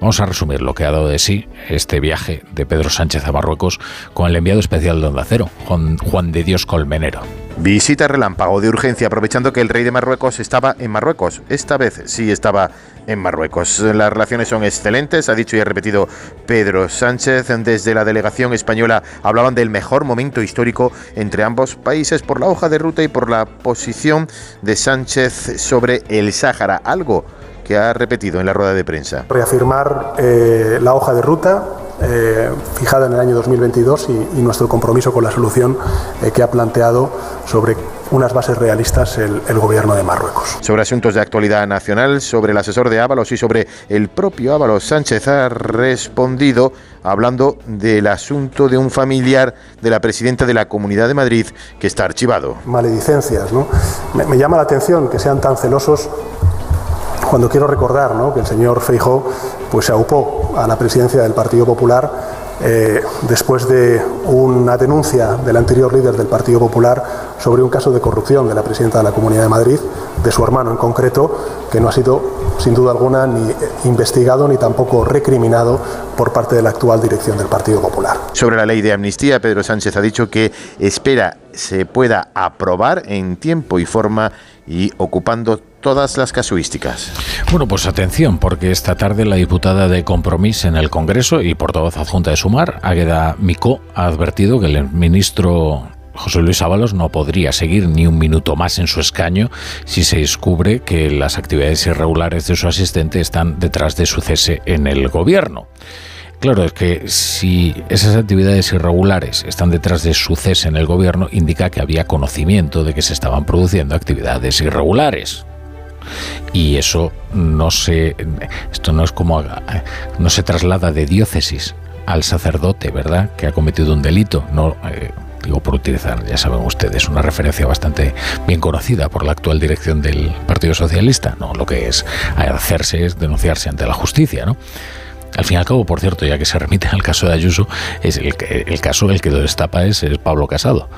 Vamos a resumir lo que ha dado de sí este viaje de Pedro Sánchez a Marruecos con el enviado especial de Onda Cero, Juan, de Dios Colmenero. Visita relámpago de urgencia aprovechando que el rey de Marruecos estaba en Marruecos. Esta vez sí estaba en Marruecos. Las relaciones son excelentes, ha dicho y ha repetido Pedro Sánchez. Desde la delegación española hablaban del mejor momento histórico entre ambos países por la hoja de ruta y por la posición de Sánchez sobre el Sáhara. Algo que ha repetido en la rueda de prensa. Reafirmar eh, la hoja de ruta eh, fijada en el año 2022 y, y, nuestro compromiso con la solución eh, que ha planteado sobre unas bases realistas el, el gobierno de Marruecos. Sobre asuntos de actualidad nacional, sobre el asesor de Ábalos y sobre el propio Ábalos, Sánchez ha respondido hablando del asunto de un familiar de la presidenta de la Comunidad de Madrid que está archivado. Maledicencias, ¿no? Me, me llama la atención que sean tan celosos cuando quiero recordar ¿no? que el señor Feijó pues, se aupó a la presidencia del Partido Popular eh, después de una denuncia del anterior líder del Partido Popular sobre un caso de corrupción de la presidenta de la Comunidad de Madrid, de su hermano en concreto, que no ha sido sin duda alguna ni investigado ni tampoco recriminado por parte de la actual dirección del Partido Popular. Sobre la ley de amnistía, Pedro Sánchez ha dicho que espera se pueda aprobar en tiempo y forma y ocupando todas las casuísticas. Bueno, pues atención, porque esta tarde la diputada de Compromís en el Congreso y portavoz adjunta de Sumar, Águeda Micó, ha advertido que el ministro José Luis Ábalos no podría seguir ni un minuto más en su escaño si se descubre que las actividades irregulares de su asistente están detrás de su cese en el gobierno. Claro, es que si esas actividades irregulares están detrás de su cese en el gobierno, indica que había conocimiento de que se estaban produciendo actividades irregulares. Y eso no se. Esto no es como. No se traslada de diócesis al sacerdote, ¿verdad? Que ha cometido un delito. No. Eh, digo por utilizar, ya saben ustedes, una referencia bastante bien conocida por la actual dirección del Partido Socialista. No, lo que es hacerse es denunciarse ante la justicia, ¿no? Al fin y al cabo, por cierto, ya que se remite al caso de Ayuso, es el, el caso el que lo destapa es, es Pablo Casado.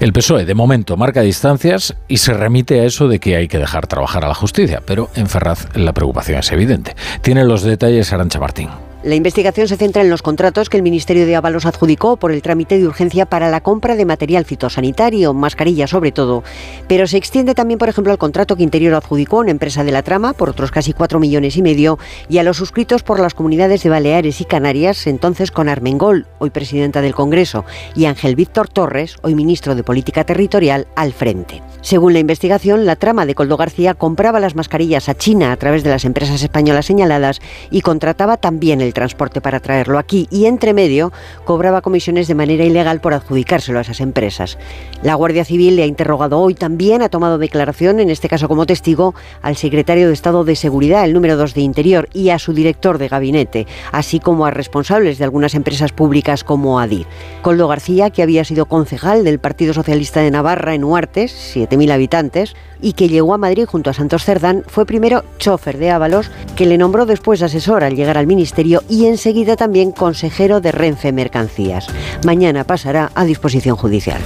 El PSOE, de momento, marca distancias y se remite a eso de que hay que dejar trabajar a la justicia, pero en Ferraz la preocupación es evidente. Tiene los detalles Arancha Martín. La investigación se centra en los contratos que el Ministerio de Ábalos adjudicó por el trámite de urgencia para la compra de material fitosanitario, mascarillas sobre todo, pero se extiende también, por ejemplo, al contrato que Interior adjudicó a una empresa de la trama por otros casi 4 millones y medio y a los suscritos por las comunidades de Baleares y Canarias, entonces con Armengol, hoy presidenta del Congreso, y Ángel Víctor Torres, hoy ministro de Política Territorial, al frente. Según la investigación, la trama de Coldo García compraba las mascarillas a China a través de las empresas españolas señaladas y contrataba también el transporte para traerlo aquí y entre medio cobraba comisiones de manera ilegal por adjudicárselo a esas empresas. La Guardia Civil le ha interrogado hoy también, ha tomado declaración, en este caso como testigo, al secretario de Estado de Seguridad, el número 2 de Interior, y a su director de gabinete, así como a responsables de algunas empresas públicas como ADIR. Coldo García, que había sido concejal del Partido Socialista de Navarra en Huartes, 7.000 habitantes, y que llegó a Madrid junto a Santos Cerdán, fue primero chofer de Ábalos, que le nombró después asesor al llegar al ministerio y enseguida también consejero de Renfe Mercancías. Mañana pasará a disposición judicial.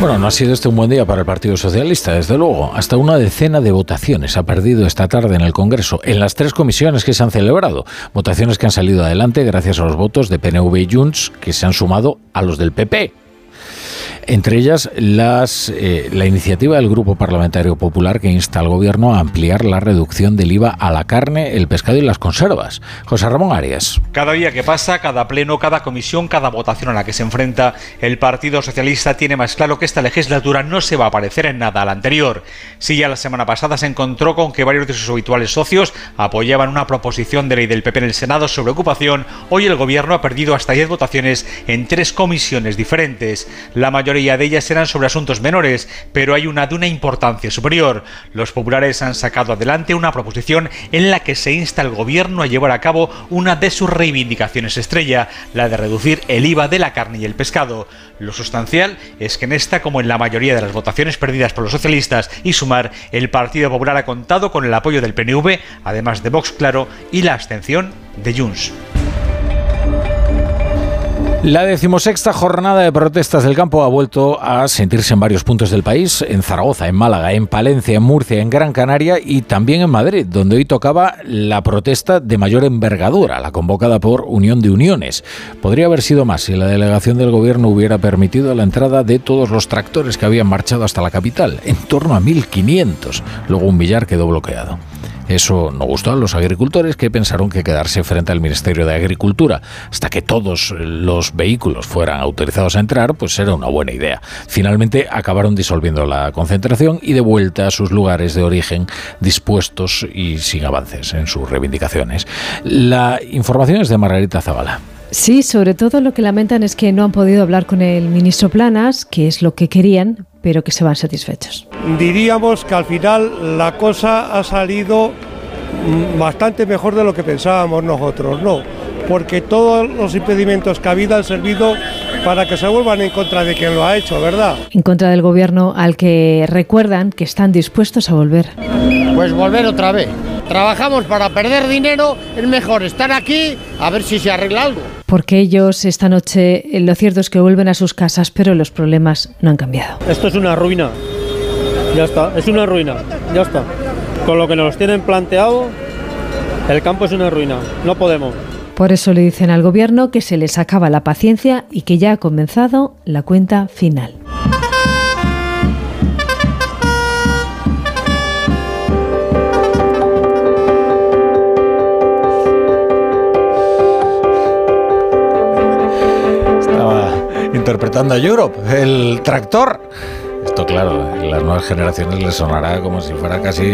Bueno, no ha sido este un buen día para el Partido Socialista, desde luego. Hasta una decena de votaciones ha perdido esta tarde en el Congreso, en las tres comisiones que se han celebrado. Votaciones que han salido adelante gracias a los votos de PNV y Junts, que se han sumado a los del PP. Entre ellas, las, eh, la iniciativa del Grupo Parlamentario Popular que insta al Gobierno a ampliar la reducción del IVA a la carne, el pescado y las conservas. José Ramón Arias. Cada día que pasa, cada pleno, cada comisión, cada votación a la que se enfrenta, el Partido Socialista tiene más claro que esta legislatura no se va a parecer en nada a la anterior. Si ya la semana pasada se encontró con que varios de sus habituales socios apoyaban una proposición de ley del PP en el Senado sobre ocupación, hoy el Gobierno ha perdido hasta 10 votaciones en tres comisiones diferentes. La mayoría de ellas eran sobre asuntos menores, pero hay una de una importancia superior. Los populares han sacado adelante una proposición en la que se insta al gobierno a llevar a cabo una de sus reivindicaciones estrella, la de reducir el IVA de la carne y el pescado. Lo sustancial es que en esta, como en la mayoría de las votaciones perdidas por los socialistas y Sumar, el Partido Popular ha contado con el apoyo del PNV, además de Vox Claro, y la abstención de Junts. La decimosexta jornada de protestas del campo ha vuelto a sentirse en varios puntos del país, en Zaragoza, en Málaga, en Palencia, en Murcia, en Gran Canaria y también en Madrid, donde hoy tocaba la protesta de mayor envergadura, la convocada por Unión de Uniones. Podría haber sido más si la delegación del gobierno hubiera permitido la entrada de todos los tractores que habían marchado hasta la capital, en torno a 1.500. Luego un billar quedó bloqueado. Eso no gustó a los agricultores que pensaron que quedarse frente al Ministerio de Agricultura hasta que todos los vehículos fueran autorizados a entrar, pues era una buena idea. Finalmente acabaron disolviendo la concentración y de vuelta a sus lugares de origen dispuestos y sin avances en sus reivindicaciones. La información es de Margarita Zavala. Sí, sobre todo lo que lamentan es que no han podido hablar con el ministro Planas, que es lo que querían, pero que se van satisfechos. Diríamos que al final la cosa ha salido mm, bastante mejor de lo que pensábamos nosotros, ¿no? Porque todos los impedimentos que ha habido han servido para que se vuelvan en contra de quien lo ha hecho, ¿verdad? En contra del gobierno al que recuerdan que están dispuestos a volver. Pues volver otra vez. Trabajamos para perder dinero, es mejor estar aquí a ver si se arregla algo. Porque ellos esta noche, eh, lo cierto es que vuelven a sus casas, pero los problemas no han cambiado. Esto es una ruina. Ya está, es una ruina. Ya está. Con lo que nos tienen planteado, el campo es una ruina. No podemos. Por eso le dicen al gobierno que se les acaba la paciencia y que ya ha comenzado la cuenta final. Interpretando a Europe, el tractor. Esto, claro, a las nuevas generaciones les sonará como si fuera casi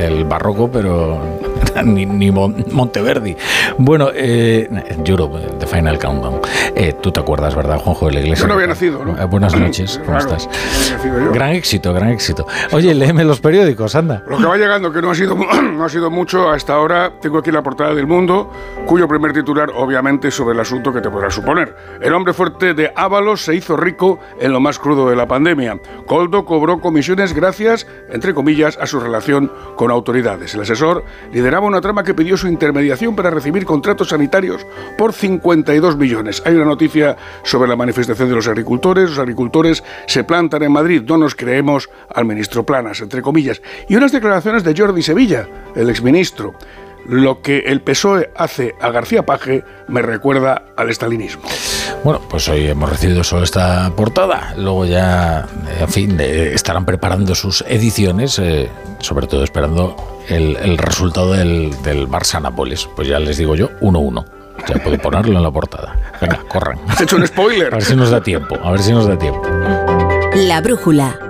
el barroco, pero ni, ni Mon- Monteverdi. Bueno, eh, Europe, The Final Countdown. Eh, Tú te acuerdas, ¿verdad, Juanjo de la Iglesia? Yo no había nacido, ¿no? Eh, buenas noches, ¿cómo Claro, estás? no. Gran éxito, gran éxito. Oye, léeme los periódicos, anda. Lo que va llegando, que no ha sido no ha sido mucho hasta ahora, tengo aquí la portada del Mundo, cuyo primer titular, obviamente, es sobre el asunto que te podrás suponer. El hombre fuerte de Ábalos se hizo rico en lo más crudo de la pandemia. Coldo cobró comisiones gracias, entre comillas, a su relación con autoridades. El asesor lideraba una trama que pidió su intermediación para recibir contratos sanitarios por 52 millones. Hay una noticia sobre la manifestación de los agricultores. Los agricultores se plantan en Madrid. No nos creemos al ministro Planas, entre comillas. Y unas declaraciones de Jordi Sevilla, el exministro. Lo que el PSOE hace a García Paje me recuerda al estalinismo. Bueno, pues hoy hemos recibido solo esta portada. Luego ya, en fin, eh, estarán preparando sus ediciones, eh, sobre todo esperando el, el resultado del, del Barça-Nápoles. Pues ya les digo yo, 1-1. Ya puedo ponerlo en la portada. Venga, corran. Has hecho un spoiler. A ver si nos da tiempo. A ver si nos da tiempo. La brújula.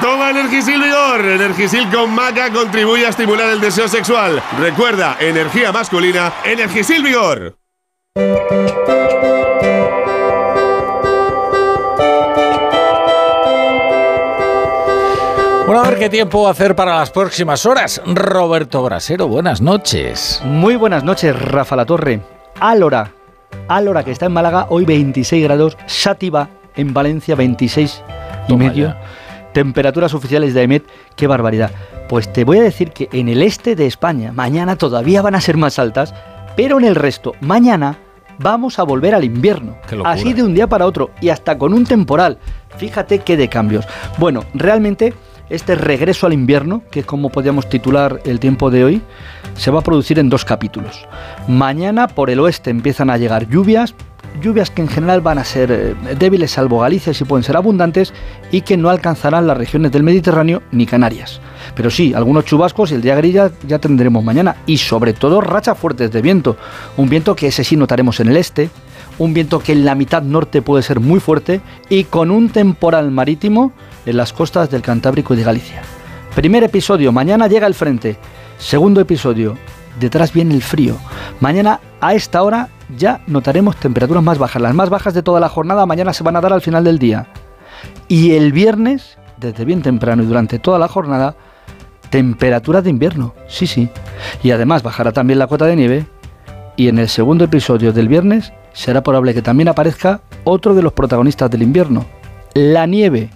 Toma Energisil Vigor. Energisil con maca contribuye a estimular el deseo sexual. Recuerda, energía masculina, Energisil Vigor. Bueno, a ver qué tiempo va a hacer para las próximas horas. Roberto Brasero, buenas noches. Muy buenas noches, Rafa La Torre. Álora, Álora que está en Málaga, hoy 26 grados, Sátiva en Valencia 26 y Toma medio. ya. Temperaturas oficiales de EMET, qué barbaridad. Pues te voy a decir que en el este de España mañana todavía van a ser más altas, pero en el resto mañana vamos a volver al invierno. Así de un día para otro y hasta con un temporal. Fíjate qué de cambios. Bueno, realmente este regreso al invierno, que es como podríamos titular el tiempo de hoy, se va a producir en dos capítulos. Mañana por el oeste empiezan a llegar lluvias, lluvias que en general van a ser eh, débiles salvo Galicia y pueden ser abundantes y que no alcanzarán las regiones del Mediterráneo ni Canarias. Pero sí, algunos chubascos y el día grilla ya tendremos mañana y sobre todo rachas fuertes de viento. Un viento que ese sí notaremos en el este, un viento que en la mitad norte puede ser muy fuerte y con un temporal marítimo en las costas del Cantábrico y de Galicia. Primer episodio, mañana llega el frente. Segundo episodio, detrás viene el frío. Mañana a esta hora ya notaremos temperaturas más bajas. Las más bajas de toda la jornada mañana se van a dar al final del día. Y el viernes, desde bien temprano y durante toda la jornada, temperaturas de invierno. Sí, sí. Y además bajará también la cota de nieve. Y en el segundo episodio del viernes será probable que también aparezca otro de los protagonistas del invierno, la nieve.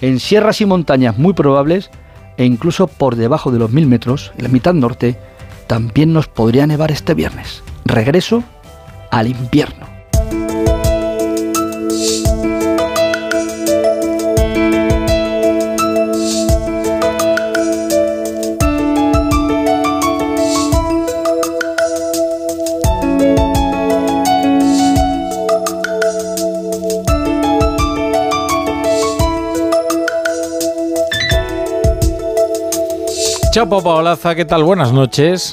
En sierras y montañas muy probables, e incluso por debajo de los mil metros, en la mitad norte, también nos podría nevar este viernes. Regreso al invierno. Chapo Paolaza, ¿qué tal? Buenas noches.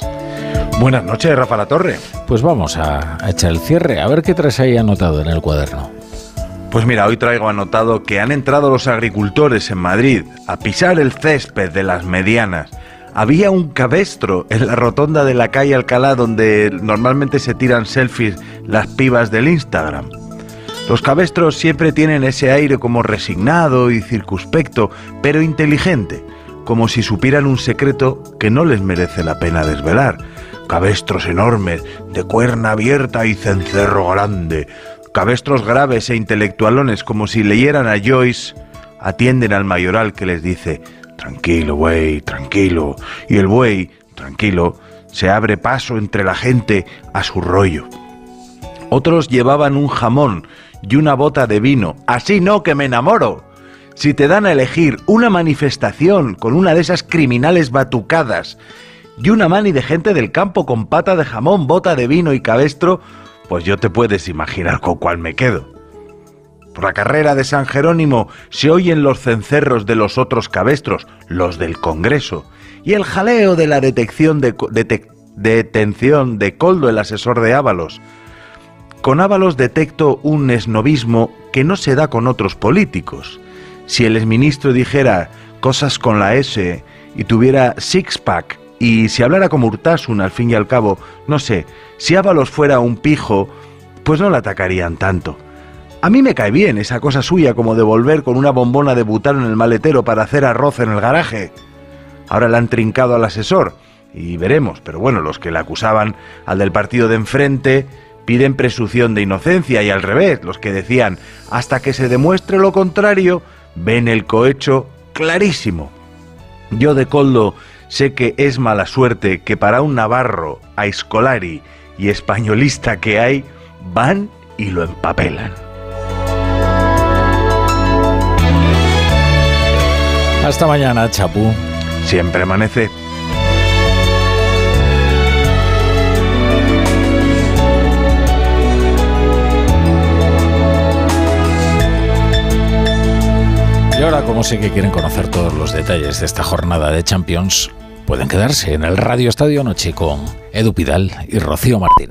Buenas noches, Rafa La Torre. Pues vamos a, a echar el cierre, a ver qué traes ahí anotado en el cuaderno. Pues mira, hoy traigo anotado que han entrado los agricultores en Madrid a pisar el césped de las medianas. Había un cabestro en la rotonda de la calle Alcalá donde normalmente se tiran selfies las pibas del Instagram. Los cabestros siempre tienen ese aire como resignado y circunspecto, pero inteligente, como si supieran un secreto que no les merece la pena desvelar. Cabestros enormes, de cuerna abierta y cencerro grande, cabestros graves e intelectualones como si leyeran a Joyce, atienden al mayoral que les dice, tranquilo, buey, tranquilo, y el buey, tranquilo, se abre paso entre la gente a su rollo. Otros llevaban un jamón y una bota de vino, así no que me enamoro. Si te dan a elegir una manifestación con una de esas criminales batucadas y una mani de gente del campo con pata de jamón, bota de vino y cabestro, pues yo te puedes imaginar con cuál me quedo. Por la carrera de San Jerónimo se oyen los cencerros de los otros cabestros, los del Congreso, y el jaleo de la detención de Coldo, el asesor de Ábalos. Con Ábalos detecto un esnovismo que no se da con otros políticos. Si el exministro dijera cosas con la S y tuviera six-pack y si hablara como Urtasun al fin y al cabo, no sé, si Ábalos fuera un pijo, pues no le atacarían tanto. A mí me cae bien esa cosa suya como de volver con una bombona de butano en el maletero para hacer arroz en el garaje. Ahora le han trincado al asesor y veremos, pero bueno, los que le acusaban al del partido de enfrente piden presunción de inocencia y al revés, los que decían hasta que se demuestre lo contrario, ven el cohecho clarísimo. Yo de Coldo sé que es mala suerte que para un navarro, a escolari y españolista que hay, van y lo empapelan. Hasta mañana, Chapu. Siempre amanece. Y ahora, como sé que quieren conocer todos los detalles de esta jornada de Champions, pueden quedarse en el Radio Estadio Noche con Edu Pidal y Rocío Martín.